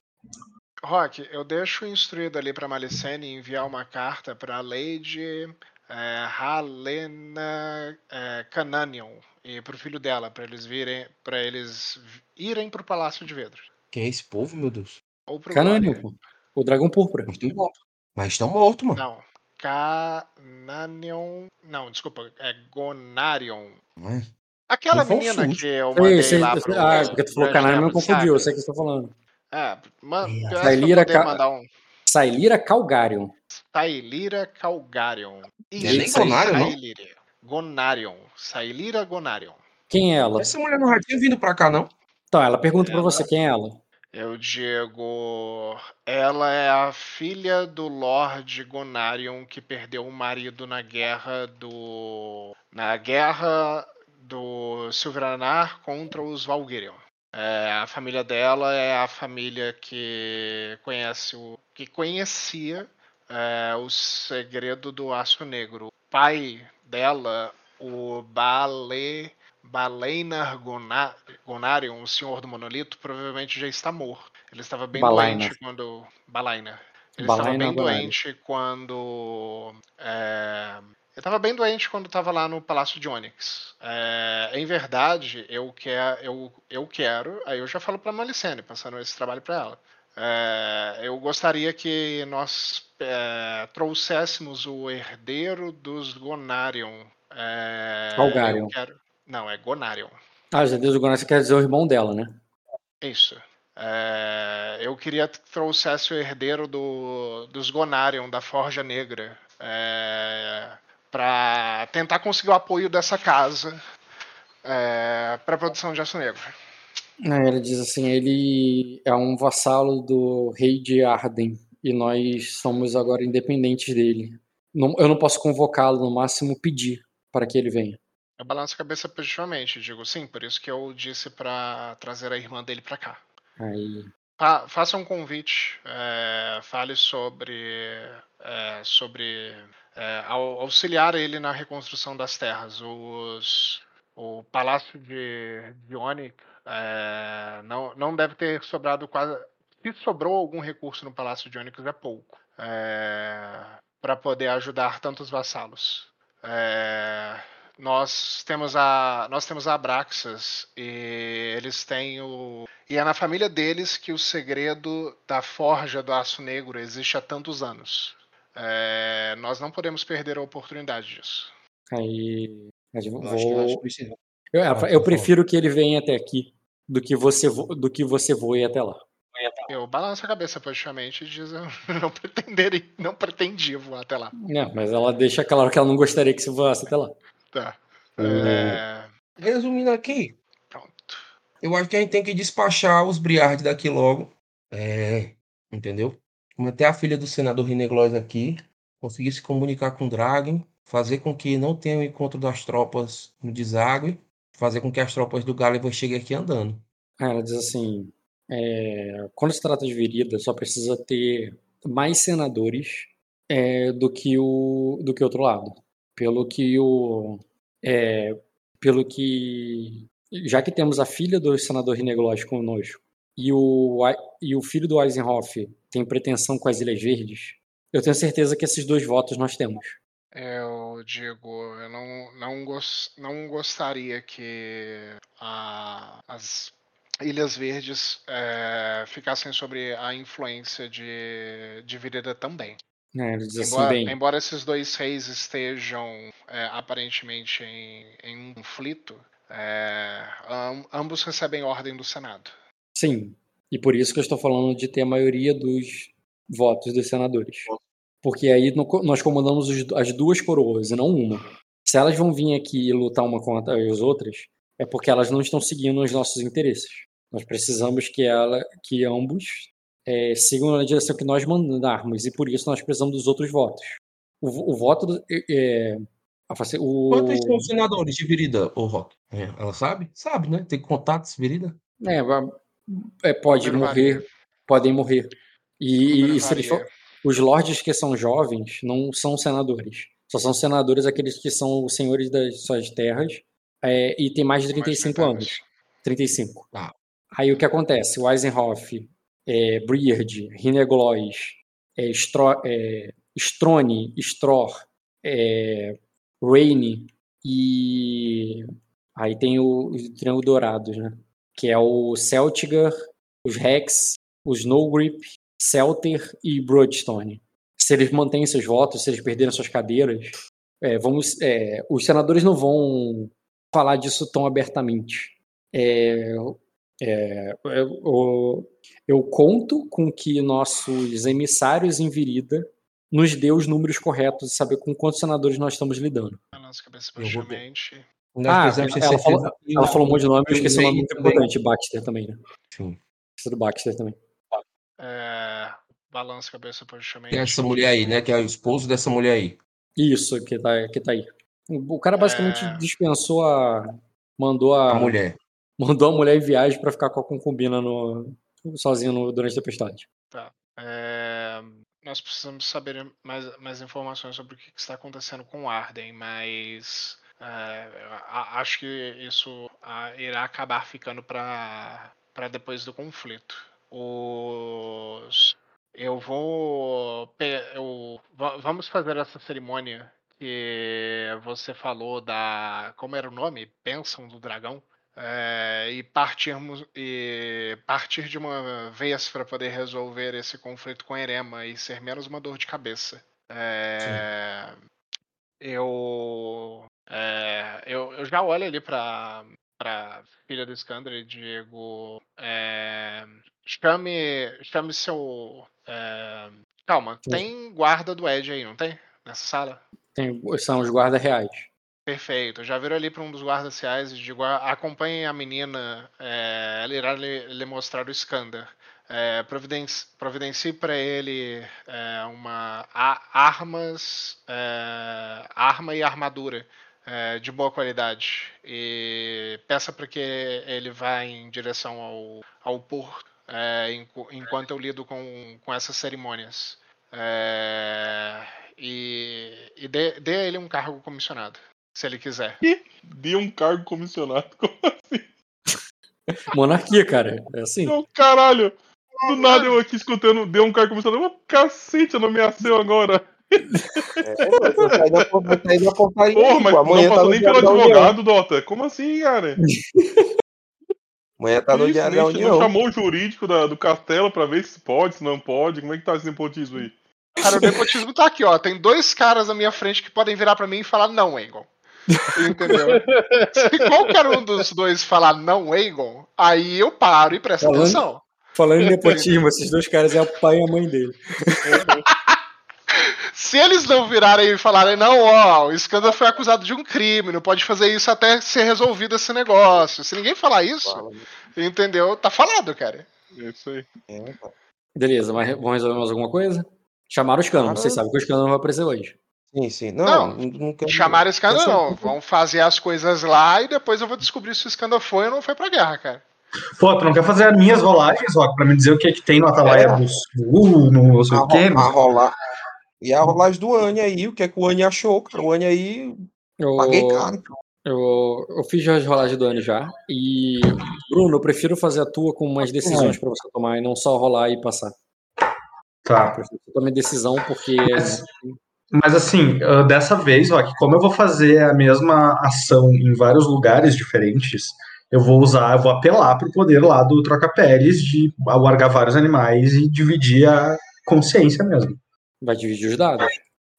Rock, eu deixo instruído ali pra Malicene enviar uma carta pra Lady é, Halena é, Cananion e pro filho dela, pra eles virem, para eles irem pro Palácio de Vidro. Quem é esse povo, meu Deus? Ou pro Glória. pô. O dragão púrpura. Mas estão mortos. Mas estão mortos, mano. Não. Cananion. Não, desculpa. É Gonarion. Não é? Aquela menina que eu mandei sei, lá sei. pro. ah, porque tu falou canal, não Gemo, confundiu, eu sei o que você tá falando. É, man, É. pra Sailira Ca- mandar um. Sailira Calgarion. Tailira Calgarion. Não é nem Gonarion, não? Sailira. Gonarion. Sailira Gonarion. Quem é ela? Essa mulher não já tinha vindo pra cá, não? Então, ela pergunta pra Ela- você quem é ela. Eu digo. Ela é a filha do Lord Gonarion que perdeu o marido na guerra do. Na guerra do Silveranar contra os Valgyrion. É, a família dela é a família que conhece o. que conhecia é, o segredo do aço negro. O pai dela, o Bale. Baleinar Gona- Gonarion, o senhor do monolito, provavelmente já está morto. Ele estava bem doente quando. Balaina. Ele estava bem Gonarion. doente quando. é, Ele estava bem doente quando estava lá no Palácio de Onyx. É, em verdade, eu, quer, eu, eu quero. Aí eu já falo para Malicene, passando esse trabalho para ela. É, eu gostaria que nós é, trouxéssemos o herdeiro dos Gonarion. É, Calgarion. eu quero- Não, é Gonarion. Ah, já Deus do Gonarion, você quer dizer o irmão dela, né? Isso. É, eu queria que trouxesse o herdeiro do, dos Gonarion, da Forja Negra, é, para tentar conseguir o apoio dessa casa é, para a produção de aço negro. É, Ele diz assim, ele é um vassalo do rei de Arden e nós somos agora independentes dele. Não- eu não posso convocá-lo, no máximo pedir para que ele venha. Eu balanço a cabeça positivamente, digo sim, por isso que eu disse para trazer a irmã dele para cá. Aí, Fa- faça um convite, é, fale sobre, é, sobre é, au- auxiliar ele na reconstrução das terras. Os, o Palácio de, Onyx é, não, não deve ter sobrado quase. Se sobrou algum recurso no Palácio de Onyx é pouco para poder ajudar tantos vassalos. É, nós temos a nós temos a Abraxas e eles têm o e é na família deles que o segredo da forja do aço negro existe há tantos anos. É, nós não podemos perder a oportunidade disso. aí eu Eu acho que eu acho vou. Eu, eu por prefiro que ele venha até aqui do que você vo- do que você voe até lá. Eu balanço a cabeça positivamente e diz (laughs) eu não pretenderia, não pretendia voar até lá. É, mas ela deixa claro que ela não gostaria que você voasse até lá. Tá. É, Resumindo aqui, pronto. eu acho que a gente tem que despachar os Briards daqui logo. É, entendeu? Manter a filha do senador Rineglois aqui, conseguir se comunicar com o Dragon, fazer com que não tenha o encontro das tropas no deságue, fazer com que as tropas do Gulliver cheguem aqui andando. Ela diz assim: é, quando se trata de Virida, só precisa ter mais senadores é, do que o do que outro lado. Pelo que o é, pelo que já que temos a filha do senador Rineglois conosco e o e o filho do Eisenhoff tem pretensão com as Ilhas Verdes, eu tenho certeza que esses dois votos nós temos. Eu digo, eu não, não, gos, não gostaria que a, as Ilhas Verdes é, ficassem sobre a influência de, de Virida também. É, embora, assim, embora esses dois reis estejam é, aparentemente em, em um conflito, é, am- ambos recebem ordem do Senado. Sim. E por isso que eu estou falando de ter a maioria dos votos dos senadores. Porque aí nós comandamos os- as duas coroas e não uma. Se elas vão vir aqui e lutar uma contra as outras, é porque elas não estão seguindo os nossos interesses. Nós precisamos que ela, que ambos é, sigam na direção que nós mandarmos e por isso nós precisamos dos outros votos. O, o voto do- é, a face- o, Quantos são os senadores de Virida, ô Rock? É, ela sabe? Sabe, né? Tem contatos, Virida? é, é, pode morrer, podem morrer. E, e se eles for, os lordes que são jovens não são senadores. Só são senadores aqueles que são os senhores das suas terras é, e tem mais de Mais 35 30 anos. 35. Tá. Aí o que acontece? O Eisenhoff, é, Rineglois, é, Stro, é, Strone, Stror, é, Rainey e aí tem o, o Triângulo Dourados, né? Que é o Celtigar, os Rex, o Snowgrip, Celter e Broadstone. Se eles mantêm seus votos, se eles perderem suas cadeiras, é, vamos, é, os senadores não vão falar disso tão abertamente. É, é, eu, eu conto com que nossos emissários em Virida nos dê os números corretos e saber com quantos senadores nós estamos lidando. A cabeça Eu vou. Nós Ah, precisamos ela certeza falou- Ela falou um monte de nome, eu esqueci o nome May muito também. importante, Baxter também, né? Sim. Esqueci do Baxter também. É, balança a cabeça positivamente. Que é essa mulher aí, né? Que é o esposo dessa mulher aí. Isso, que tá, que tá aí. O cara basicamente É. dispensou a. Mandou a, A mulher. mandou a mulher em viagem pra ficar com a concubina no, sozinha no, durante a tempestade. É, nós precisamos saber mais, mais informações sobre o que está acontecendo com Arden, mas acho que isso irá acabar ficando para depois do conflito. Os, eu vou. Eu, va- vamos fazer essa cerimônia que você falou da. Como era o nome? Bênção do dragão. É, e partirmos e partir de uma vez para poder resolver esse conflito com Erema e ser menos uma dor de cabeça. É, eu, é, eu eu já olho ali para para filha do Skander e digo é, chame chame seu é, calma tem guarda do Ed aí não tem nessa sala Tem, são os guardas reais. Perfeito. Já viram ali para um dos guardas reais e digo: "A- acompanhem a menina, é, ela irá lhe, lhe mostrar o Skander. É, providenci, providencie para ele é, uma a- armas, é, arma e armadura é, de boa qualidade e peça para que ele vá em direção ao, ao porto é, enqu- enquanto eu lido com, com essas cerimônias. É, e e dê, dê a ele um cargo comissionado, se ele quiser. Dê um cargo comissionado. (laughs) Monarquia, cara. É assim. Não, caralho! Do nada eu aqui escutando, deu um cargo comissionado. Uma cacete, eu nomeação agora. Da- vai sair da portaria. Porra, mas não tá passou no nem pelo advogado, Dota. Como assim, cara? (laughs) Amanhã tá no Diário nem- da Não União. chamou o jurídico da- do castelo pra ver se pode, se não pode. Como é que tá esse nepotismo aí? Cara, o nepotismo tá aqui, ó. Tem dois caras na minha frente que podem virar pra mim e falar não, Egon. Entendeu? Se qualquer um dos dois falar não, Egon, aí eu paro e presto Falando- atenção. Falando em (laughs) nepotismo, esses dois caras é o pai e a mãe dele. (laughs) Se eles não virarem e falarem, não, ó, o Skander foi acusado de um crime, não pode fazer isso até ser resolvido esse negócio. Se ninguém falar isso, Fala. entendeu? Tá falado, cara. É isso aí. É, pô. Beleza, mas vamos resolver mais alguma coisa? Chamaram o escândalo, vocês sabem que o escândalo não vai aparecer hoje. Sim, sim. Não, Não, não, quero- Chamaram esse escândalo, não. Vão fazer as coisas lá e depois eu vou descobrir se o escândalo foi ou não foi pra guerra, cara. Pô, tu não quer fazer as minhas rolagens, Rock, pra me dizer o que, que tem no Atalaia É. do Sul, no não sei o quê? ro- a rolar. E a rolagem do Anny aí, o que é que o Anny achou, cara? O Anny aí, Eu, paguei caro. eu, eu fiz as rolagens do ano já. E, Bruno, eu prefiro fazer a tua com umas decisões pra você tomar e não só rolar e passar. Eu Tá. prefiro que você tome decisão porque. Mas assim, ah, dessa vez, Rock, como eu vou fazer a mesma ação em vários lugares diferentes, eu vou usar, eu vou apelar pro poder lá do troca-peles de largar vários animais e dividir a consciência mesmo. Vai dividir os dados.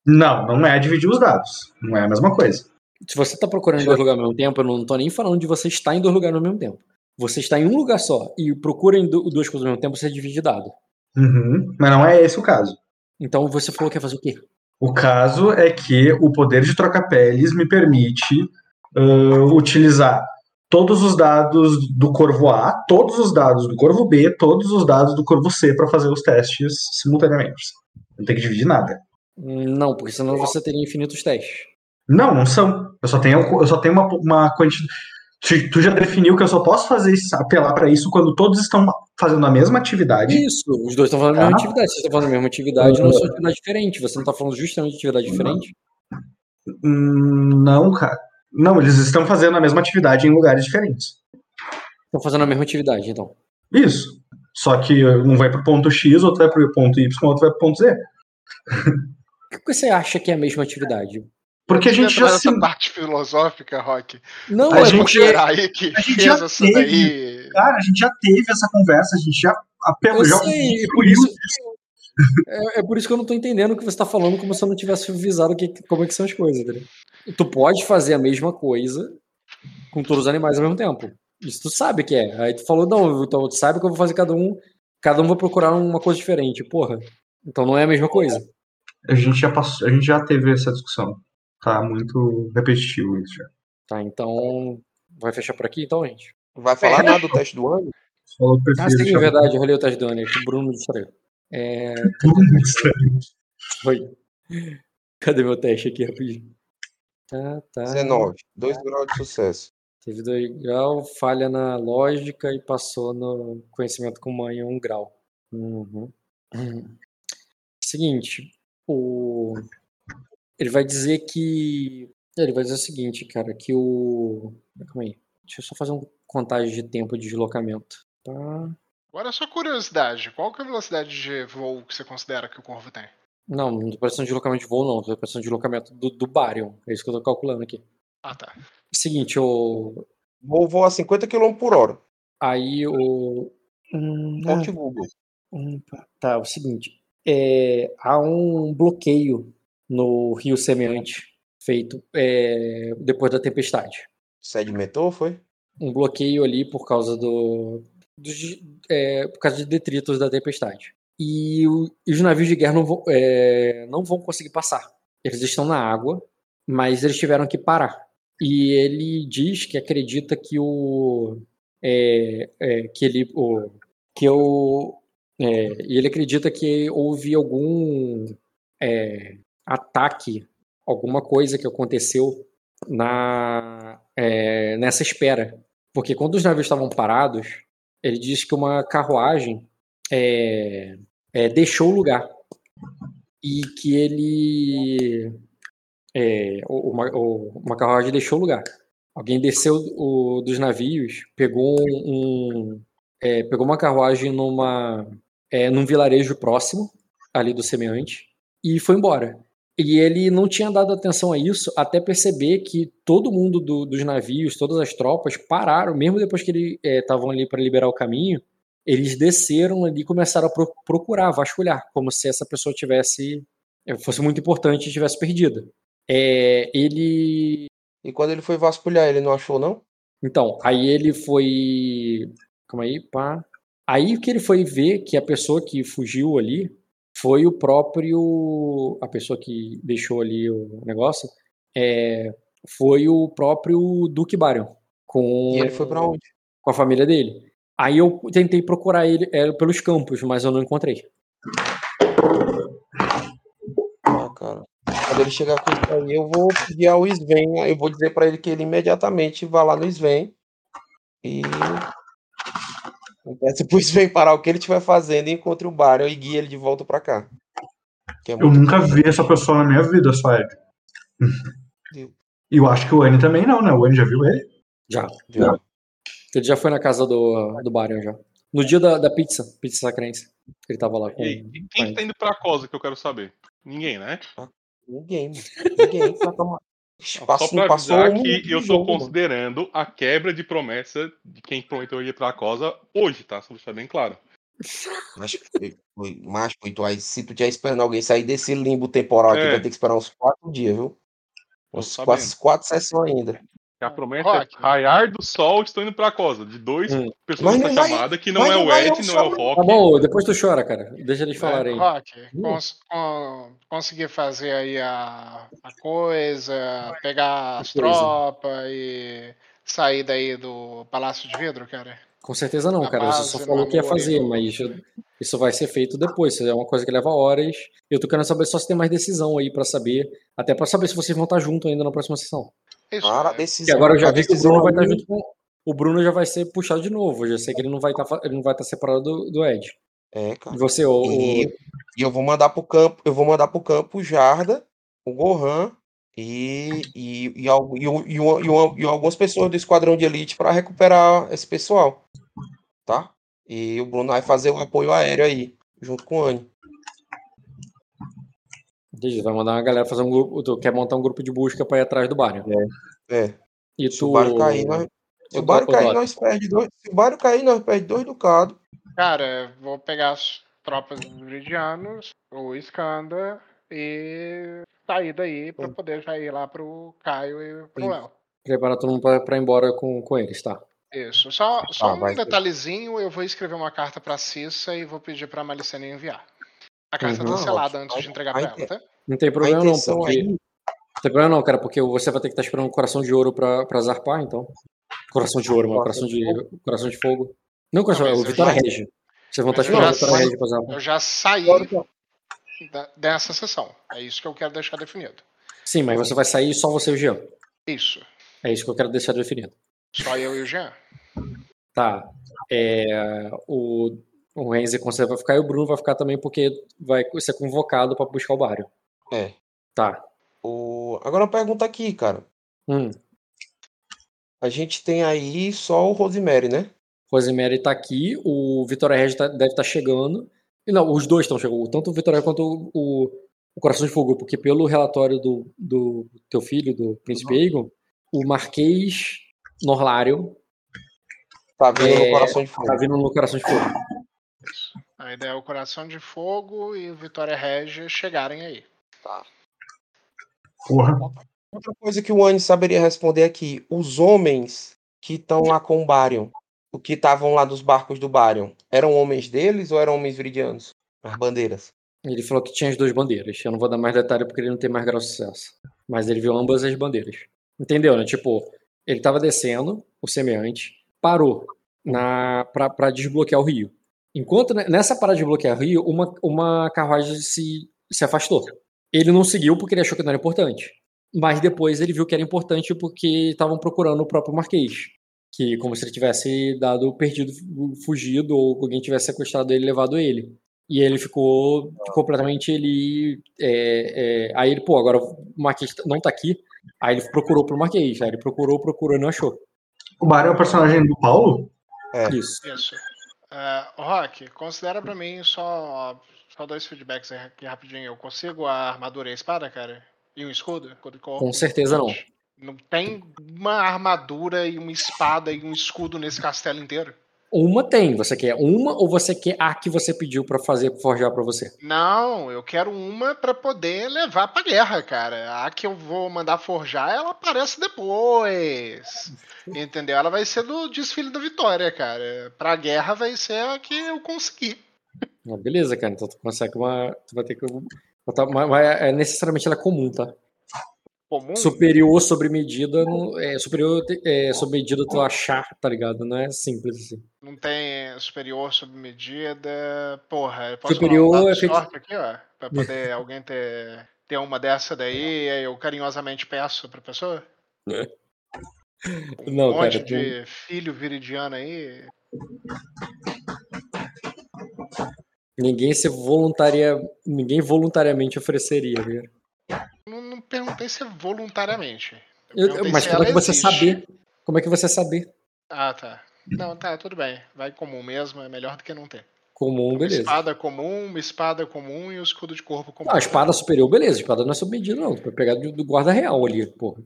Não, não é dividir os dados. Não é a mesma coisa. Se você tá procurando em dois lugares ao mesmo tempo, eu não tô nem falando de você estar em dois lugares ao mesmo tempo. Você está em um lugar só e procura em du- duas coisas ao mesmo tempo, você divide dado. Uhum, Mas não é esse o caso. Então você falou que ia fazer o quê? O caso é que o poder de troca-peles me permite ah, utilizar todos os dados do Corvo A, todos os dados do Corvo B, todos os dados do Corvo C para fazer os testes simultaneamente. Não tem que dividir nada. Não, porque senão você teria infinitos testes. Não, não são. Eu só tenho, eu só tenho uma, uma quantidade. Tu, tu já definiu que eu só posso fazer isso- apelar para isso quando todos estão fazendo a mesma atividade. Isso, os dois estão falando a mesma Tá. atividade. Vocês estão falando a mesma atividade, não são atividades diferentes. Você não está falando justamente de atividade diferente? Hum, não, cara. Não, eles estão fazendo a mesma atividade em lugares diferentes. Estão fazendo a mesma atividade, então. Isso. Só que um vai pro ponto X, outro vai pro ponto Y, outro vai pro ponto Z. (laughs) Por que você acha que é a mesma atividade? Porque a gente já nessa se. parte filosófica, Rock. Não, A é gente- aí que a gente fez já essa teve. daí. Cara, a gente já teve essa conversa, a gente já apelou, Eu já sei, e por isso. É, é por isso que eu não tô entendendo o que você tá falando, como se eu não tivesse avisado que, como é que são as coisas, entendeu? Tu pode fazer a mesma coisa com todos os animais ao mesmo tempo. Isso tu sabe que é. Aí tu falou, não, então tu sabe que eu vou fazer cada um. Cada um vai procurar uma coisa diferente. Porra. Então não é a mesma coisa. A gente já passou, a gente já teve essa discussão. Tá muito repetitivo isso já. Tá, então. Vai fechar por aqui então, gente? Vai falar nada do teste do Anny? Falou Ah, sim, é verdade, eu rolei o teste do que o Bruno distraiu. É. (laughs) Foi. Cadê meu teste aqui rapidinho? Tá, tá. 19. 2 graus de sucesso. Teve dois graus, falha na lógica e passou no conhecimento com mãe um grau. Uhum. (clears throat) Seguinte, o... ele vai dizer que. Ele vai dizer o seguinte, cara, que o. Calma aí. Deixa eu só fazer uma contagem de tempo de deslocamento. Tá. Agora só curiosidade, qual que é a velocidade de voo que você considera que o corvo tem? Não, não tô precisando de deslocamento de voo, não. Tô precisando de deslocamento do, do Baryon. É isso que eu tô calculando aqui. Ah, tá. Seguinte, o. Vou voar 50 km por hora. Aí o. Hum, ah, Ponte Google. Hum, Tá, é o seguinte. é, há um bloqueio no rio semeante feito é, depois da tempestade. Sedimentou, foi? Um bloqueio ali por causa do. dos- é, por causa de detritos da tempestade. E, o- e os navios de guerra não vão, é, não vão conseguir passar. Eles estão na água, mas eles tiveram que parar. E ele diz que acredita que o. é, é, que ele. O, que o, é, ele acredita que houve algum é, ataque, alguma coisa que aconteceu na, é, nessa espera. Porque quando os navios estavam parados, ele diz que uma carruagem é, deixou o lugar. E que ele. É, o- o- uma carruagem deixou o lugar. Alguém desceu o- dos navios, pegou um, é, pegou uma carruagem numa, é, num vilarejo próximo, ali do semeante, e foi embora. E ele não tinha dado atenção a isso até perceber que todo mundo do- dos navios, todas as tropas, pararam, mesmo depois que eles estavam ali para liberar o caminho, eles desceram ali e começaram a pro- procurar, vasculhar, como se essa pessoa tivesse eh, fosse muito importante e tivesse perdida. É, ele E quando ele foi vasculhar, ele não achou, não? então, aí ele foi. Calma aí, pá. Aí que ele foi ver que a pessoa que fugiu ali foi o próprio. A pessoa que deixou ali o negócio é, foi o próprio Duque Baryon. Com, E ele foi pra onde? com a família dele. Aí eu tentei procurar ele é, pelos campos, mas eu não encontrei. Ah, cara. Quando ele chegar com isso aí, eu vou pedir ao Sven, eu vou dizer pra ele que ele imediatamente vá lá no Sven e eu peço pro Sven parar o que ele estiver fazendo e encontre o Barão e guie ele de volta pra cá. É Eu nunca vi essa pessoa na minha vida, só Ed. E eu acho que o Annie também não, né? O Annie já viu ele? Já. Viu? Ele já foi na casa do, do Baryon já. No dia da, da pizza, pizza sacrense. Ele tava lá com. E quem que tá indo pra Cosa que eu quero saber? Ninguém, né? Ninguém. Ninguém. Só, toma- Só Passou, pra avisar um que eu mano. considerando a quebra de promessa de quem prometeu ir pra Cosa hoje, tá? Só deixar bem claro. Mas, mas tu aí, se tu tiver esperando alguém sair desse limbo temporal aqui, É. vai ter que esperar uns quatro dias, viu? Uns quatro, quatro sessões ainda. Que a promessa Rock. é raiar do sol, estou indo pra Cosa. De dois Hum. pessoas nessa vai- chamada, que não é o Ed, não é o só- Tá Rock. bom, depois tu chora, cara. Deixa eles falarem aí. Rock, Hum. cons- conseguir fazer aí a, a coisa, pegar as tropas e sair daí do Palácio de Vidro, cara? Com certeza não, A cara. Você só falou que ia fazer, mas isso vai ser feito depois. Isso é uma coisa que leva horas. Eu tô querendo saber só se tem mais decisão aí pra saber. Até pra saber se vocês vão estar junto ainda na próxima sessão. Isso, Para a é. E decisão. agora eu já vi que o Bruno vai estar aí- junto com. O Bruno já vai ser puxado de novo. Eu já sei que ele não vai estar ele não vai estar separado do, do Ed. É, cara. E você, o, E, e eu vou mandar pro campo, eu vou mandar pro campo o Jarda, o Gohan e, e, e, e, e, uma- e uma- e algumas pessoas do esquadrão de elite para recuperar esse pessoal. Tá? E o Bruno vai fazer o apoio aéreo aí, junto com o Anne. Entendi, vai mandar uma galera fazer um grupo. Tu quer montar um grupo de busca pra ir atrás do Baryon. É. E Se tu. o Barco cair, nós. Se o cair, nós perde dois. Se o Barco cair, nós perde dois ducados. Cara, vou pegar as tropas dos Viridianos, o Skanda e sair daí pra poder já ir lá pro Caio e pro Sim. Léo. Preparar todo mundo pra, pra ir embora com, com eles, tá? Isso. Só, só Ah, um detalhezinho, eu vou escrever uma carta pra Cissa e vou pedir pra Malicena enviar. A carta Uhum. tá selada ótimo. antes de entregar pra ela, tá? Não tem problema não, porque. aí. Não tem problema não, cara, porque você vai ter que estar esperando um coração de ouro pra, pra zarpar, então. Coração de ouro, mas coração de, coração de fogo. Não, coração, Não, é o Vitória já- Regia. Vocês vão estar eu esperando já Vitória Regia pra zarpar. Eu já saí Agora, da- dessa sessão. É isso que eu quero deixar definido. Sim, mas você vai sair só você e o Jean. Isso. É isso que eu quero deixar definido. Só eu e o Jean. Tá. É, o, o Renzi com você vai ficar e o Bruno vai ficar também porque vai ser convocado pra buscar o Barrio. É. Tá. O... Agora uma pergunta aqui, cara. Hum. A gente tem aí só o Rosemary, né? Rosemary tá aqui, o Vitória Regia tá- deve estar chegando. E não, os dois estão chegando, tanto o Vitória quanto o, o, o Coração de Fogo, porque pelo relatório do, do teu filho, do Príncipe Aegon, o Marquês Norlário Tá vindo É, no coração de fogo. tá vindo no Coração de Fogo. A ideia é o Coração de Fogo e o Vitória Regia chegarem aí. Porra. Outra coisa que o Anne saberia responder aqui: os homens que estão lá com o Barion, o que estavam lá dos barcos do Barion, eram homens deles ou eram homens viridianos? As bandeiras. Ele falou que tinha as duas bandeiras. Eu não vou dar mais detalhe porque ele não tem mais grau de sucesso. Mas ele viu ambas as bandeiras. Entendeu, né? Tipo, ele tava descendo, o semeante, parou na pra, pra desbloquear o rio. Enquanto ne- nessa parada de desbloquear o rio, uma, uma carruagem se, se afastou. Ele não seguiu porque ele achou que não era importante. Mas depois ele viu que era importante porque estavam procurando o próprio Marquês. Que como se ele tivesse dado perdido, fugido, ou alguém tivesse sequestrado ele e levado ele. E ele ficou completamente ele. é, é, aí ele, pô, agora o Marquês não tá aqui. Aí ele procurou pro Marquês. Aí ele procurou, procurou e não achou. O Barry é o personagem do Paulo? É. Isso. Isso. É, Rock, considera pra mim só, só dois feedbacks aqui rapidinho. Eu consigo a armadura e a espada, cara? E um escudo? Escudo? Com certeza não. Não tem uma armadura e uma espada e um escudo nesse castelo inteiro? Uma tem. Você quer uma ou você quer a que você pediu pra fazer forjar pra você? Não, eu quero uma pra poder levar pra guerra, cara. A que eu vou mandar forjar, ela aparece depois. Entendeu? Ela vai ser do desfile da vitória, cara. Pra guerra vai ser a que eu consegui. Ah, beleza, cara. Então tu consegue uma. Tu vai ter que. botar mas é necessariamente ela é comum, tá? Comum. Superior sobre medida, não, é, superior é, sobre medida tu achar, tá ligado? Não é simples assim. Não tem superior sob medida. Porra, eu posso Superior um é feito- aqui, ó. Pra poder (laughs) alguém ter, ter uma dessa daí, aí eu carinhosamente peço pra pessoa. Um Não, monte cara, de filho viridiano aí. Ninguém se voluntaria, ninguém voluntariamente ofereceria, viu? Não, não perguntei se é voluntariamente. Eu Eu- mas se como é que você existe. saber? Como é que você saber? Ah, tá. Não, tá, tudo bem. Vai comum mesmo, é melhor do que não ter. Comum, Uma beleza. espada comum, uma espada comum e o escudo de corpo comum. Ah, espada superior, beleza. A espada não é sob medida, não. Tu vai pegar do, do guarda real ali, porra.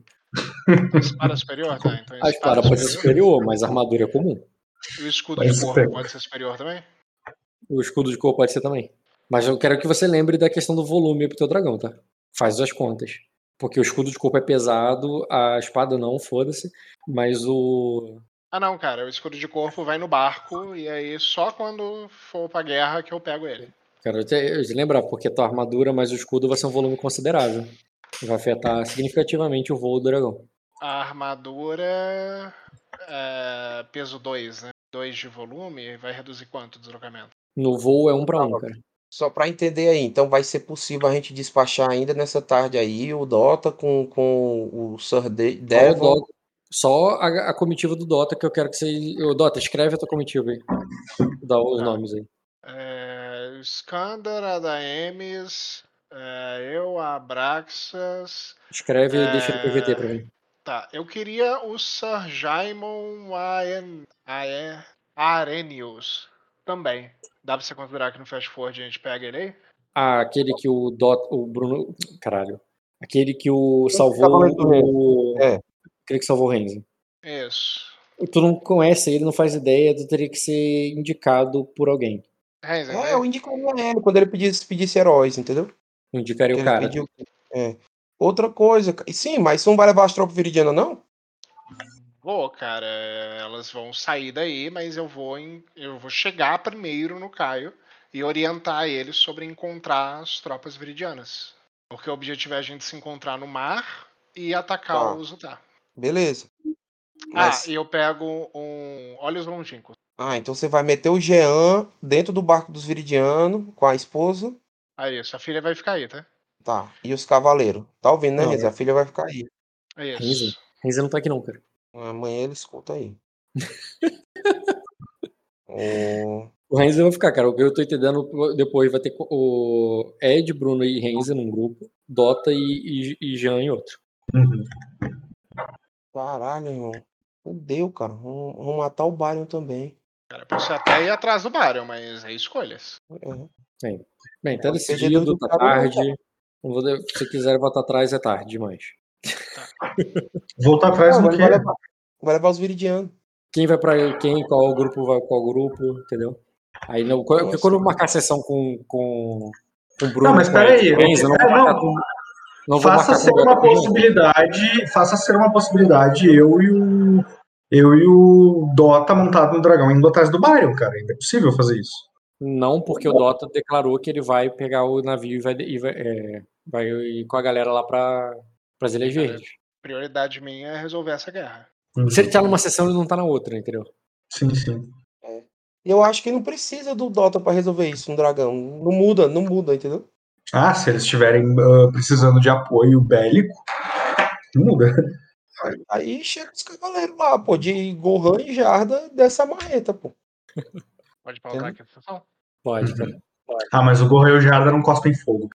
A espada superior, tá? Então A espada pode ser superior, mas a armadura é comum. E o escudo Pode de corpo pode ser superior também? O escudo de cor pode ser também. Mas eu quero que você lembre da questão do volume pro teu dragão, tá? Faz as contas. Porque o escudo de corpo é pesado, a espada não, foda-se. Mas o. Ah, não, cara. O escudo de corpo vai no barco e aí só quando for pra guerra que eu pego ele. Quero te, te lembrar, porque tua armadura mais o escudo vai ser um volume considerável. Vai afetar significativamente o voo do dragão. A armadura. É, peso 2, né? 2 de volume, vai reduzir quanto o deslocamento? No voo é um pra um, cara. Só pra entender aí, então vai ser possível a gente despachar ainda nessa tarde aí o Dota com, com o Sir De- Só, o Devon. Dota- só a, a comitiva do Dota que eu quero que você. Ô, Dota, escreve a tua comitiva aí. Dá os Tá. nomes aí. É, Skander, Adaemis, é, eu, Abraxas. Escreve e É, deixa no PVT pra mim. Tá, eu queria o Sir Jaimon Aen, Ae- Arenius também. Dá pra você considerar que no Fast Forward a gente pega ele aí? Ah, aquele que o Dot, o Bruno, caralho. Aquele que o Esse salvou o É. aquele que salvou o Renzi. Isso. Tu não conhece ele, não faz ideia, tu teria que ser indicado por alguém. Renzen, É, né? eu indicaria ele quando ele pedisse, pedisse heróis, entendeu? Eu indicaria o cara. pediu. É. Outra coisa, sim, mas não vai levar as tropas viridianas, não? Vou, cara. Elas vão sair daí, mas eu vou, em- eu vou chegar primeiro no Caio e orientar ele sobre encontrar as tropas viridianas. Porque o objetivo é a gente se encontrar no mar e atacar Tá. o Zutar. Beleza. Mas- Ah, e eu pego um Olhos Longínquos. Ah, então você vai meter o Jean dentro do barco dos viridianos com a esposa. Aí, isso. A filha vai ficar aí, tá? Tá. E os cavaleiros. Tá ouvindo, né, Renzi? A filha vai ficar aí. É isso. Renzi não tá aqui não, cara. Amanhã ele escuta aí. (laughs) o... O Renzi vai ficar, cara. O que eu tô entendendo, depois vai ter o Ed, Bruno e Renzi num grupo, Dota e, e, e Jean em outro. Uhum. Caralho, irmão. Fudeu, cara. Vamos vamos matar o Byron também. Cara, posso até ir atrás do Baryon, mas é escolhas. É. Bem, tá É o decidido, tá tarde. Não vou de- Se quiser voltar atrás, é tarde demais. Voltar atrás Não, quê? vai, levar, vai levar os viridianos. Quem vai pra quem, qual grupo vai qual grupo, entendeu? Aí não, quando Nossa. quando eu marcar a sessão com, com, com o Bruno. Não, mas peraí. eu não É, não. com. Não Faça ser uma possibilidade, faça ser uma possibilidade eu e o eu e o Dota montado no dragão indo atrás do Byron, cara. Ainda é possível fazer isso. Não, porque o Dota declarou que ele vai pegar o navio e vai, e vai, é, vai ir com a galera lá para as Ilhas Verdes. Prioridade minha é resolver essa guerra. Se ele tá numa sessão, ele não tá na outra, entendeu? Sim, sim. E eu acho que não precisa do Dota pra resolver isso no dragão. Não muda, não muda, entendeu? Ah, se eles estiverem ah, precisando de apoio bélico, muda. Aí chega os cavaleiros lá, pô, de Gohan e Jarda dessa marreta, pô. Pode pausar aqui a sessão? Pode, cara. Ah, mas o Gorra e o Jarda não cospem fogo.